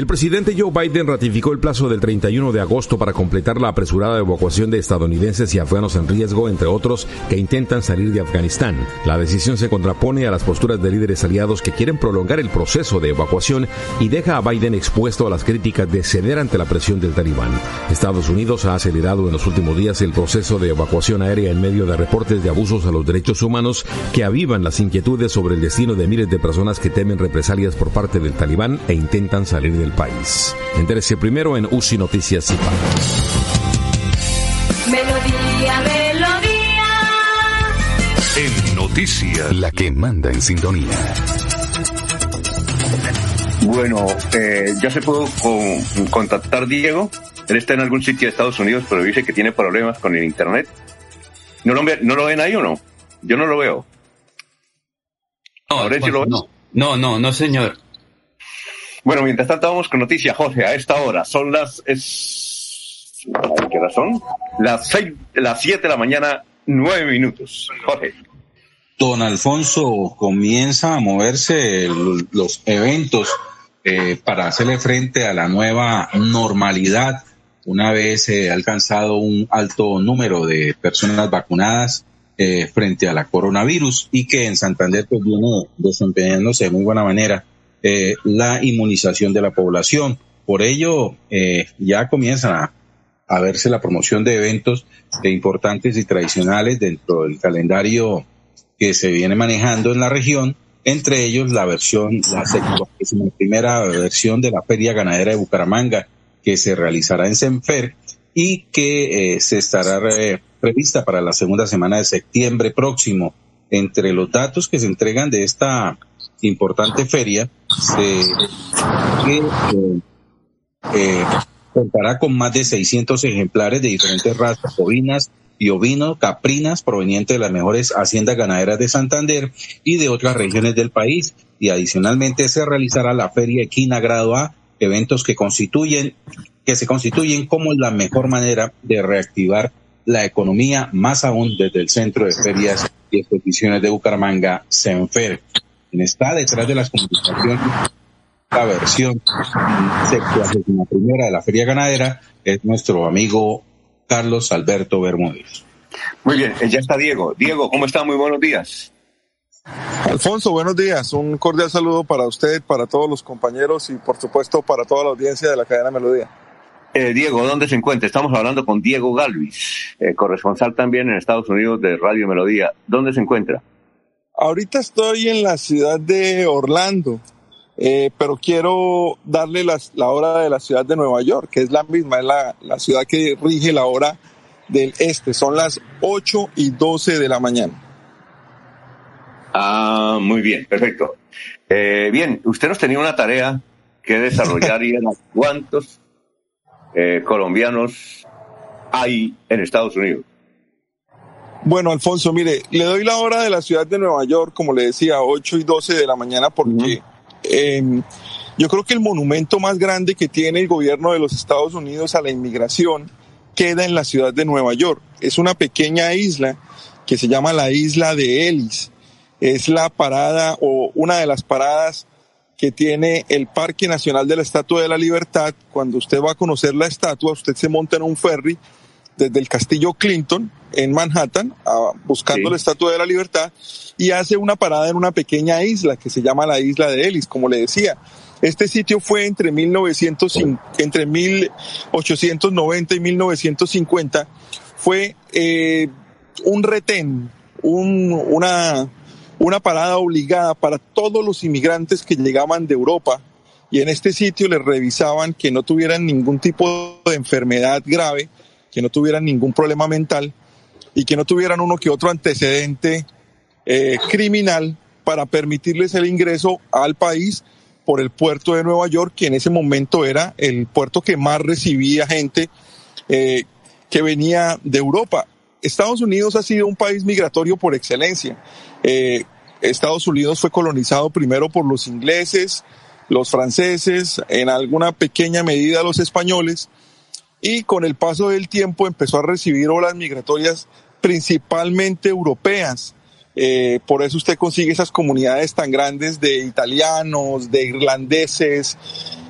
El presidente Joe Biden ratificó el plazo del 31 de agosto para completar la apresurada evacuación de estadounidenses y afganos en riesgo, entre otros, que intentan salir de Afganistán. La decisión se contrapone a las posturas de líderes aliados que quieren prolongar el proceso de evacuación y deja a Biden expuesto a las críticas de ceder ante la presión del talibán. Estados Unidos ha acelerado en los últimos días el proceso de evacuación aérea en medio de reportes de abusos a los derechos humanos que avivan las inquietudes sobre el destino de miles de personas que temen represalias por parte del talibán e intentan salir del país. Entérese primero en UCI Noticias y Melodía, melodía. En Noticias, la que manda en sintonía. Bueno, eh, ya se pudo con- contactar Diego. Él está en algún sitio de Estados Unidos, pero dice que tiene problemas con el internet. ¿No lo, ve- no lo ven ahí o no? Yo no lo veo. Ahora sí lo ves. No, no, no, no, señor. Bueno, mientras tanto vamos con noticias, Jorge, a esta hora. Son las... Es... ¿Qué hora? Las seis, las siete de la mañana, nueve minutos. Jorge. Don Alfonso comienza a moverse los eventos eh, para hacerle frente a la nueva normalidad una vez eh, alcanzado un alto número de personas vacunadas eh, frente a la coronavirus y que en Santander pues viene desempeñándose de muy buena manera eh, la inmunización de la población. Por ello eh, ya comienzan a, verse la promoción de eventos de importantes y tradicionales dentro del calendario que se viene manejando en la región, entre ellos la versión, la primera versión de la Feria Ganadera de Bucaramanga, que se realizará en Senfer y que eh, se estará eh, prevista para la segunda semana de septiembre próximo. Entre los datos que se entregan de esta importante feria, que, eh, eh, contará con más de 600 ejemplares de diferentes razas bovinas, y ovino caprinas provenientes de las mejores haciendas ganaderas de Santander y de otras regiones del país. Y adicionalmente se realizará la Feria Equina Grado A, eventos que constituyen, que se constituyen como la mejor manera de reactivar la economía, más aún desde el Centro de Ferias y Exposiciones de Bucaramanga, CENFER. Quien está detrás de las comunicaciones, la versión la primera de la Feria Ganadera es nuestro amigo Carlos Alberto Bermúdez. Muy bien, eh, ya está Diego. Diego, ¿cómo está? Muy buenos días. Alfonso, buenos días. Un cordial saludo para usted, para todos los compañeros y por supuesto para toda la audiencia de la cadena Melodía. Eh, Diego, ¿dónde se encuentra? Estamos hablando con Diego Galvis, eh, corresponsal también en Estados Unidos de Radio Melodía. ¿Dónde se encuentra? Ahorita estoy en la ciudad de Orlando, eh, pero quiero darle la hora de la ciudad de Nueva York, que es la misma, es la, ciudad que rige la hora del este. Son las 8 y 12 de la mañana. Ah, muy bien, perfecto. Eh, bien, usted nos tenía una tarea que desarrollar y era cuántos eh, colombianos hay en Estados Unidos. Bueno, Alfonso, mire, le doy la hora de la ciudad de Nueva York, como le decía, 8 y 12 de la mañana, porque Em, yo creo que el monumento más grande que tiene el gobierno de los Estados Unidos a la inmigración queda en la ciudad de Nueva York. Es una pequeña isla que se llama la isla de Ellis. Es la parada o una de las paradas que tiene el Parque Nacional de la Estatua de la Libertad. Cuando usted va a conocer la estatua, usted se monta en un ferry desde el Castillo Clinton en Manhattan, buscando la Estatua de la Libertad, y hace una parada en una pequeña isla que se llama la isla de Ellis, como le decía. Este sitio fue entre, 1900, entre 1890 y 1950, fue eh, un retén, un, una, una parada obligada para todos los inmigrantes que llegaban de Europa y en este sitio les revisaban que no tuvieran ningún tipo de enfermedad grave, que no tuvieran ningún problema mental y que no tuvieran uno que otro antecedente eh, criminal para permitirles el ingreso al país por el puerto de Nueva York, que en ese momento era el puerto que más recibía gente eh, que venía de Europa. Estados Unidos ha sido un país migratorio por excelencia. Eh, Estados Unidos fue colonizado primero por los ingleses, los franceses, en alguna pequeña medida los españoles, y con el paso del tiempo empezó a recibir olas migratorias principalmente europeas. Eh, por eso usted consigue esas comunidades tan grandes de italianos, de irlandeses,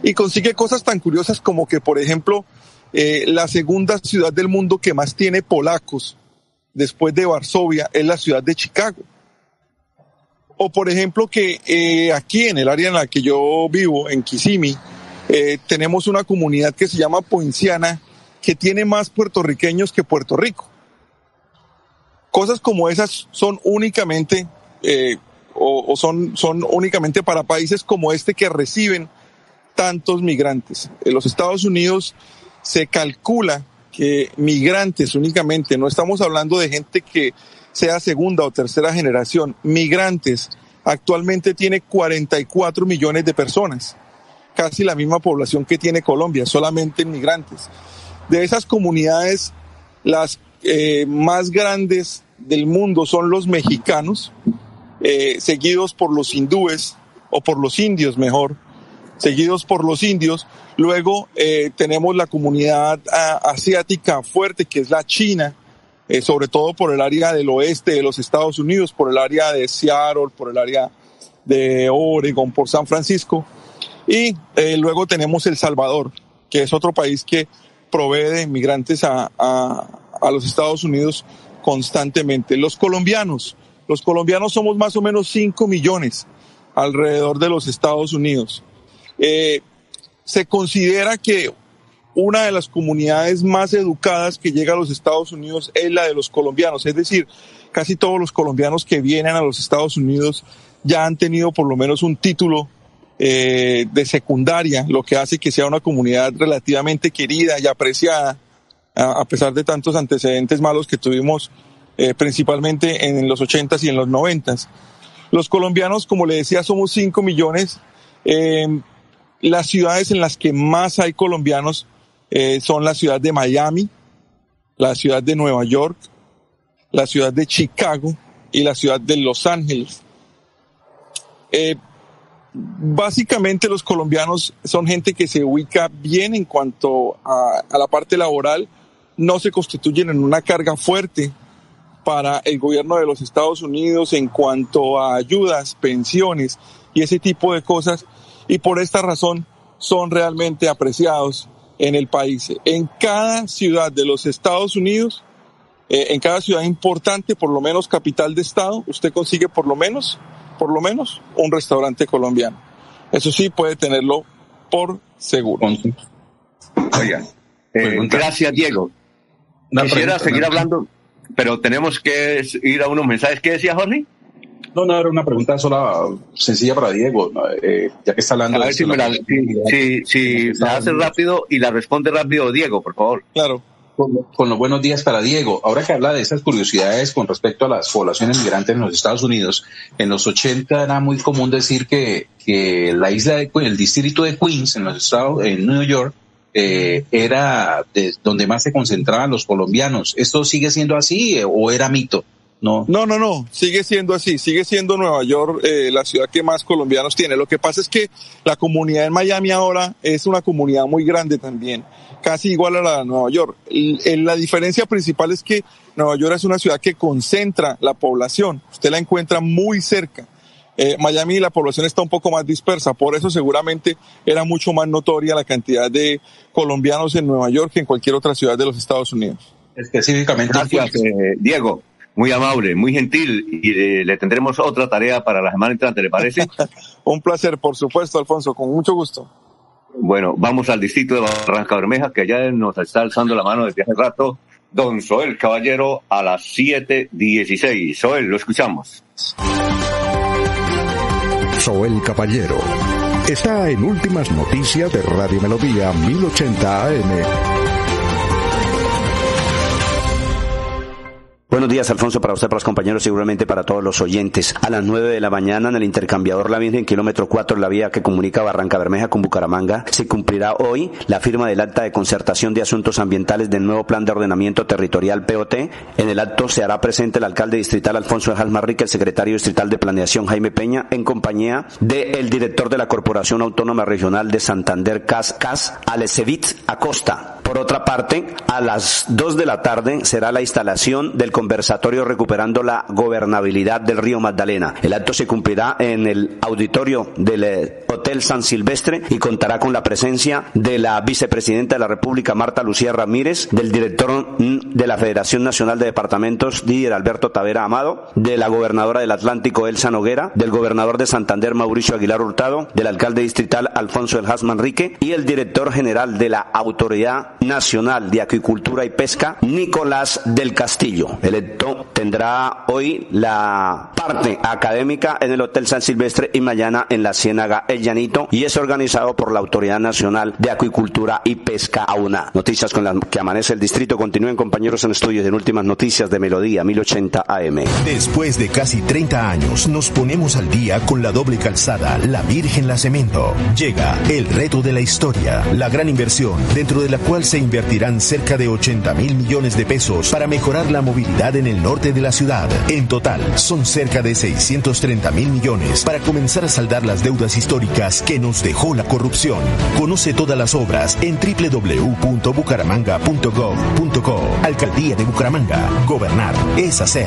y consigue cosas tan curiosas como que, por ejemplo, eh, la segunda ciudad del mundo que más tiene polacos después de Varsovia es la ciudad de Chicago. O por ejemplo que eh, aquí en el área en la que yo vivo, en Kissimmee, eh, tenemos una comunidad que se llama Poinciana, que tiene más puertorriqueños que Puerto Rico. Cosas como esas son únicamente, eh, o, son, son únicamente para países como este que reciben tantos migrantes. En los Estados Unidos se calcula que migrantes únicamente, no estamos hablando de gente que sea segunda o tercera generación, migrantes actualmente tiene 44 millones de personas casi la misma población que tiene Colombia, solamente inmigrantes. De esas comunidades, las eh, más grandes del mundo son los mexicanos, eh, seguidos por los hindúes, o por los indios mejor, seguidos por los indios. Luego eh, tenemos la comunidad ah, asiática fuerte, que es la China, sobre todo por el área del oeste de los Estados Unidos, por el área de Seattle, por el área de Oregon, por San Francisco. Y eh, luego tenemos El Salvador, que es otro país que provee de inmigrantes a, a, los Estados Unidos constantemente. Los colombianos, los colombianos somos más o menos 5 millones alrededor de los Estados Unidos. Eh, se considera que una de las comunidades más educadas que llega a los Estados Unidos es la de los colombianos, es decir, casi todos los colombianos que vienen a los Estados Unidos ya han tenido por lo menos un título eh, de secundaria, lo que hace que sea una comunidad relativamente querida y apreciada, a, pesar de tantos antecedentes malos que tuvimos eh, principalmente en los ochentas y en los noventas. Los colombianos, como le decía, somos 5 millones. Eh, las ciudades en las que más hay colombianos son la ciudad de Miami, la ciudad de Nueva York, la ciudad de Chicago y la ciudad de Los Ángeles. Básicamente los colombianos son gente que se ubica bien en cuanto a, la parte laboral, no se constituyen en una carga fuerte para el gobierno de los Estados Unidos en cuanto a ayudas, pensiones y ese tipo de cosas, y por esta razón son realmente apreciados en el país. En cada ciudad de los Estados Unidos, eh, en cada ciudad importante, por lo menos capital de estado, usted consigue por lo menos por lo menos un restaurante colombiano. Eso sí puede tenerlo por seguro. Oiga, eh, gracias Diego. Quisiera seguir hablando, pero tenemos que ir a unos mensajes. ¿Qué decía Jorge? No, no, era una pregunta sola, sencilla para Diego, eh, ya que está hablando. A ver si, me la, si, si la hace rápido y la responde rápido Diego, por favor. Claro con, los buenos días para Diego. Ahora que habla de esas curiosidades con respecto a las poblaciones migrantes en los Estados Unidos, en los 80 era muy común decir que, que la isla de el distrito de Queens en los Estados, en New York, eh, era de donde más se concentraban los colombianos. ¿Esto sigue siendo así eh, o era mito? No. no, no, no, sigue siendo así, sigue siendo Nueva York eh, la ciudad que más colombianos tiene. Lo que pasa es que la comunidad en Miami ahora es una comunidad muy grande también casi igual a la de Nueva York. la diferencia principal es que Nueva York es una ciudad que concentra la población. Usted la encuentra muy cerca. Eh, Miami la población está un poco más dispersa, por eso seguramente era mucho más notoria la cantidad de colombianos en Nueva York que en cualquier otra ciudad de los Estados Unidos. Específicamente. Gracias, eh, Diego. Muy amable, muy gentil y eh, le tendremos otra tarea para la semana entrante, ¿le parece? un placer, por supuesto, Alfonso, con mucho gusto. Bueno, vamos al distrito de Barranca Bermeja, que allá nos está alzando la mano desde hace rato. Don Soel Caballero a las 7.16. Soel, lo escuchamos. Soel Caballero está en Últimas Noticias de Radio Melodía 1080 AM. Buenos días, Alfonso, para usted, para los compañeros, seguramente para todos los oyentes. A las nueve de la mañana en el intercambiador La Virgen, kilómetro 4, la vía que comunica Barranca Bermeja con Bucaramanga, se cumplirá hoy la firma del acta de concertación de asuntos ambientales del nuevo plan de ordenamiento territorial POT. En el acto se hará presente el alcalde distrital Alfonso de Marrique, el secretario distrital de planeación Jaime Peña, en compañía del director de la Corporación Autónoma Regional de Santander, CAS, CAS, Alesevit Acosta. Por otra parte, a las dos de la tarde será la instalación del conversatorio recuperando la gobernabilidad del río Magdalena. El acto se cumplirá en el auditorio del eh, Hotel San Silvestre y contará con la presencia de la vicepresidenta de la República, Marta Lucía Ramírez, del director de la Federación Nacional de Departamentos, Didier Alberto Tavera Amado, de la gobernadora del Atlántico, Elsa Noguera, del gobernador de Santander, Mauricio Aguilar Hurtado, del alcalde distrital, Alfonso El Manrique, y el director general de la Autoridad Nacional de Acuicultura y Pesca, Nicolás del Castillo electo tendrá hoy la parte académica en el Hotel San Silvestre y mañana en la Ciénaga El Llanito y es organizado por la Autoridad Nacional de Acuicultura y Pesca AUNA. Noticias con las que amanece el distrito. Continúen compañeros en estudios en últimas noticias de Melodía 1080 AM. Después de casi 30 años nos ponemos al día con la doble calzada La Virgen La Cemento. Llega el reto de la historia, la gran inversión dentro de la cual se invertirán cerca de 80 mil millones de pesos para mejorar la movilidad en el norte de la ciudad. En total, son cerca de 630 mil millones para comenzar a saldar las deudas históricas que nos dejó la corrupción. Conoce todas las obras en www.bucaramanga.gov.co. Alcaldía de Bucaramanga. Gobernar es hacer.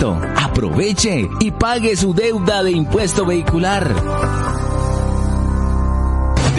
Aproveche y pague su deuda de impuesto vehicular.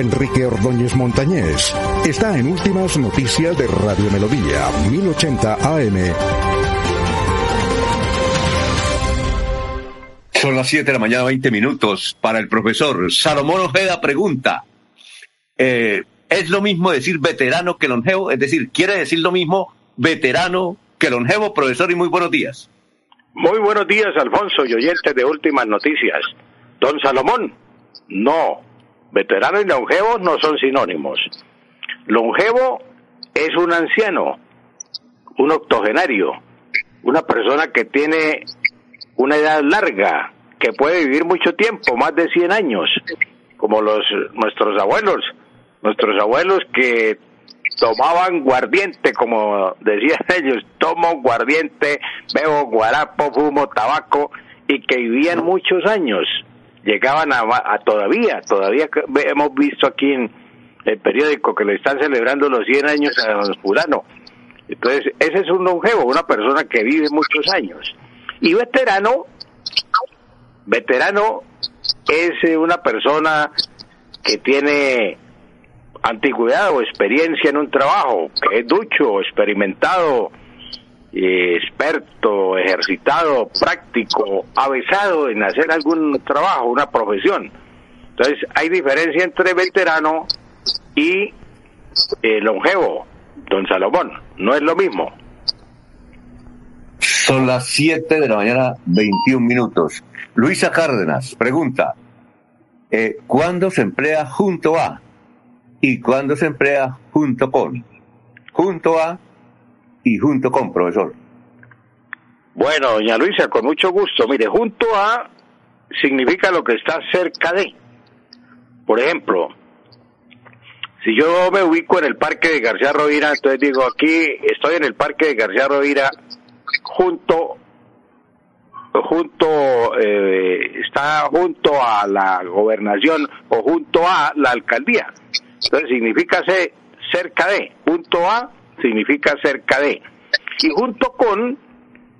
Enrique Ordóñez Montañés está en Últimas Noticias de Radio Melodía, 1080 AM. Son las 7 de la mañana, 20 minutos. Para el profesor Salomón Ojeda pregunta, eh, ¿es lo mismo decir veterano que longevo? Es decir, ¿quiere decir lo mismo veterano que longevo? Profesor, y muy buenos días. Muy buenos días, Alfonso y oyentes de Últimas Noticias. Don Salomón, no, veterano y longevo no son sinónimos. Longevo es un anciano, un octogenario, una persona que tiene una edad larga, que puede vivir mucho tiempo, más de 100 años, como los nuestros abuelos, nuestros abuelos que tomaban guardiente, como decían ellos, tomo guardiente, bebo guarapo, fumo tabaco, y que vivían muchos años. Llegaban a, todavía, todavía hemos visto aquí en el periódico que le están celebrando los 100 años a los Purano. Entonces, ese es un longevo, una persona que vive muchos años. Y veterano, veterano es eh, una persona que tiene antigüedad o experiencia en un trabajo, que es ducho, experimentado, experto, ejercitado, práctico, avesado en hacer algún trabajo, una profesión. Entonces, hay diferencia entre veterano y longevo, don Salomón, no es lo mismo. Son las 7 de la mañana, 21 minutos. Luisa Cárdenas pregunta, eh, ¿cuándo se emplea junto a? Y cuándo se emplea junto con. Junto a y junto con, profesor. Bueno, doña Luisa, con mucho gusto. Mire, junto a significa lo que está cerca de. Por ejemplo, si yo me ubico en el parque de García Rovira, entonces digo, aquí estoy en el parque de García Rovira, junto, junto, eh, está junto a la gobernación o junto a la alcaldía. Entonces significa cerca de. Punto A significa cerca de. Y junto con,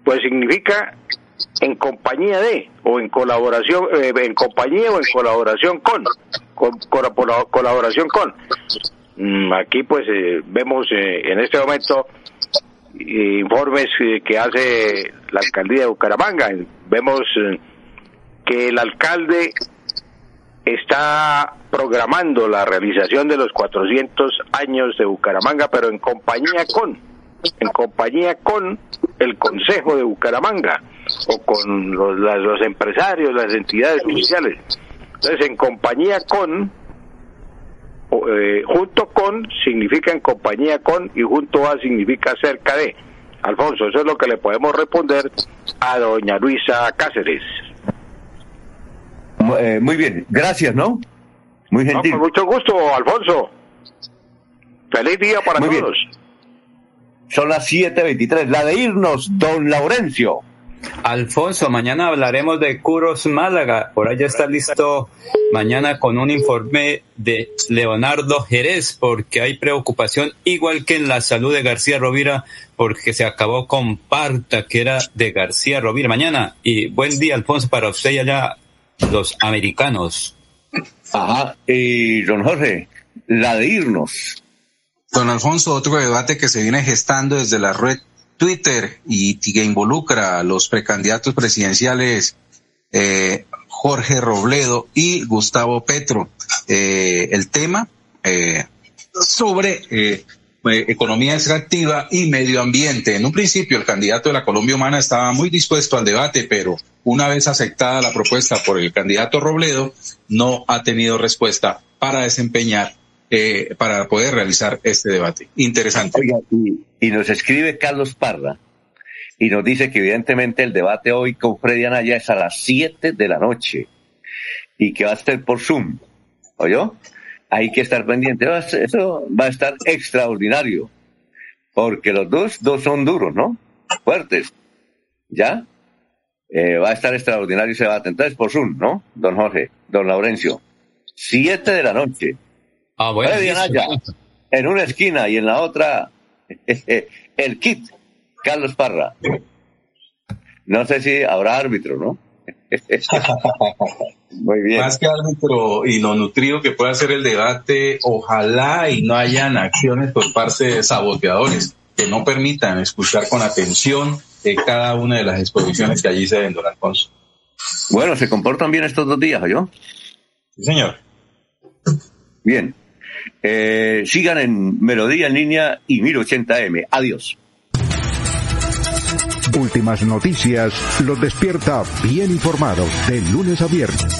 pues significa en compañía de, o en colaboración, eh, en compañía o en colaboración con, con, colaboración con. Mm, aquí pues eh, vemos eh, en este momento informes que hace la alcaldía de Bucaramanga. Vemos que el alcalde está programando la realización de los 400 años de Bucaramanga, pero en compañía con, en compañía con el Consejo de Bucaramanga o con los, empresarios, las entidades oficiales. Entonces, en compañía con, eh, junto con significa en compañía con y junto a significa cerca de. Alfonso, eso es lo que le podemos responder a doña Luisa Cáceres. Eh, muy bien, gracias, ¿no? Muy gentil. con mucho gusto, Alfonso. Feliz día para todos. Son las 7.23. La de irnos, don Laurencio. Alfonso, mañana hablaremos de Curos Málaga. Por allá está listo mañana con un informe de Leonardo Jerez, porque hay preocupación, igual que en la salud de García Rovira, porque se acabó con Parta, que era de García Rovira. Mañana, y buen día, Alfonso, para usted y allá los americanos. Ajá, y don Jorge, la de irnos. Don Alfonso, otro debate que se viene gestando desde la red Twitter y que involucra a los precandidatos presidenciales eh, Jorge Robledo y Gustavo Petro. Eh, el tema eh, sobre economía extractiva y medio ambiente. En un principio, el candidato de la Colombia Humana estaba muy dispuesto al debate, pero una vez aceptada la propuesta por el candidato Robledo, no ha tenido respuesta para desempeñar, eh, para poder realizar este debate. Interesante. y, y, nos escribe Carlos Parra y nos dice que evidentemente el debate hoy con Freddy Anaya es a las 7 de la noche y que va a ser por Zoom. ¿Oyó? Hay que estar pendiente. Eso va a estar extraordinario, porque los dos, dos son duros, ¿no? Fuertes. ¿Ya? Eh, va a estar extraordinario ese debate. Entonces, por Zoom, ¿no? Don Jorge, don Laurencio. Siete de la noche. Ah, bueno. en una esquina y en la otra, el kit, Carlos Parra. No sé si habrá árbitro, ¿no? Muy bien. Más que árbitro y lo nutrido que pueda ser el debate, ojalá y no hayan acciones por parte de saboteadores que no permitan escuchar con atención cada una de las exposiciones que allí se den, don Alfonso. Bueno, ¿se comportan bien estos dos días, yo? Sí, señor. Bien. Eh, sigan en Melodía en línea y 1080M. Adiós. Últimas noticias los despierta bien informados de lunes a viernes.